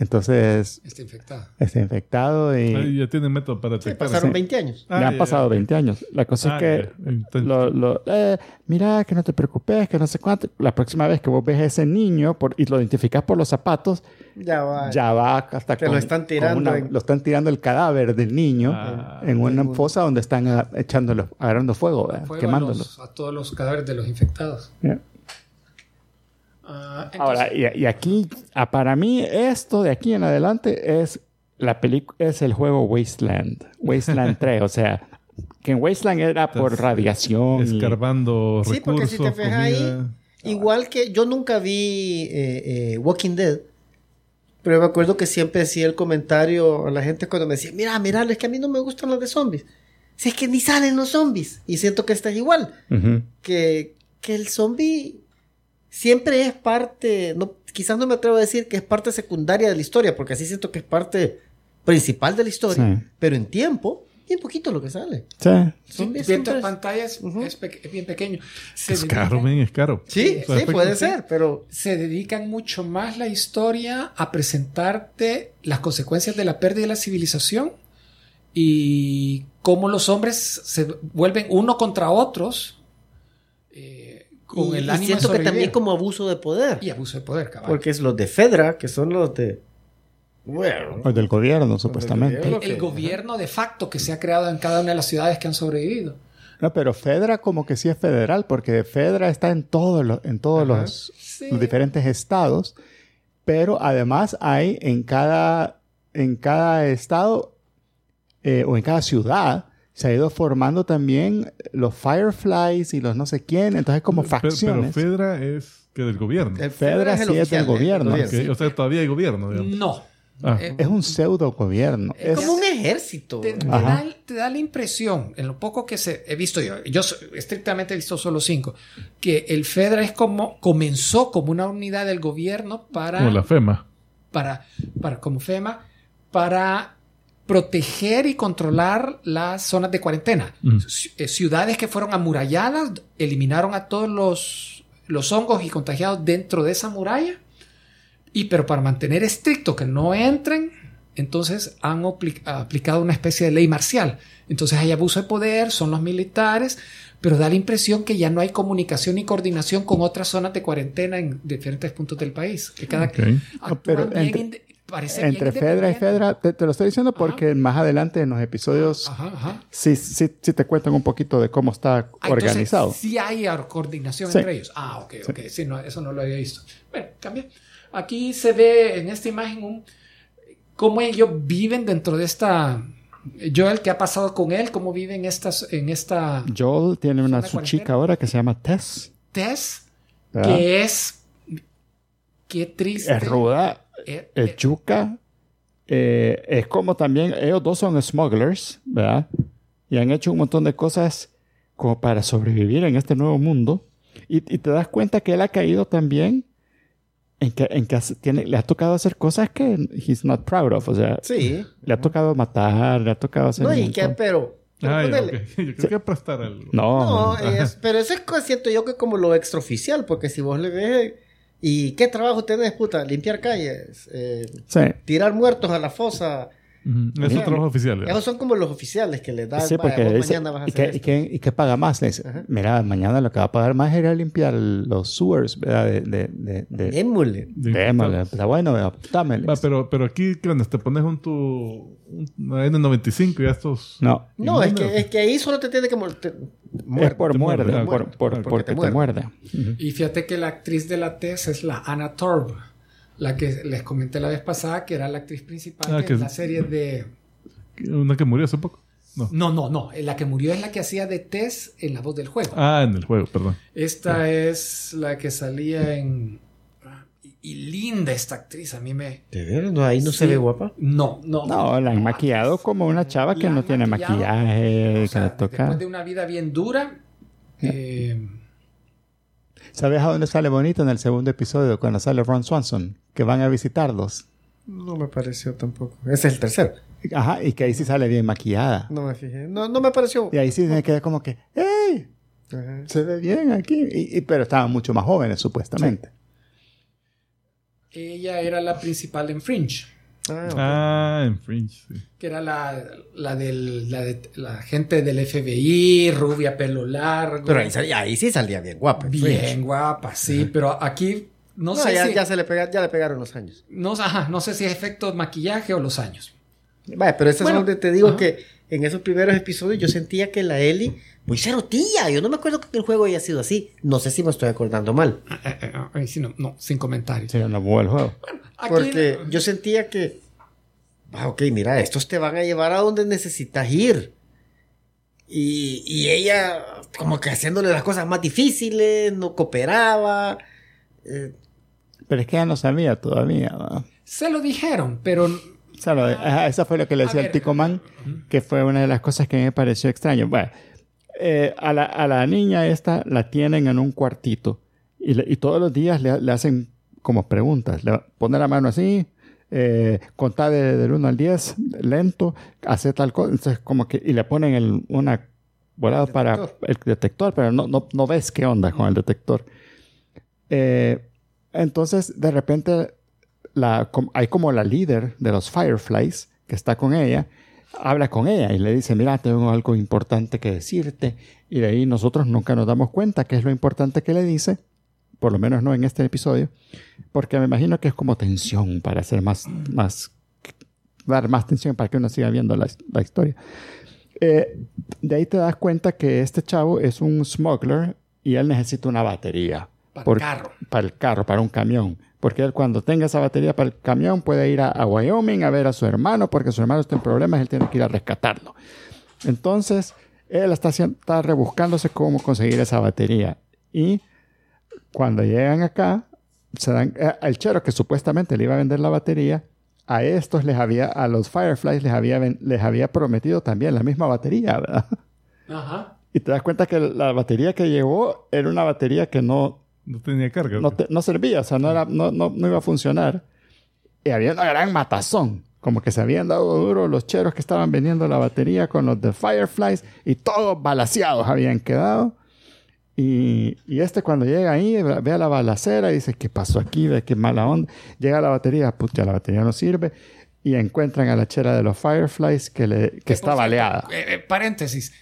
Entonces Está infectada. está infectado y Ahí ya tienen método para Sí, pasaron sí. 20 años. Ah, le han ya, pasado ya. 20 años. La cosa Ah, es que ya, entonces- lo, lo- eh, mira, que no te preocupes, que no sé cuánto. La próxima vez que vos ves a ese niño por- y lo identificas por los zapatos, Ya va. ya va hasta Que lo están tirando en- Lo están tirando el cadáver del niño Ah, en una fosa donde están ah, echándolo, agarrando fuego. Fuego a, quemándolo. los- a todos los cadáveres de los infectados. Ya. Ah, entonces- Ahora, y, y aquí, ah, para mí, esto de aquí en adelante es la película, es el juego Wasteland, Wasteland 3, o sea, que en Wasteland era por Estás radiación. y- Escarbando Sí, porque recursos, si te fijas ahí, igual que yo nunca vi eh, eh, Walking Dead, pero me acuerdo que siempre hacía el comentario a la gente cuando me decía, mira, mira, es que a mí no me gustan los de zombies. Si es que ni salen los zombies. Y siento que esta es igual. Que, que el zombie siempre es parte, no, quizás no me atrevo a decir que es parte secundaria de la historia, porque así siento que es parte principal de la historia. Sí. Pero en tiempo, bien poquito lo que sale. Sí. Sí, Zombies viendo siempre en es- pe- bien pequeño. Se Es dedican- caro, men, es caro. Sí, sí, puede sí. ser, pero se dedican mucho más la historia a presentarte las consecuencias de la pérdida de la civilización y cómo los hombres se vuelven uno contra otros con y, el y ánimo de siento que también como abuso de poder. y abuso de poder, cabal. Porque es los de Fedra, que son los de... Bueno, del gobierno, supuestamente. el, gobierno de facto que se ha creado en cada una de las ciudades que han sobrevivido. No, pero Fedra como que sí es federal, porque Fedra está en todos los, en todos Ajá. los, Sí. los diferentes estados, pero además hay en cada, en cada estado eh, o en cada ciudad se ha ido formando también los Fireflies y los no sé quién, entonces como Pero- Pero, facciones. Fedra es que del gobierno. el Fedra sí es del gobierno. el O sea, todavía hay gobierno, digamos. No, Ah. Eh, Es un pseudo gobierno. Es como un ejército. te, da, te da la impresión, en lo poco que se, he visto yo, yo estrictamente he visto solo cinco, que el FEDRA es como, comenzó como una unidad del gobierno para, Como la FEMA. para, para, como FEMA, para proteger y controlar las zonas de cuarentena. Mm. Eh, Ciudades que fueron amuralladas, eliminaron a todos los, los hongos y contagiados dentro de esa muralla. Y pero para mantener estricto que no entren, entonces han apli- aplicado una especie de ley marcial. Entonces hay abuso de poder, son los militares, pero da la impresión que ya no hay comunicación ni coordinación con otras zonas de cuarentena en diferentes puntos del país. Que cada Ok. actúan Pero bien parece Entre Fedra y. Fedra, te, te lo estoy diciendo porque más adelante en los episodios Ajá, ajá. sí, sí, sí te cuentan un poquito de cómo está Ah, entonces, organizado. Sí hay coordinación Sí. entre ellos. Ah, ok, ok. Sí, no, eso no lo había visto. Bueno, cambia. Aquí se ve en esta imagen un, cómo ellos viven dentro de esta... Joel, ¿qué ha pasado con él? ¿Cómo vive en, estas, en esta Joel tiene una su chica ahora que se llama Tess. Tess? ¿verdad? Que es... Qué triste. Es ruda, Eh, es eh, yuca. eh, es como también, ellos dos son smugglers, ¿verdad? Y han hecho un montón de cosas como para sobrevivir en este nuevo mundo. Y, y te das cuenta que él ha caído también en que, en que tiene, le ha tocado hacer cosas que he's not proud of. O sea, Sí. le ha tocado matar, le ha tocado hacer. No, y que, pero. pero Ah, ya, ponele- ok. Yo creo que prestar algo. No, No, es- pero eso es siento yo que como lo extraoficial, porque si vos le ves. ¿Y qué trabajo tenés, puta? Limpiar calles, eh, sí. tirar muertos a la fosa. Esos son como los oficiales que les dan. Sí, porque vaya, vos dice, mañana vas a ¿y, hacer qué, y, esto. qué, y qué paga más? Le dice, Ajá. mira, mañana lo que va a pagar más era limpiar los sewers, ¿verdad? De, de, de, de- Démosle. De- Démosle, está bueno, ¿verdad? dámele. Va, pero, pero aquí, ¿qué onda? Te pones un tu una N95 y ya estos... No, No, es que, es que ahí solo te tiene que es por muerde, muerde, por, muerde, por- porque porque te te muerde. Ujú. Y fíjate que la actriz de la Tess es la Anna Torb, la que les comenté la vez pasada, que era la actriz principal Ah, de que la serie de... Una que murió hace poco. No. No, no, no. La que murió es la que hacía de Tess en la voz del juego. Ah, en el juego, perdón. Esta es la que salía en... Y, y linda esta actriz, a mí me... ¿De veras? No, ahí no se ve guapa. No, no. No, la han maquillado como una chava que no tiene maquillaje, O que sea, le toca. Después de una vida bien dura, eh, ¿Sabes a dónde sale bonito en el segundo episodio cuando sale Ron Swanson? Que van a visitarlos. No me pareció tampoco. Ese es el tercero. Ajá, y que ahí sí sale bien maquillada. No me fijé. No, no me pareció. Y ahí sí me queda como que, ¡hey! Ajá. Se ve bien aquí. Y, y- pero estaban mucho más jóvenes, supuestamente. ella era la principal en Fringe. Ah. Ah, en Fringe, sí. que era la, la, del, la, de- la gente del FBI, rubia, pelo largo. Pero ahí, salía- ahí sí salía bien guapa. en bien Fringe. guapa, sí, pero aquí no, No, sé ya, si... ya se le pega- ya le pegaron los años. no, ajá, no sé si es efecto maquillaje o los años. Vaya, pero Bueno, es donde te digo ajá. que en esos primeros episodios yo sentía que la Ellie, muy cero tía. Yo no me acuerdo que el juego haya sido así. No sé si me estoy acordando mal. Eh, eh, eh, ahí sí, no, no, sin comentarios. Sí, no hubo el juego. Aquí- Porque yo sentía que, ah, ok, mira, estos te van a llevar a donde necesitas ir. Y, y ella, como que haciéndole las cosas más difíciles, no cooperaba. Eh, Pero es que ella no sabía todavía. ¿no? Se lo dijeron, pero O sea, lo de- ajá, eso fue lo que le decía el. Tico Man, que fue una de las cosas que me pareció extraño. Bueno, eh, a, la, a la niña esta la tienen en un cuartito y, le- y todos los días le, le hacen como preguntas. Le pone la mano así, eh, contá de- del 1 al 10, lento, hace tal cosa. Entonces, como que, y le ponen el, una volada para el detector, pero no, no, no ves qué onda con el detector. Eh, entonces, de repente, la, hay como la líder de los Fireflies que está con ella, habla con ella y le dice, mira, tengo algo importante que decirte. Y de ahí nosotros nunca nos damos cuenta qué es lo importante que le dice, por lo menos no en este episodio, porque me imagino que es como tensión para hacer más, más, dar más tensión para que uno siga viendo la, la historia. Eh, de ahí te das cuenta que este chavo es un smuggler y él necesita una batería. para Por- el carro. para el carro, para un camión. Porque él cuando tenga esa batería para el camión puede ir a, a Wyoming a ver a su hermano porque su hermano está en problemas, él tiene que ir a rescatarlo. Entonces, él está, está rebuscándose cómo conseguir esa batería. Y cuando llegan acá, se dan, eh, el chero que supuestamente le iba a vender la batería, a estos les había, a los Fireflies les había, les había prometido también la misma batería, ¿verdad? Ajá. Y te das cuenta que la batería que llegó era una batería que no, No tenía carga. no, te- no servía, o sea, no, era, no, no, no iba a funcionar. Y había una gran matazón. Como que se habían dado duro los cheros que estaban vendiendo la batería con los de Fireflies y todos balaseados habían quedado. Y, y este cuando llega ahí, ve a la balacera y dice, ¿qué pasó aquí? Ve qué mala onda. Llega a la batería, puta, la batería no sirve. Y encuentran a la chera de los Fireflies que, le, que está baleada. eh, eh, paréntesis.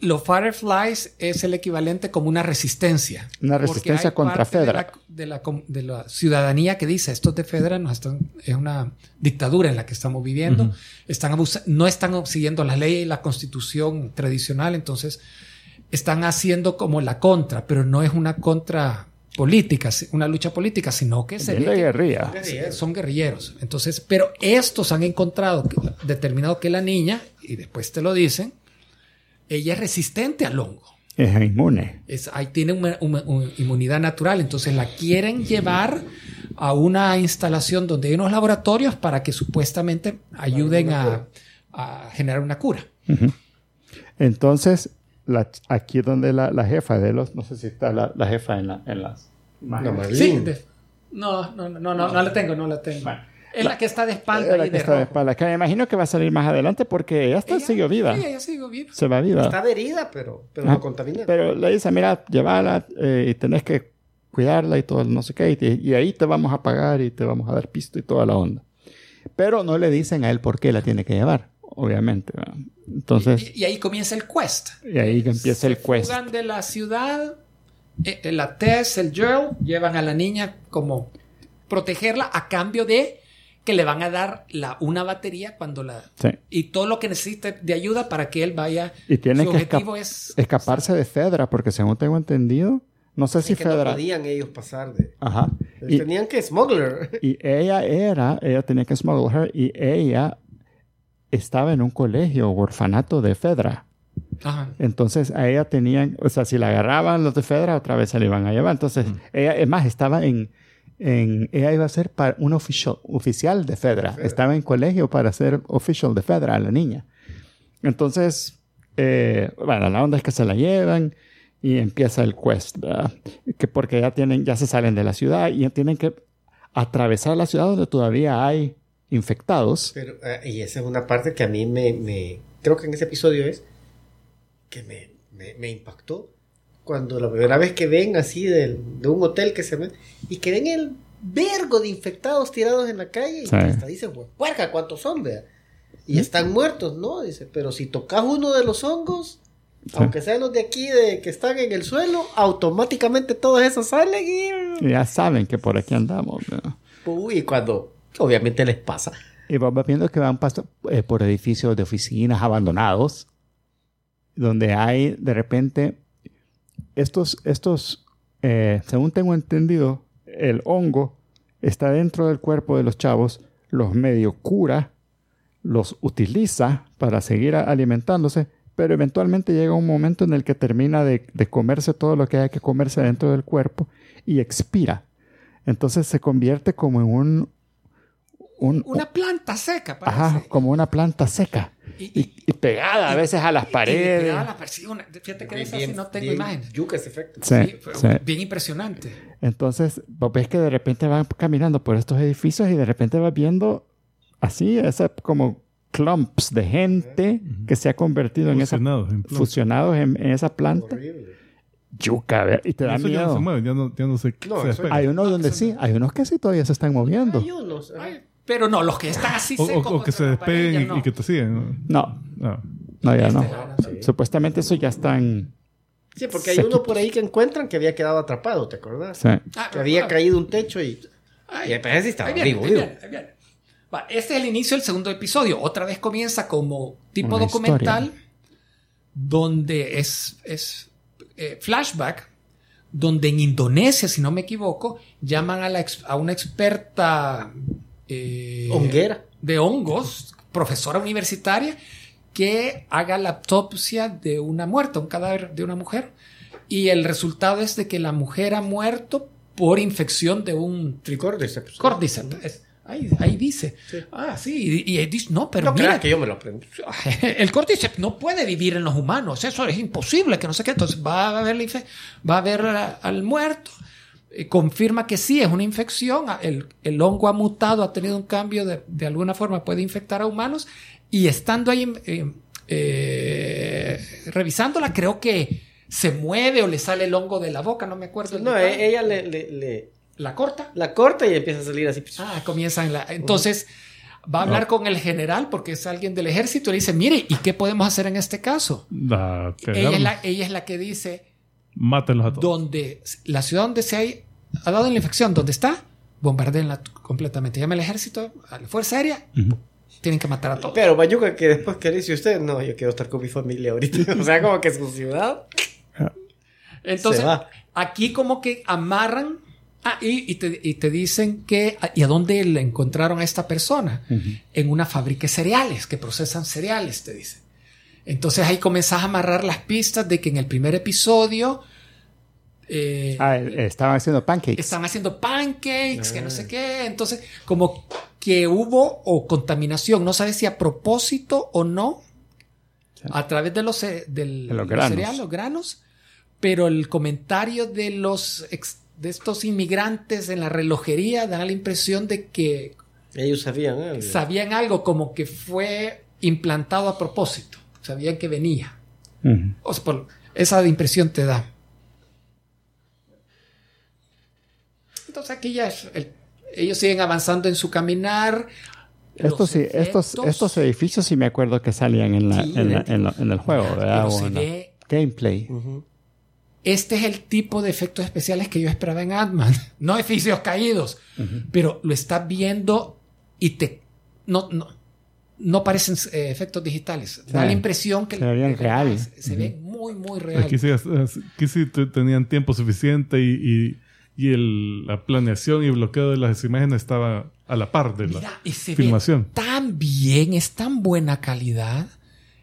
Los Fireflies es el equivalente como una resistencia. Una resistencia hay contra parte de Fedra. la- De la, com- de la ciudadanía que dice, estos de Fedra nos están, es una dictadura en la que estamos viviendo. están abusa- no están siguiendo la ley y la constitución tradicional, entonces están haciendo como la contra, pero no es una contra política, una lucha política, sino que sería de que- guerrilla. Son guerrilleros. Entonces, pero estos han encontrado, determinado que la niña, y después te lo dicen, ella es resistente al hongo. Es inmune. Es, ahí tiene una, una- una inmunidad natural. Entonces la quieren llevar a una instalación donde hay unos laboratorios para que supuestamente ayuden a, a generar una cura. Entonces, la, aquí donde la, la jefa de los, no sé si está la, la jefa en, la, en las No, imágenes. Sí, de- no, no, no, no, no, no la tengo, no la tengo. Bueno, es la, que está de espalda Es la que de está de rojo. espalda, que me imagino que va a salir más adelante porque ella está, siguió viva. Sí, ella siguió viva. Se va viva. Está herida, pero, pero Ah, no contamina. Pero le dice, mira, llévala eh, y tenés que cuidarla y todo, no sé qué, y, y ahí te vamos a pagar y te vamos a dar pisto y toda la onda. Pero no le dicen a él por qué la tiene que llevar, obviamente. ¿verdad? Entonces, Y, y ahí comienza el quest. y ahí empieza el Se quest. fugan de la ciudad. eh, eh, la Tess, el Joel, llevan a la niña como protegerla a cambio de que le van a dar la, una batería cuando la... Sí. Y todo lo que necesite de ayuda para que él vaya... Y tiene su que objetivo esca- es... escaparse de Fedra, porque según tengo entendido, no sé si que no Fedra... podían ellos pasar de... Ajá. Y, Tenían que smuggler. y ella era, ella tenía que smuggle her, y ella estaba en un colegio o orfanato de Fedra. Ajá. Entonces a ella tenían, o sea, si la agarraban los de Fedra, otra vez se la iban a llevar. Entonces, ella, es más, estaba en, en, ella iba a ser para un oficial, oficial de Fedra. Estaba en colegio para ser oficial de Fedra, la niña. Entonces, eh, bueno, la onda es que se la llevan y empieza el quest, ¿verdad? Que porque ya tienen, ya se salen de la ciudad y ya tienen que atravesar la ciudad donde todavía hay infectados. Pero, eh, y esa es una parte que a mí me, me- Creo que en ese episodio es. Que me, me, me impactó. Cuando la primera vez que ven así del- de un hotel que se ven. Y que ven el vergo de infectados tirados en la calle. Y Sí. hasta dicen, puerca, ¿cuántos son? vea?". Y están muertos, ¿no? Dice, pero si tocas uno de los hongos. Aunque sean los de aquí de, que están en el suelo, automáticamente todos esos salen y... Ya saben que por aquí andamos. ¿verdad? Uy, cuando obviamente les pasa. Y vamos viendo que van paso- eh, por edificios de oficinas abandonados, donde hay de repente estos, estos eh, según tengo entendido, el hongo está dentro del cuerpo de los chavos, los medio cura, los utiliza para seguir alimentándose, pero eventualmente llega un momento en el que termina de, de comerse todo lo que hay que comerse dentro del cuerpo y expira. Entonces se convierte como en un, un, Una planta seca, parece. Ajá, como una planta seca. Y- Y, y pegada a veces a las paredes. pegaba la per- sí, una- fíjate que de esa sí no tengo imágenes. Yuca ese efecto. Sí, Sí, sí. bien impresionante. Entonces, vos ves que de repente van caminando por estos edificios y de repente vas viendo así, esa como clumps de gente que se ha convertido en esa Fusionados en planta. fusionados en, en esa planta. Horrible. Yuca, ve- y te da Eso ya no se miedo. mueve, ya no, ya no se, No, se. Hay unos donde sí, hay unos que sí todavía se están moviendo. Hay unos, ajá. Pero no, los que están así O, o- secos o que se despeguen y, no. y que te sigan. No, No. no, ya no. Sí. Supuestamente eso ya están. Sí, porque hay uno por ahí que encuentran que había quedado atrapado, ¿te acordás? Sí. Ah, Que había ah, caído un techo y... ay, y parece estaba ahí viene, vivo, ahí vivo. viene, ahí viene. Va, este es el inicio del segundo episodio. Otra vez comienza como tipo Una documental historia. donde es, es eh, flashback, donde en Indonesia, si no me equivoco, llaman a, la ex- a una experta eh, Honguera. de hongos, profesora universitaria, que haga la autopsia de una muerta, un cadáver de una mujer. Y el resultado es de que la mujer ha muerto por infección de un. Cordyceps. Es- Ahí, ahí dice. Ah, sí. Y, y dice, no, pero No mira, que yo me lo aprendí. el cordyceps no puede vivir en los humanos, eso es imposible, que no sé qué. Entonces va a infe- va a a- al muerto, confirma que sí es una infección, a- el, el hongo ha mutado, ha tenido un cambio, de, de alguna forma puede infectar a humanos, y estando ahí eh, eh, revisándola, creo que se mueve o le sale el hongo de la boca, no me acuerdo. el No, detalle. e- ella le, le- le- la corta. la corta y empieza a salir así. Ah, comienzan la. Entonces va a hablar con el general porque es alguien del ejército y le dice, mire, ¿y qué podemos hacer en este caso? Ella es, la, ella es la que dice, Mátenlos a todos. donde la ciudad donde se hay- ha dado la infección, donde está, bombardeenla completamente. Llama al ejército, a la fuerza aérea, tienen que matar a todos. Pero Bayuca, que después que dice usted, no, yo quiero estar con mi familia ahorita. o sea, como que su ciudad. Entonces, se va. aquí como que amarran ah, y, y te, y te dicen que, ¿y a dónde le encontraron a esta persona? En una fábrica de cereales, que procesan cereales, te dicen. Entonces ahí comenzás a amarrar las pistas de que en el primer episodio eh, Ah, eh, estaban haciendo pancakes. están haciendo pancakes, que no sé qué. Entonces, como que hubo o contaminación, no sabes si a propósito o no, a través de los, ce- del, De los los granos. cereales, los granos, pero el comentario de los ex- de estos inmigrantes en la relojería da la impresión de que Ellos sabían, ¿eh? sabían algo como que fue implantado a propósito, sabían que venía. O sea, por- esa impresión te da. Entonces aquí ya es el- ellos siguen avanzando en su caminar. Estos, sí, estos, efectos, estos edificios sí me acuerdo que salían en, la, Sí, en, la- en, la- en el juego, ¿verdad? pero O ve- gameplay. Este es el tipo de efectos especiales que yo esperaba en Ant-Man. No edificios caídos, pero lo estás viendo y te no, no, no parecen eh, efectos digitales. Da Sí. la impresión que Se veían de verdad, real. Se, se ve muy, muy real. Aquí sí, aquí sí te- tenían tiempo suficiente y, y, y el- la planeación y bloqueo de las imágenes estaba a la par de la Mira, y se filmación. ve tan bien, es tan buena calidad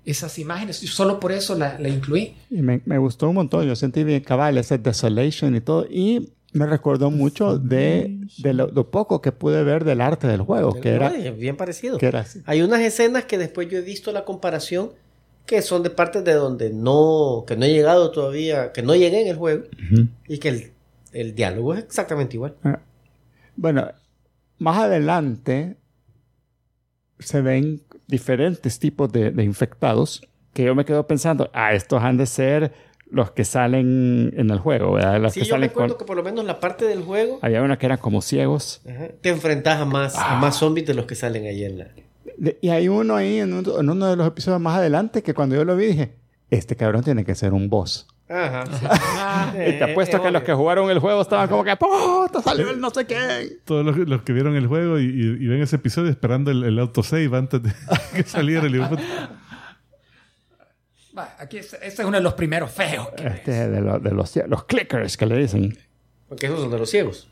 esas imágenes. Y solo por eso la, la incluí. Y me, me gustó un montón. Yo sentí bien cabal ese Desolation y todo. Y me recordó mucho de, de lo, lo poco que pude ver del arte del juego, que era, bien parecido. que era así. Hay unas escenas que después yo he visto la comparación que son de partes de donde no, que no he llegado todavía, que no llegué en el juego Ujú. y que el, el diálogo es exactamente igual. Ah. Bueno, más adelante se ven diferentes tipos de, de infectados que yo me quedo pensando, ah, estos han de ser los que salen en el juego, ¿verdad? Los Sí, que yo me salen acuerdo con... que por lo menos la parte del juego Había unos que eran como ciegos. ajá, te enfrentas a más, a más zombies de los que salen ahí en la... De- y hay uno ahí en, un- en uno de los episodios más adelante que cuando yo lo vi dije, este cabrón tiene que ser un boss. Ajá. sí. y te apuesto Eh, que los que jugaron el juego estaban como que, ¡puta! Salió el no sé qué. Todos los, los que vieron el juego y, y- y ven ese episodio esperando el, el autosave antes de que saliera el. Va, Aquí es- este es uno de los primeros feos. que Este es de, lo- de los, los clickers que le dicen. Porque esos son de los ciegos.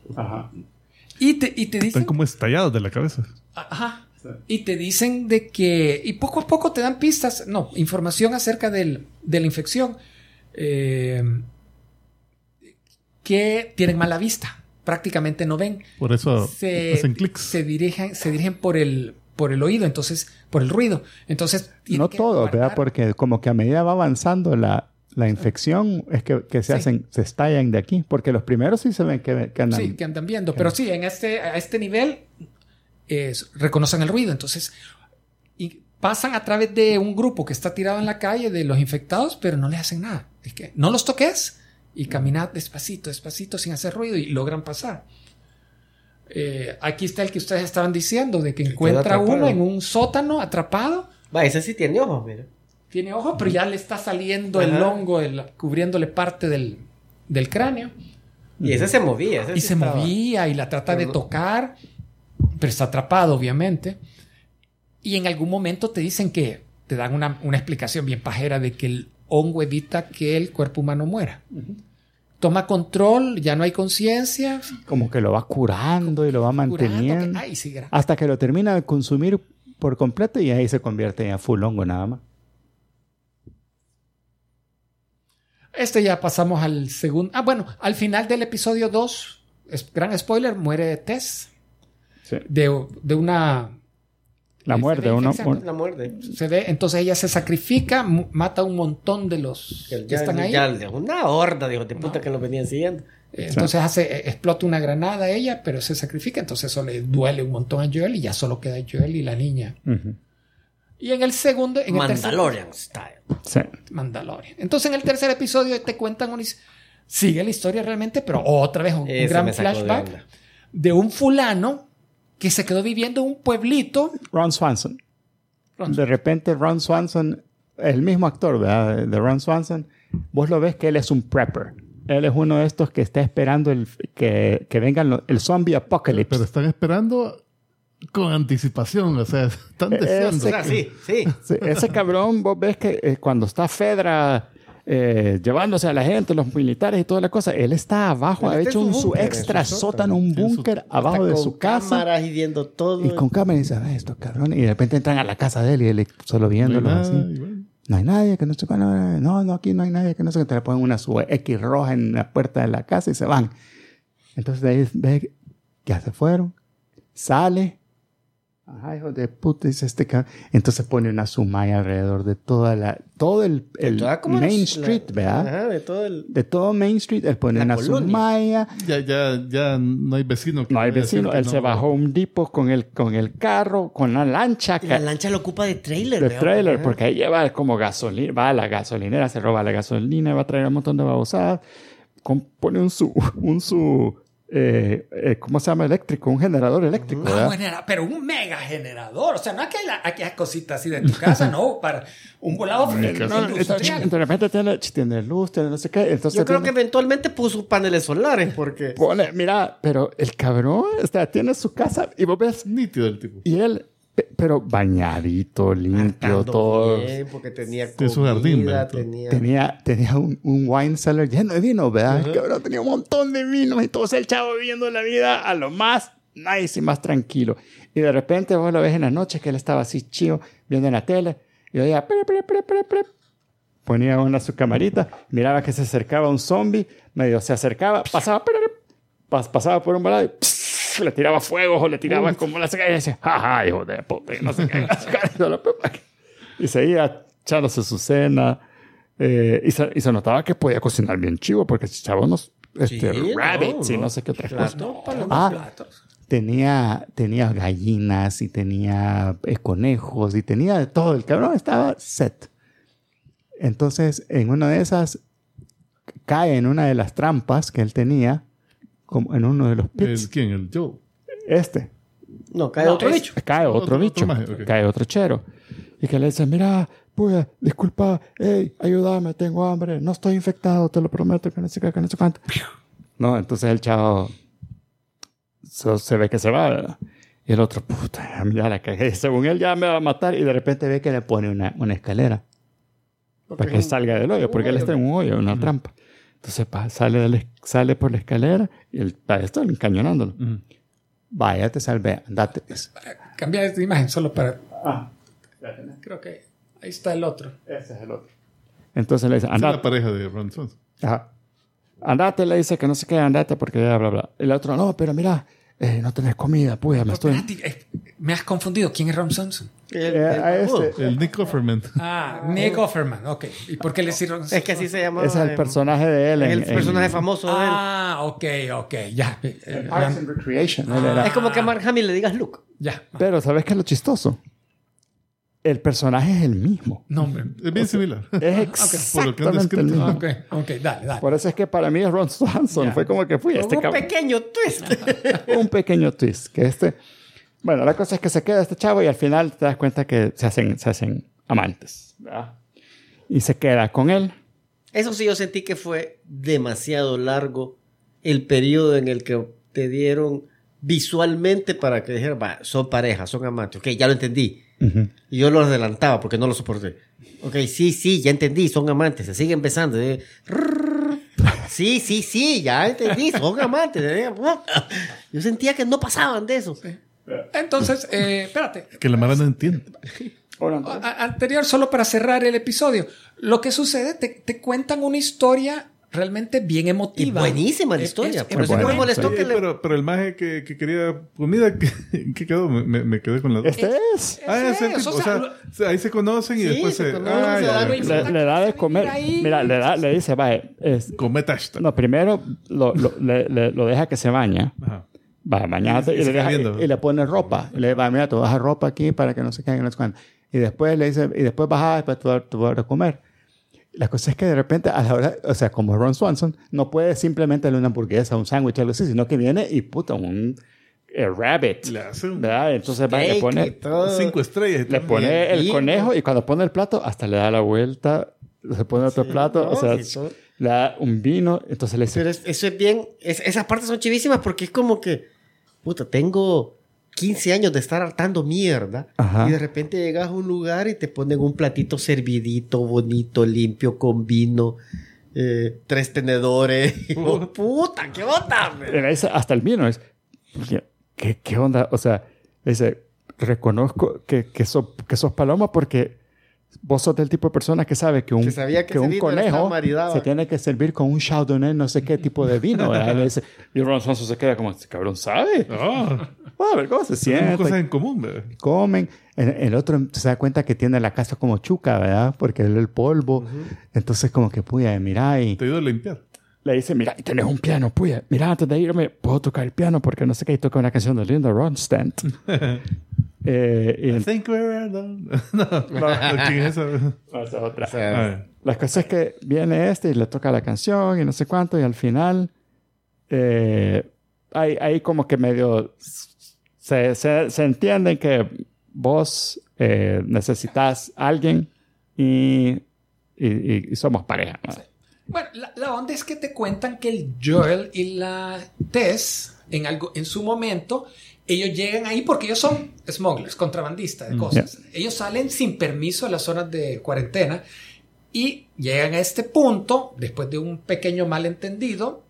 Y te, y te Están dicen. como estallados de la cabeza. Ajá. Y te dicen de que. Y poco a poco te dan pistas. No, información acerca del- de la infección. Eh, que tienen mala vista. Prácticamente no ven. Por eso Se, hacen clics. se dirigen, se dirigen por el, por el oído, entonces, por el ruido. Entonces, No todo, ¿verdad? Porque como que a medida va avanzando la, la infección, es que, que se Sí. hacen, se estallan de aquí. Porque los primeros sí se ven que, que andan. Sí, que andan viendo. Pero sí, en este, a este nivel reconocen el ruido. Entonces, y pasan a través de un grupo que está tirado en la calle de los infectados, pero no les hacen nada. Es que no los toques y caminad despacito, despacito, sin hacer ruido y logran pasar. Eh, aquí está el que ustedes estaban diciendo, de que encuentra uno en un sótano atrapado. Va, ese sí tiene ojos, mira. Tiene ojos, pero ya le está saliendo el hongo, el- cubriéndole parte del, del cráneo. Y ese se movía. ese Y sí se estaba- movía y la trata de Pero tocar, pero está atrapado, obviamente. Y en algún momento te dicen que te dan una, una explicación bien pajera de que el hongo evita que el cuerpo humano muera. Toma control, ya no hay conciencia. Como que lo va curando y lo va manteniendo. que- ay, sí, Hasta que lo termina de consumir por completo y ahí se convierte en full hongo nada más. Este ya pasamos al segundo. Ah, bueno, al final del episodio 2, es, gran spoiler, muere Tess. Sí. de, de una... La muerte, uno. exacto. La muerte. Se ve, entonces ella se sacrifica, mata a un montón de los Que que ya- están ahí. ya- una horda de de puta que lo venían siguiendo. Eh, Entonces hace, eh, explota una granada a ella, pero se sacrifica, entonces eso le duele un montón a Joel y ya solo queda Joel y la niña. Y en el segundo, en el tercer, Mandalorian style. Sí. Mandalorian. Entonces en el tercer episodio te cuentan una sigue la historia realmente, pero otra vez un, Ese gran de flashback de, un fulano que se quedó viviendo en un pueblito. Ron Swanson. Ron- De repente Ron Swanson, el mismo actor ¿verdad? de Ron Swanson, vos lo ves que él es un prepper. Él es uno de estos que está esperando el, que, que vengan lo- el zombie apocalypse. Pero están esperando con anticipación, o sea, están Ese- deseando. O sea, sí, sí. Sí, ese cabrón, vos ves que eh, cuando está Fedra eh, llevándose a la gente, los militares y toda la cosa, él está abajo, Él ha está hecho en un, su su extra en su sótano, un su- búnker abajo de Con su casa. cámaras y viendo todo. Y con cámara y dice, "Ah, esto cabrón. Y de repente entran a la casa de él y él solo No viéndolo nada, así. No hay nadie que no se No, no, aquí no hay nadie que no se Te le ponen una su X roja en la puerta de la casa y se van. Entonces de ahí ve que ya se fueron. Sale. Ajá, hijo de puta, dice este cabrón. Entonces pone una sumaya alrededor de toda la, todo el, el Toda como Main la- Street, la- ¿verdad? Ajá, de todo el. De todo Main Street, él pone una colonia. sumaya. Ya, ya, ya no hay vecino. que No hay vecino. Él no. se bajó un Depot con el, con el carro, con la lancha. Y la lancha lo ocupa de trailer. de veo. trailer, Ajá. porque ahí lleva como gasolina, va a la gasolinera, se roba la gasolina, va a traer un montón de babosadas, con- pone un su, un su, eh, eh, ¿cómo se llama? Eléctrico, un generador eléctrico, Ah, ¿verdad? bueno, era- pero un mega generador. O sea, no es que hay la- aquellas cositas así de tu casa, no, para un volado No, industrial. de repente tiene, tiene luz, tiene no sé qué, entonces Yo creo que tiene- eventualmente puso paneles solares porque. pone, mira, pero el cabrón, o sea, tiene su casa y vos ves, Nítido el tipo. y él, pero bañadito, limpio, todo. bien, porque tenía Tiene su jardín, comida, ¿verdad? tenía... Tenía, tenía un, un wine cellar lleno de vino, ¿verdad? El cabrón tenía un montón de vino y todo el chavo viviendo la vida a lo más nice y más tranquilo. Y de repente vos lo ves en las noches que él estaba así chido viendo en la tele y oía pre, pre, pre, pre, pre. ponía una su camarita, miraba que se acercaba un zombie, medio se acercaba, pasaba, pre, pre, pas- pasaba por un lado y pss, le tiraba fuego o le tiraba como la seca y decía, jaja, hijo de puta, y no sé qué. y seguía echándose su cena. eh, y, se, y se notaba que podía cocinar bien chivo, porque ese chavo nos. Este, Sí, rabbits no, y no. sé qué otra Claro, cosa. no, para los Ah, tenía, tenía gallinas y tenía eh, conejos y tenía de todo. El cabrón estaba set. Entonces, en una de esas, cae en una de las trampas que él tenía, como en uno de los pits. ¿El, ¿Quién? El Joe. Este. No, cae No, otro es- bicho. Cae otro, Otro- bicho. otro. Cae otro chero. Y que le dice, mira, pues, disculpa, hey, ayúdame, tengo hambre, no estoy infectado, te lo prometo, que no sé qué, que no sé cuánto. No, entonces el chavo so- se ve que se va, ¿verdad? Y el otro, puta, ya la cagué. Según él ya me va a matar y de repente ve que le pone una, una escalera para que salga del hoyo, porque él está en un hoyo, en una trampa. Entonces pa, sale, la por la escalera y él está encañonándolo. Ujú. Vaya, te salvé, andate. dice. Cambia de imagen solo para. Ah, Creo que ahí está el otro. ese es el otro. Entonces le dice, Esa es la andate. pareja de Ron Swanson. Ajá. Andate, le dice que no sé qué, andate porque ya, bla, bla. El otro, no, pero mira, eh, no tenés comida, pues, me estoy... Espérate, eh, me has confundido. ¿Quién es Ron Simpson? El- Eh, el a este, El Nick Offerman. Ah, Nick Offerman. Ok. ¿Y por qué le hicieron Es que así se llama. ese es el personaje de él. Es en- el personaje en famoso de él. Ah, ok, ok. Ya. eh, eh, Parks and Recreation. él era- Es como que a Mark Hamill le digas Luke. ya. Pero, ¿sabes qué es lo chistoso? El personaje es el mismo. No, hombre. Es bien similar. Es Por lo que han exactamente el descrito. mismo. Ok, ok, dale, dale. Por eso es que para mí es Ron Swanson. Ya. Fue como que fui este un cabrón. pequeño twist. un pequeño twist. Que este. Bueno, la cosa es que se queda este chavo y al final te das cuenta que se hacen, se hacen amantes. ¿verdad? Y se queda con él. Eso sí, yo sentí que fue demasiado largo el periodo en el que te dieron visualmente para que dijeran, va, son pareja, son amantes. Ok, ya lo entendí. Y yo lo adelantaba porque no lo soporté. Ok, sí, sí, ya entendí, son amantes, se siguen besando. eh. Sí, sí, sí, ya entendí, son amantes. eh. Yo sentía que no pasaban de eso. Entonces, eh, espérate. Que la Mara no entiende. Anterior, solo para cerrar el episodio. Lo que sucede, te, te cuentan una historia realmente bien Y emotiva. buenísima la historia. es- Por es eso no me buena. molestó que le... pero, pero el maje que, que quería comida, ¿qué, qué quedó? Me, me- quedé con la duda. Este es. Ah, es el tipo, o sea, o sea, ahí se conocen y Sí, después se se... conocen, ah, se dan. Le, le da de comer. Mira, le, da, le dice, vaya, es- Come no, primero lo, lo- le, le- lo deja que se baña. Ajá. Va, bañate Y- y le deja- y le pone ropa. Y le va, mira, tú bajas ropa aquí para que no se caigan las cuantas. Y después le dice, y después bajas, después tú, vas- tú vas a comer. La cosa es que de repente, a la hora, o sea, como Ron Swanson, no puede simplemente darle una hamburguesa, un sándwich, algo así, sino que viene y puta, un eh, rabbit. Le hace un- ¿verdad? Entonces va, le pone, cinco estrellas. le pone el Bien. conejo y cuando pone el plato, hasta le da la vuelta, se pone otro plato, o no, sea, sí, todo. le da un vino, entonces le dice, Pero es- eso es bien... es- esas partes son chivísimas porque es como que... Puta, tengo 15 años de estar hartando mierda. Ajá. Y de repente llegas a un lugar y te ponen un platito servidito, bonito, limpio, con vino. eh, tres tenedores. Y vos, puta, qué onda, hasta el vino es, ¿qué, qué onda? O sea, dice, reconozco que, que, so- que sos paloma porque vos sos del tipo de persona que sabe que un, Que sabía que un conejo se tiene que servir con un chardonnay, no sé qué tipo de vino. Y, Ron Swanson se queda como, este cabrón sabe. Ah, A ver, ¿cómo se siente? cosas en común, ¿verdad? comen. El, el otro se da cuenta que tiene la casa como chuca, ¿verdad? Porque él el polvo. Entonces como que, puya, mira, y Te ayudo a limpiar. le dice, mira, y tenés un piano, puya. Mira, antes de irme, puedo tocar el piano porque no sé qué. Y toca una canción de Linda Ronstadt. eh, y I think we're done. no, no, ¿quién es otra. Ah, La cosa es que viene este y le toca la canción y no sé cuánto. Y al final, eh, hay, hay como que medio... Se, se, se entienden que vos eh, necesitas a alguien y, y, y- y somos pareja. ¿no? Bueno, la, la onda es que te cuentan que el Joel y la Tess, en, algo, en su momento, ellos llegan ahí porque ellos son smugglers, contrabandistas de cosas. Ellos salen sin permiso a las zonas de cuarentena y llegan a este punto, después de un pequeño malentendido,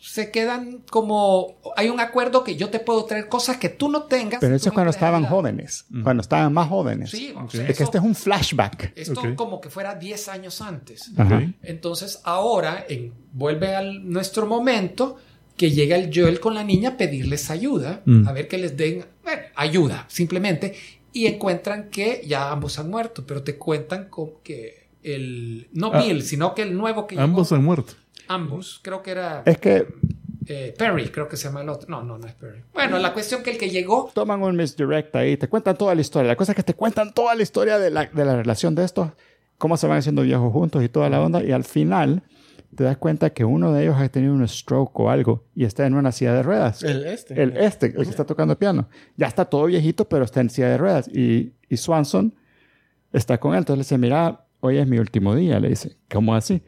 se quedan como... Hay un acuerdo que yo te puedo traer cosas que tú no tengas. Pero eso es cuando estaban la- jóvenes, cuando estaban más jóvenes. Sí, o sea, Es que este es un flashback. esto Ok. como que fuera 10 años antes. Ajá. ok. Entonces ahora en- vuelve a nuestro momento que llega el Joel con la niña a pedirles ayuda, Mm. a ver que les den bueno, ayuda simplemente y encuentran que ya ambos han muerto, pero te cuentan con que el no Ah. Bill, sino que el nuevo que llegó, Ambos han muerto. ambos, creo que era Es que eh, Perry, creo que se llama el otro. No, no, no es Perry. Bueno, la cuestión que el que llegó toman un misdirect ahí, te cuentan toda la historia. La cosa es que te cuentan toda la historia de la, de la relación de estos, cómo se van haciendo viejos juntos y toda la onda. Y al final te das cuenta que uno de ellos ha tenido un stroke o algo y está en una silla de ruedas. El este. El este, el que está tocando piano. Ya está todo viejito, pero está en silla de ruedas. Y, y Swanson está con él. Entonces le dice, mira, hoy es mi último día. Le dice, ¿cómo así?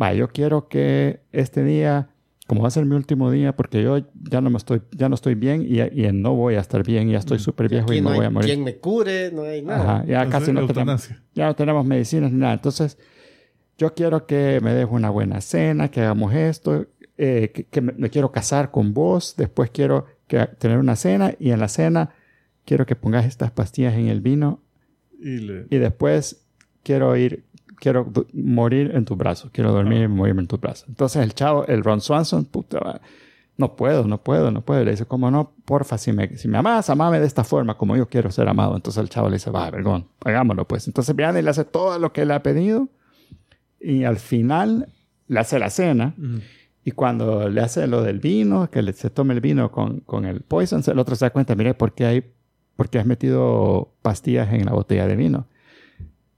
Va, yo quiero que este día, como va a ser mi último día, porque yo ya no, me estoy, ya no estoy bien y, y no voy a estar bien, ya estoy súper viejo y me no voy a hay morir. quien me cure, no hay nada. Ajá, ya Entonces, casi no tenemos, ya no tenemos medicinas ni nada. Entonces, yo quiero que me dejes una buena cena, que hagamos esto, eh, que, que me, me quiero casar con vos, después quiero que, tener una cena y en la cena quiero que pongas estas pastillas en el vino Y le... y después quiero ir, quiero morir en tu brazo, quiero dormir y morirme en tu brazo. Entonces el chavo, el Ron Swanson, puta, no puedo, no puedo, no puedo. Le dice, ¿cómo no? Porfa, si me, si me amas, amame de esta forma, como yo quiero ser amado. Entonces el chavo le dice, va, vergón, hagámoslo pues. Entonces viene y le hace todo lo que le ha pedido y al final le hace la cena. Y cuando le hace lo del vino, que le, se tome el vino con, con el poison, el otro se da cuenta, mire, ¿por qué, hay, ¿por qué has metido pastillas en la botella de vino?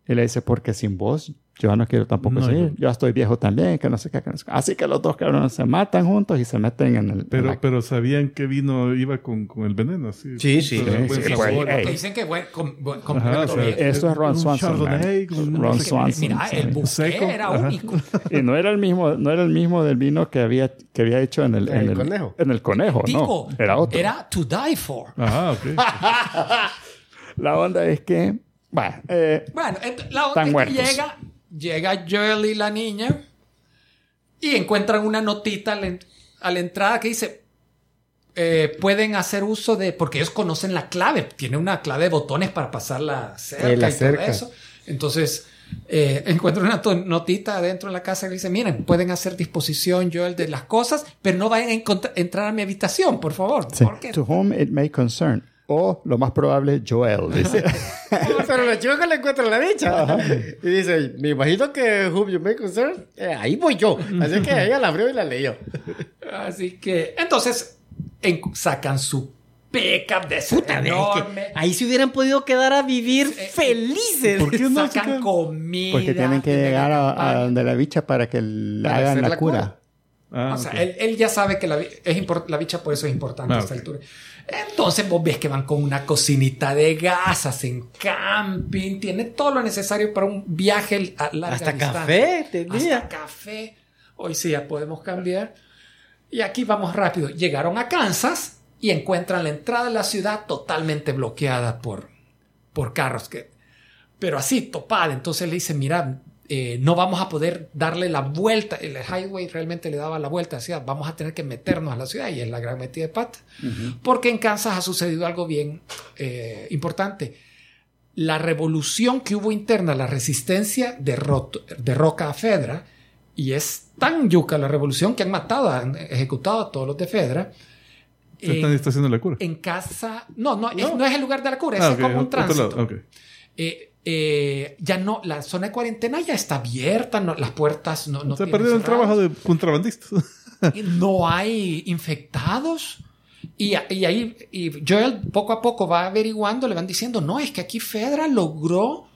Y le dice, porque sin vos yo no quiero tampoco No, seguir. yo- Yo estoy viejo también, que no sé qué. que no sé qué. Así que los dos cabrones se matan juntos y se meten en el... en Pero, la- pero sabían que vino iba con, con el veneno, sí. Sí, sí. Pero Sí, buen sí, sabor. pues, dicen que buen, com- buen- Ajá, o sea. Eso es Ron Swanson, con no Ron sé. Swanson. Mira, el buque Seco. era Ajá. único. Y no era el mismo, no era el mismo del vino que había, que había hecho en el, En en el conejo. En el conejo, Digo, no. Era otro. Era to die for. Ajá, ok. La onda es que, bueno, eh, Bueno, la Están onda es que muertos. llega, llega Joel y la niña y encuentran una notita a la, en- a la entrada que dice eh, pueden hacer uso de porque ellos conocen la clave tiene una clave de botones para pasar la cerca Eh, la y todo eso entonces eh, encuentra una notita dentro de la casa que dice, miren, pueden hacer disposición, Joel, de las cosas, pero no vayan a entrar a mi habitación, por favor. Sí. Porque To whom it may concern. O lo más probable, Joel. Dice. Pero la chica le encuentra la dicha. Y dice, me imagino que Whom You May Concern, eh, ahí voy yo. Así que ella la abrió y la leyó. Así que, entonces, en- sacan su pickup de Puta, es enorme. que ahí se hubieran podido quedar a vivir Eh, felices. ¿Por qué no? sacan chica? comida. Porque tienen que llegar a, a donde la bicha para que le Para hagan la, la cura. cura. Ah, O sea, ok. él, él ya sabe que la, es la bicha por eso es importante Ah, a esta ok. altura. Entonces vos ves que van con una cocinita de gas, hacen camping, tiene todo lo necesario para un viaje a larga Hasta distancia. café tenía. Hasta café. Hoy sí ya podemos cambiar. Y aquí vamos rápido. Llegaron a Kansas y encuentran la entrada de la ciudad totalmente bloqueada por, por carros. Que, pero así, topada. Entonces le dicen, mira, eh, no vamos a poder darle la vuelta. El highway realmente le daba la vuelta. Decía, vamos a tener que meternos a la ciudad. Y es la gran metida de pata. Porque en Kansas ha sucedido algo bien eh, importante. La revolución que hubo interna, la resistencia de, Rot- de Roca a Fedra, y es tan yuca la revolución que han matado, han ejecutado a todos los de Fedra. Se están En, estacionando la cura. en casa, no, no, Es, No. no es el lugar de la cura, Ah, es ok, como un otro tránsito. lado, ok. Eh, eh, ya no, la zona de cuarentena ya está abierta, no- las puertas no, no Se perdieron el trabajo de contrabandistas. No hay infectados. Y, y ahí y Joel poco a poco va averiguando, le van diciendo, no, es que aquí Fedra logró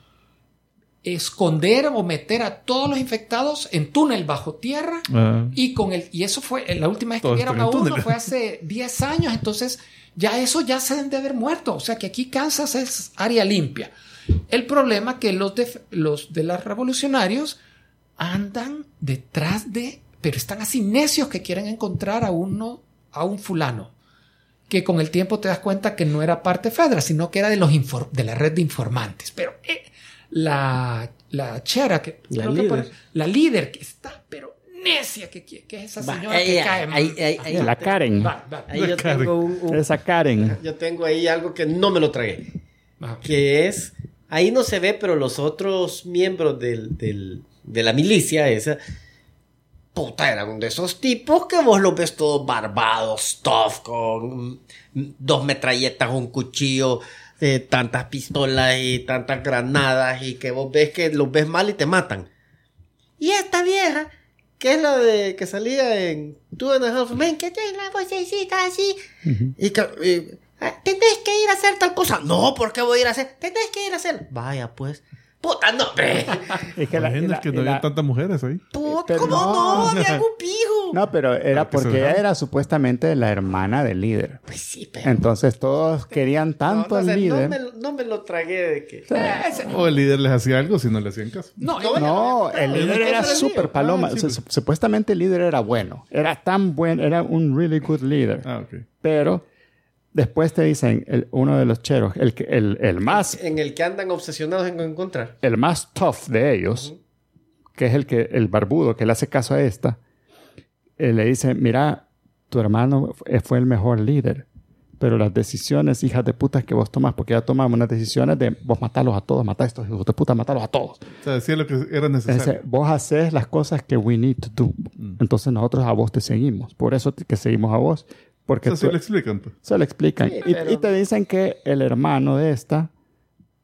esconder o meter a todos los infectados en túnel bajo tierra. Ah. Y con el, y eso fue, la última vez que Todos vieron a uno fue hace 10 años, entonces ya eso ya se deben de haber muerto. O sea que aquí Kansas es área limpia. El problema que los de, los de los revolucionarios andan detrás de, pero están así necios que quieren encontrar a uno, a un fulano. Que con el tiempo te das cuenta que no era parte Fedra, sino que era de, los de la red de informantes. Pero eh, la, la chera, que, La creo que líder. por- la líder que está, pero necia, que, que es esa Va, señora ahí, que cae. ahí, ahí, ahí. La Karen. Va, va, Ahí yo Karen. tengo, un- un- Esa Karen. yo tengo ahí algo que no me lo tragué. va. Que es, ahí no se ve, pero los otros miembros del, del- de la milicia esa, puta, eran de esos tipos que vos los ves todos barbados, tough, con dos metralletas, un cuchillo, eh, tantas pistolas y tantas granadas y que vos ves que los ves mal y te matan. Y esta vieja, que es la de que salía en Two and a Half Men, que tiene la vocecita así, y que tenés que ir a hacer tal cosa. No, ¿por qué voy a ir a hacer? Tenés que ir a hacer. Vaya, pues. Puta, no, hombre. Es que la- Imagínate la- que no la- había tantas mujeres ahí. Puta, Pero ¿Cómo no? no. Había algún pijo. No, pero era se porque ella era supuestamente la hermana del líder. Pues sí, pero. Entonces todos querían tanto no, al no sé, líder. No me, lo- no me lo tragué de que. Eh, ese- O el líder les hacía algo si no le hacían caso. no, No, eh, No, el líder era súper paloma. Ah, sí, O sea, pues. su- Supuestamente el líder era bueno. Era tan bueno, era un really good leader. Ah, ok. Pero después te dicen, el- uno de los cheros, el, que- el, el más En el que andan obsesionados en encontrar. el más tough de ellos, que es el que el barbudo que le hace caso a esta, eh, le dice, mira, tu hermano fue el mejor líder, pero las decisiones, hijas de putas, que vos tomás, porque ya tomamos unas decisiones de vos matarlos a todos, matar a estos hijos de puta, matarlos a todos. O sea, decía lo que era Es necesario. decir, vos haces las cosas que we need to do. Entonces nosotros a vos te seguimos. Por eso que seguimos a vos. Porque Eso sí tú- lo explican, pues. se lo explican. Sí, y, pero- y te dicen que el hermano de esta,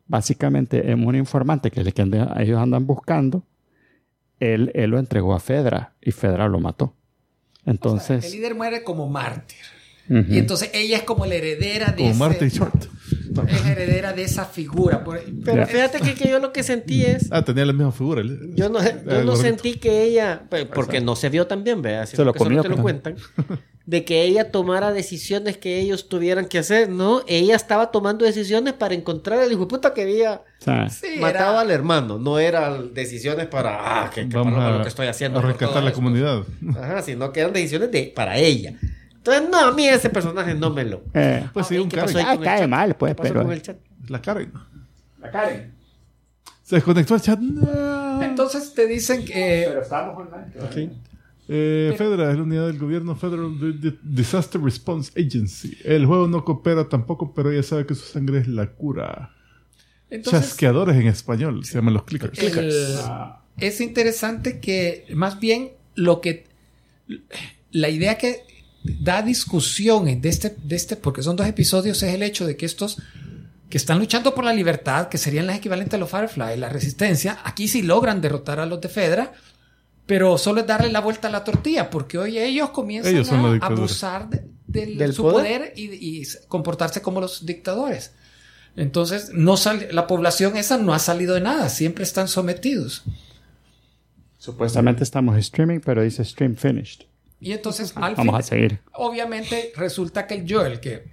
básicamente es un informante que es el que ande- ellos andan buscando. Él, él lo entregó a Fedra y Fedra lo mató. Entonces, el líder muere como mártir. ujú. Y entonces ella es como la heredera de Como ese- Marty Short. es heredera de esa figura. Por- Pero Ya. fíjate que, que yo lo que sentí es. Ah, tenía la misma figura. el- Yo no, yo no sentí que ella, pe- porque no se vio tan bien, vea, Se lo que solo comió, te lo pero- cuentan, de que ella tomara decisiones que ellos tuvieran que hacer, no, ella estaba tomando decisiones para encontrar al hijo de puta que había Sí, matado era- al hermano, no eran decisiones para, ah, que, que Vamos paloma a, lo que estoy haciendo. a rescatar la esto. comunidad. Ajá, sino que eran decisiones de, para ella. Entonces, no, a mí ese personaje no me lo... eh, Pues sí, un ¿qué Karen. pasó ahí Ah, cae chat? mal, pues, ¿Qué pasó pero- con el chat? La Karen. La Karen. Se desconectó el chat. No. Entonces te dicen que Eh, FEDRA es la unidad del gobierno Federal D- D- Disaster Response Agency. El juego no coopera tampoco, pero ella sabe que su sangre es la cura. Entonces, Chasqueadores en español, se llaman los clickers. el- es interesante que más bien lo que la idea que da discusión de este, de este, porque son dos episodios, es el hecho de que estos que están luchando por la libertad, que serían las equivalentes a los Firefly, la resistencia, aquí sí logran derrotar a los de Fedra, pero solo es darle la vuelta a la tortilla, porque hoy ellos comienzan Ellos a abusar de, del- ¿Del su poder? poder, y, y comportarse como los dictadores. Entonces, no sal- la población esa no ha salido de nada, siempre están sometidos. Supuestamente estamos streaming, pero dice stream finished. Y entonces, al Vamos fin- a seguir. obviamente, resulta que el Joel, que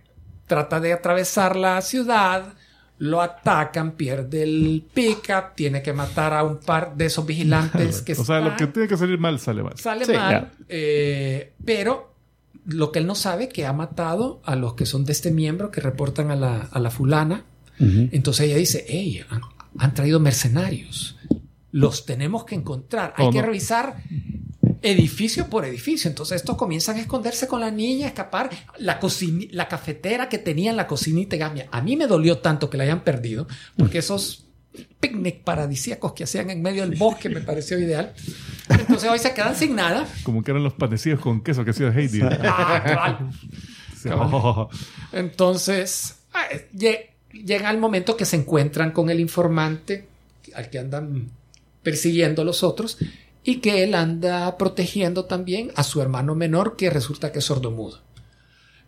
trata de atravesar la ciudad, lo atacan, pierde el pickup, tiene que matar a un par de esos vigilantes que o sea, lo que tiene que salir mal sale mal. sale Sí, mal, eh, pero lo que él no sabe que ha matado a los que son de este miembro que reportan a la, a la fulana. Entonces ella dice, hey, han, han traído mercenarios. Los tenemos que encontrar. Hay Oh, que no. revisar edificio por edificio. Entonces estos comienzan a esconderse con la niña, a escapar. La, la cafetera que tenía en la cocinita y gamia. A mí me dolió tanto que la hayan perdido, porque esos picnic paradisíacos que hacían en medio del bosque me pareció ideal. Entonces hoy se quedan sin nada. Como que eran los panecillos con queso que hacía Heidi. Ah, cabal. Oh, Entonces, ah, lle- llega el momento que se encuentran con el informante al que andan persiguiendo los otros y que él anda protegiendo también a su hermano menor que resulta que es sordomudo.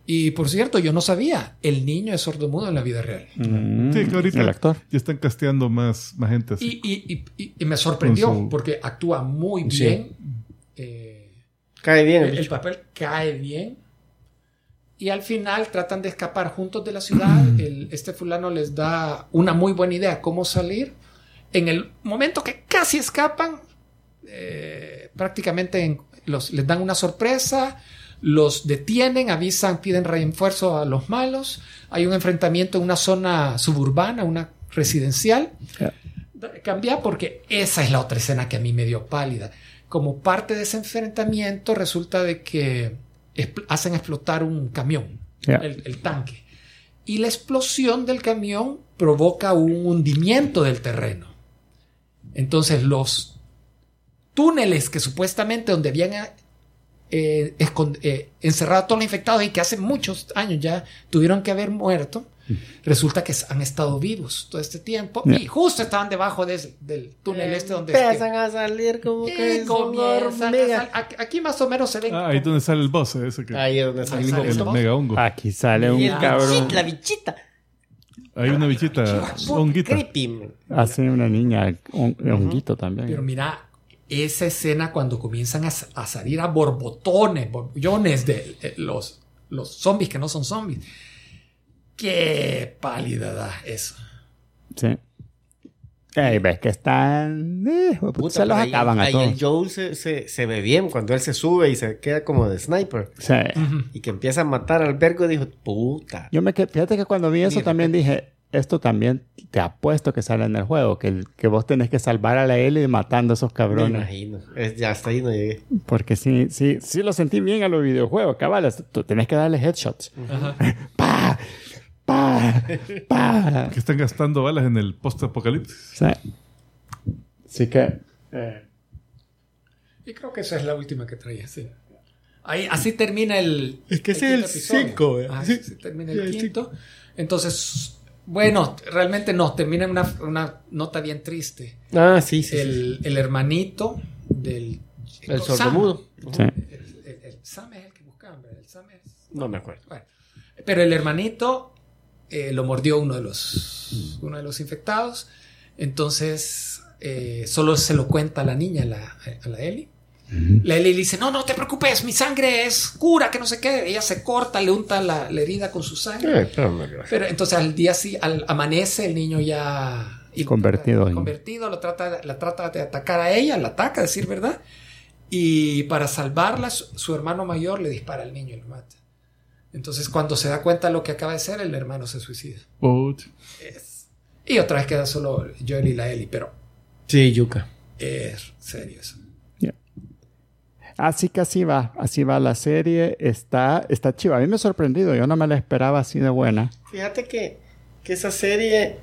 Y por cierto, yo no sabía, el niño es sordomudo en la vida real. Sí, que ahorita El actor. ya están casteando más, más gente así. Y, y- y- y- me sorprendió su- porque actúa muy Sí. bien. Eh, Cae bien. el el, papel cae bien. Y al final tratan de escapar juntos de la ciudad. El- este fulano les da una muy buena idea cómo salir. En el momento que casi escapan, eh, prácticamente en- los, les dan una sorpresa, los detienen, avisan, piden refuerzo a los malos. Hay un enfrentamiento en una zona suburbana, una residencial. Cambia porque esa es la otra escena que a mí me dio pálida. Como parte de ese enfrentamiento resulta de que expl- hacen explotar un camión, el tanque. Y la explosión del camión provoca un hundimiento del terreno. Entonces los túneles que supuestamente donde habían eh, eh, encerrado a todos los infectados y que hace muchos años ya tuvieron que haber muerto, resulta que han estado vivos todo este tiempo y justo estaban debajo de del túnel este donde Empiezan a salir como que comienzan a sal- aquí- más o menos se ven Ah, ahí es donde sale el boss, eh, ese que, Ahí es donde sale Ahí el sale el mega hongo. Aquí sale un Y el cabrón. bichito, la bichita. Hay una bichita honguita. Creepy. Hace una niña, un honguito también. Pero mira, esa escena cuando comienzan a, a salir a borbotones, borbollones de eh, los, los zombies que no son zombies. Qué pálida da eso. Sí. Ey, ves que están. eh, puta, Puta, se los ahí- acaban a ahí todos. el Joel se, se, se ve bien cuando él se sube y se queda como de sniper. Sí. Y que empieza a matar al vergo dijo, puta. Yo me quedé, fíjate que cuando vi eso Mira, también dije, esto también te apuesto que sale en el juego, que, el- que vos tenés que salvar a la Ellie matando a esos Me cabrones. imagino. Es- ya hasta ahí no llegué. Porque sí, sí, sí lo sentí bien a los videojuegos, cabales. Tú tenés que darle headshots. ¡Pa! ¡Pa! ¡Pa! Que están gastando balas en el post-apocalipsis. Sí. Así que. eh, Y creo que esa es la última que traía, sí. Ahí, así termina el. Es que ese es el quinto episodio. cinco, ¿eh? Ah, Sí. sí, termina el quinto. Entonces, bueno, realmente no, termina en una, una nota bien triste. Ah, sí, sí. sí. El, el hermanito del. El Sam. sordomudo. sí. El, el- el Sam es el que buscaban, ¿verdad? El Sam es. No me acuerdo. Bueno, pero el hermanito eh, lo mordió uno de los, uno de los infectados. Entonces, eh, solo se lo cuenta a la niña, a la, a la Ellie. La Ellie le dice, no, no te preocupes, mi sangre es cura, que no sé qué. Ella se corta, le unta la, la herida con su sangre. Eh, pero no, gracias. Pero entonces al día sí, al amanece, el niño ya... y- Convertido en- Convertido, lo trata, la trata de atacar a ella, la ataca, decir verdad. Y para salvarla, su, su hermano mayor le dispara al niño y lo mata. Entonces cuando se da cuenta de lo que acaba de hacer, el hermano se suicida. Put. Es- Y otra vez queda solo Joel y la Ellie, pero Sí, yuca. es serio eso. Así que así va, así va la serie. Está, está chiva. A mí me ha sorprendido, yo no me la esperaba así de buena. Fíjate que, que esa serie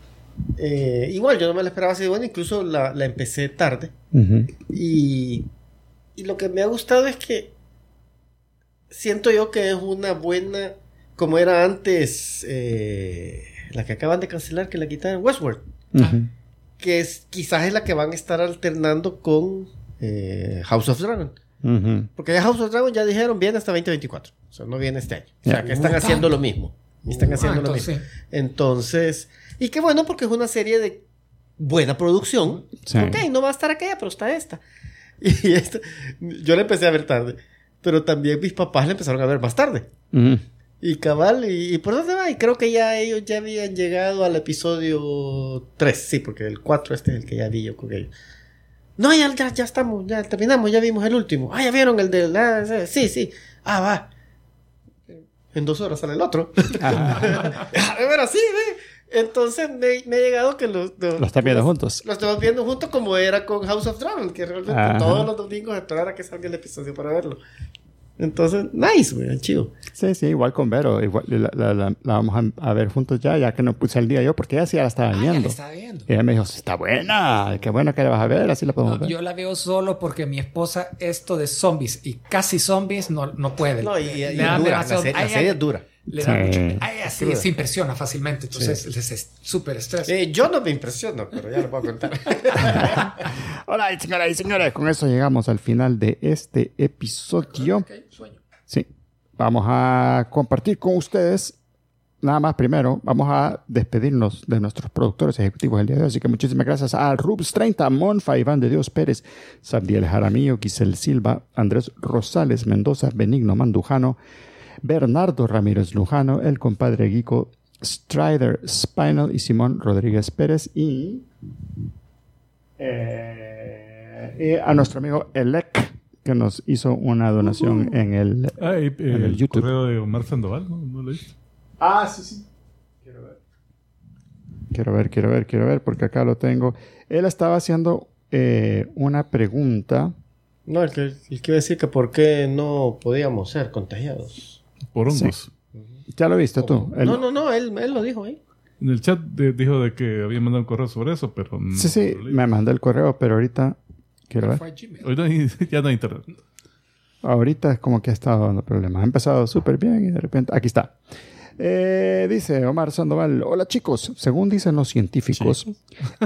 Eh, igual, yo no me la esperaba así de buena, incluso la, la empecé tarde. Y, y lo que me ha gustado es que siento yo que es una buena, como era antes, eh, la que acaban de cancelar, que la quitaron, Westworld, Ujú. que es, quizás es la que van a estar alternando con eh, House of Dragon. Ujú. Porque ya House of Dragon ya dijeron viene hasta 2024, o sea, no viene este año. O sea, Ya. que están Uh, haciendo lo mismo. Están Ah, haciendo lo mismo. Entonces, y qué bueno porque es una serie de buena producción. Sí. Ok, no va a estar aquella, pero está esta. Y esta, yo la empecé a ver tarde, pero también mis papás la empezaron a ver más tarde. Ujú. Y cabal, y, y por dónde va? Y creo que ya ellos ya habían llegado al episodio 3, sí, porque el 4 este es el que ya vi yo con ellos. No, ya, ya, ya estamos, ya terminamos, ya vimos el último. Ah, ya vieron el del... ah, sí, sí. Ah, va. En dos horas sale el otro. Ajá. Pero sí, ve. Entonces me, me ha llegado que los... los- Lo están viendo juntos. Lo estamos viendo juntos como era con House of Dragon, que realmente Ajá. todos los domingos esperar a que salga el episodio para verlo. Entonces, nice, güey, chido. Sí, sí, igual con Vero. Igual, la, la- la- la vamos a, a ver juntos ya, ya que no puse el día yo, porque ella sí ya la estaba Ah, ya la viendo. estaba viendo. Y ella me dijo, está buena, qué bueno que la vas a ver, así la podemos No, ver. yo la veo solo porque mi esposa esto de zombies y casi zombies no, no puede. No, y, y da dura, la, serie ay, es dura. Le da Sí. mucho. Ay, así se impresiona fácilmente. Entonces les es súper estrés. Eh, yo no me impresiono, pero ya lo puedo contar. Hola, señoras y señores, con eso llegamos al final de este episodio. Sueño. Sí, vamos a compartir con ustedes. Nada más, primero, vamos a despedirnos de nuestros productores ejecutivos del día de hoy. Así que muchísimas gracias a Rubs30, Monfa, Iván de Dios Pérez, Sabdiel Jaramillo, Giselle Silva, Andrés Rosales Mendoza, Benigno Mandujano, Bernardo Ramírez Lujano, el compadre Guico Strider Spinal y Simón Rodríguez Pérez. Y, eh, y a nuestro amigo Elec, que nos hizo una donación en el Ah, y, eh, En el el YouTube. correo de Omar Sandoval, ¿no? ¿No lo? Ah, sí, sí. Quiero ver. Quiero ver, quiero ver, quiero ver, porque acá lo tengo. Él estaba haciendo eh, una pregunta. No, el que, el que iba a decir que por qué no podíamos ser contagiados. Por hongos. ¿Ya lo viste tú? Él- No, no, no, él, él lo dijo ahí. En el chat de- dijo de que había mandado un correo sobre eso, pero... no Sí, sí, me mandó el correo, pero ahorita... Quiero ver. Fue a Gmail. Hoy no hay- ya no hay internet. Ahorita es como que ha estado dando problemas. Ha empezado súper bien y de repente... Aquí está. Eh, dice Omar Sandoval, hola chicos, según dicen los científicos,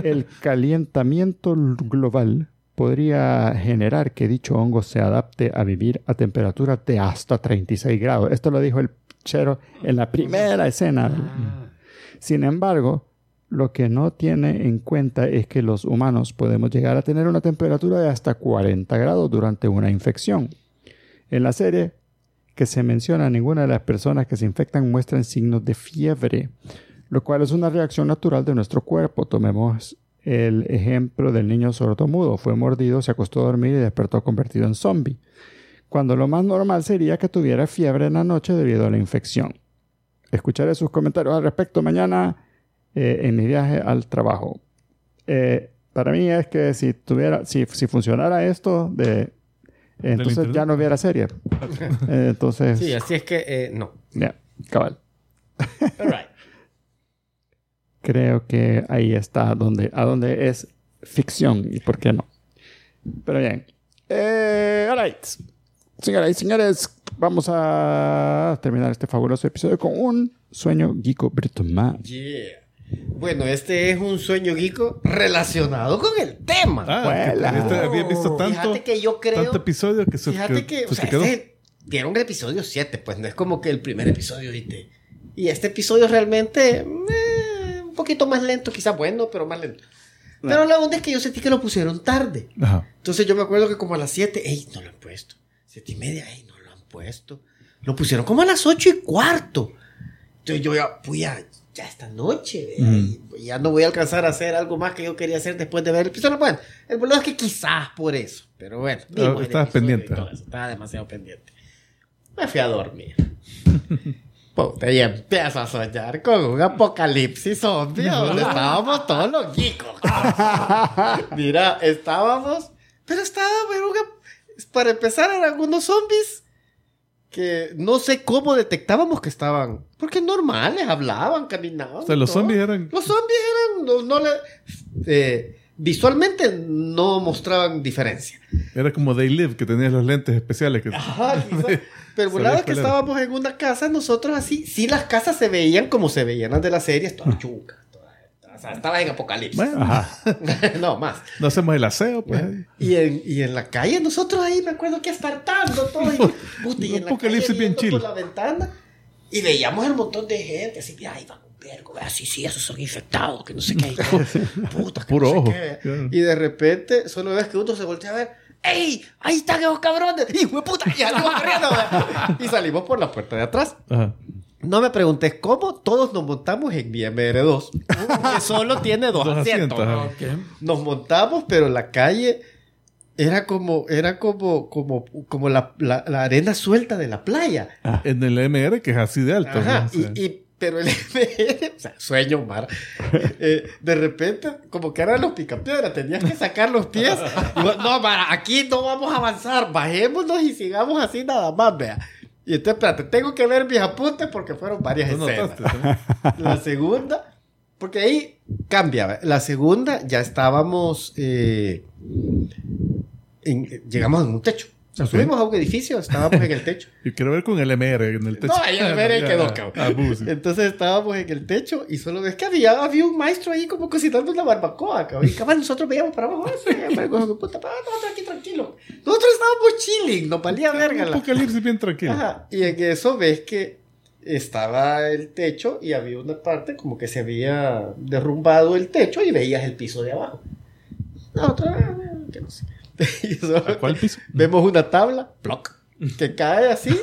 el calentamiento global podría generar que dicho hongo se adapte a vivir a temperaturas de hasta 36 grados. Esto lo dijo el chero en la primera escena. Ah, Sin embargo, lo que no tiene en cuenta es que los humanos podemos llegar a tener una temperatura de hasta 40 grados durante una infección. En la serie que se menciona, ninguna de las personas que se infectan muestran signos de fiebre, lo cual es una reacción natural de nuestro cuerpo. Tomemos el ejemplo del niño sordomudo. Fue mordido, se acostó a dormir y despertó convertido en zombie. Cuando lo más normal sería que tuviera fiebre en la noche debido a la infección. Escucharé sus comentarios al respecto mañana eh, en mi viaje al trabajo. Eh, para mí es que si tuviera, si, si funcionara esto, de, entonces ya no hubiera serie. Eh, entonces, Sí, así es que eh, no. ya, cabal. All right. Creo que ahí está donde, a donde es ficción y por qué no. Pero bien. Eh, all right. Señoras y señores, vamos a terminar este fabuloso episodio con un sueño geeko Britomán. Yeah. Bueno, este es un sueño geeko relacionado con el tema. Ah, que había- visto tanto, Fíjate que yo creo. tanto episodio que se, Fíjate que, pues, o sea, este- vieron el episodio 7, pues no es como que el primer episodio, ¿viste? Y este episodio realmente eh, un poquito más lento, quizás bueno, pero más lento. Pero la onda es que yo sentí que lo pusieron tarde. Ajá. Entonces yo me acuerdo que como a las 7, ey, no lo han puesto. 7 y media, ey, no lo han puesto. Lo pusieron como a las 8 y cuarto. Entonces yo ya, fui a, ya esta noche, y ya no voy a alcanzar a hacer algo más que yo quería hacer después de ver el episodio. Bueno, el problema es que quizás por eso, pero bueno. vimos el estabas pendiente. Estaba demasiado pendiente. Me fui a dormir. Puta, y empiezo a soñar con un apocalipsis zombie donde estábamos todos los geekos. Mira, estábamos, pero estábamos en una- para empezar eran unos zombies que no sé cómo detectábamos que estaban. Porque normales, hablaban, caminaban. O sea, los todo. zombies eran- Los zombies eran. No, no le, eh, visualmente no mostraban diferencia. Era como They Live, que tenía los lentes especiales. Que... Ajá. Pero por Salía lado que estábamos en una casa, nosotros así, sí las casas se veían como se veían las de las series, todas chucas. todas- O sea, estabas en apocalipsis. Bueno, Ajá. no, más. no hacemos el aseo, pues. Y en, y en la calle, nosotros ahí me acuerdo que estartando todo. Y, puta, y en la Apocalipsis calle bien chill. por la ventana. Y veíamos el montón de gente así, ahí van un vergo, vea, sí, esos son infectados, que no sé qué. Puta, que Puro no sé ojo, qué. Y de repente, solo ves que uno se voltea a ver. ¡Ey! ¡Ahí están esos cabrones! ¡Hijo de puta! Y salimos corriendo. Y salimos por la puerta de atrás. Ajá. No me preguntes cómo, todos nos montamos en mi MR2, que solo tiene dos, Dos asientos. Nos montamos, pero la calle era como, era como, como, como la, la- la arena suelta de la playa. En el MR, que es así de alto. Ajá, y, y- pero el MR, o sea, sueño mar, eh, de repente, como que eran los picapiedras, tenías que sacar los pies. Y no, Mara, aquí no vamos a avanzar, bajémonos y sigamos así nada más, vea. Y entonces, espérate, tengo que ver mis apuntes porque fueron varias ¿no escenas. notaste? ¿no? La segunda, porque ahí cambia. La segunda ya estábamos, eh, en- llegamos en un techo. O sea, subimos a un edificio, estábamos en el techo. Yo quiero ver con el MR en el techo. No, ahí el MR quedó, cabrón. Ah, sí. Entonces estábamos en el techo y solo ves que había, había un maestro ahí como cocinando una barbacoa, cabrón. Y cabal, nosotros veíamos para abajo, "Ah, de puta, no, tranqui, tranquilo. Nosotros estábamos chilling, nos valía verga la... Apocalipsis bien tranquilo. Ajá, y en eso ves que estaba el techo y había una parte como que se había derrumbado el techo y veías el piso de abajo. Ah, que no sé. Y solo ¿A cuál piso? Vemos una tabla, ploc, que cae así,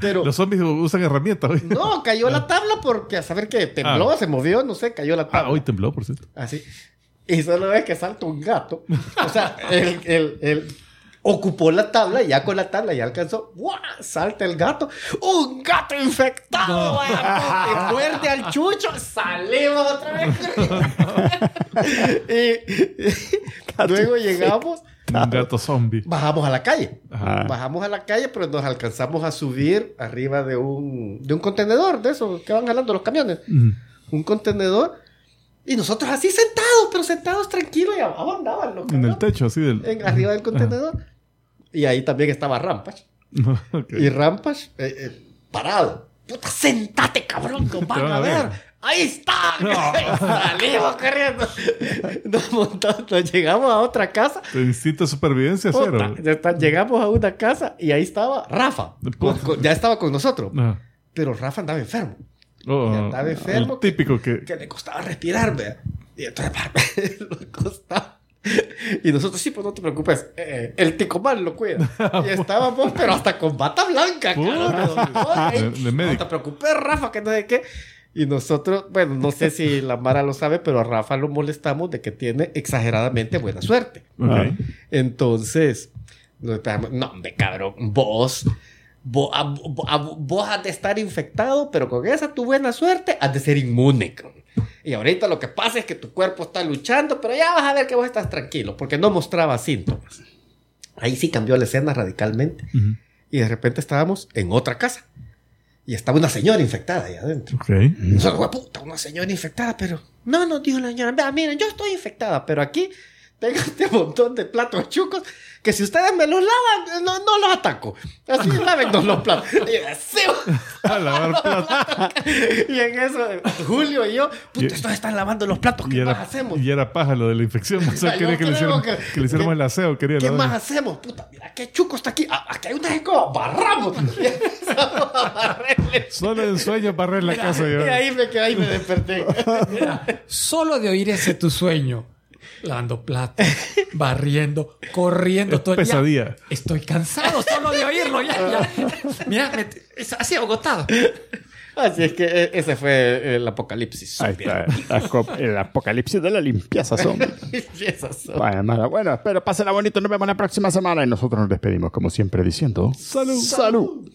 pero... Los zombies usan herramientas hoy. No, cayó la tabla porque a saber que tembló, Ah. se movió, no sé, cayó la tabla. Ah, hoy tembló, por cierto. Así. Y solo ves que salta un gato. O sea, el, el- el- ocupó la tabla y ya con la tabla ya alcanzó. ¡guau! Salta el gato. ¡Un gato infectado! Te muerde al chucho. Salimos otra vez. y, y luego llegamos. Un gato zombie. Bajamos a la calle. Ajá. Bajamos a la calle, pero nos alcanzamos a subir arriba de un, de un contenedor de esos que van jalando los camiones. Mm. Un contenedor. Y nosotros así sentados, pero sentados tranquilos y abajo andaban los En el techo, así del. En- arriba del contenedor. Y ahí también estaba Rampage. Ok. Y Rampage eh, eh, parado. Puta, sentate, cabrón, que os van a ver. Ahí está. Salimos corriendo. Nos montamos, nos llegamos a otra casa. Tu instinto de supervivencia cero. llegamos a una casa y ahí estaba Rafa. Con- con- ya estaba con nosotros. Ajá. Pero Rafa andaba enfermo. Oh, Y andaba enfermo. El típico que. Que le costaba respirar, vea. Y entonces le costaba. Y nosotros, sí, pues no te preocupes. eh, el ticomal lo cuida. Y estábamos, pero hasta con bata blanca, cabrón. Ay, De- de No te preocupes, Rafa, que no sé qué. Y nosotros, bueno, no sé si la Mara lo sabe, pero a Rafa lo molestamos de que tiene exageradamente buena suerte. Ok. Entonces, no, hombre, cabrón, vos, vos, a- a- vos has de estar infectado, pero con esa tu buena suerte has de ser inmune. Y ahorita lo que pasa es que tu cuerpo está luchando, pero ya vas a ver que vos estás tranquilo, porque no mostraba síntomas. Ahí sí cambió la escena radicalmente. Ujú. Y de repente estábamos en otra casa. Y estaba una señora infectada ahí adentro. Ok. Nosotros, "Hue puta, una señora infectada, pero... No, no, dijo la señora, miren, yo estoy infectada, pero aquí tengo este montón de platos chucos que si ustedes me los lavan, no, no los ataco. Así, lávennos los platos. Y. A lavar platos. Y en eso, Julio y yo, puta, Y- estos están lavando los platos, Y ¿qué más era, hacemos? y era paja lo de la infección. O sea, Yo quería que le, creo hicieran, que- que le hiciéramos que- el aseo. Quería ¿Qué más hacemos? Puta, mira, qué chuco está aquí. Ah, aquí hay una escoba, barramos. Y. Solo en sueño para en la casa. Y yo. ahí me quedé, ahí me desperté. Mira, solo de oír ese tu sueño, lavando platos, barriendo, corriendo Es todo el día. pesadilla. Estoy cansado solo de oírlo. Ya, ya. Mira, me- es así agotado. Así es que eh, ese fue el apocalipsis. Ahí está. la El apocalipsis de la limpieza zombie. Esas son. Bueno, espero pásenla bonito. Nos vemos la próxima semana y nosotros nos despedimos como siempre diciendo... Salud. ¡Salud!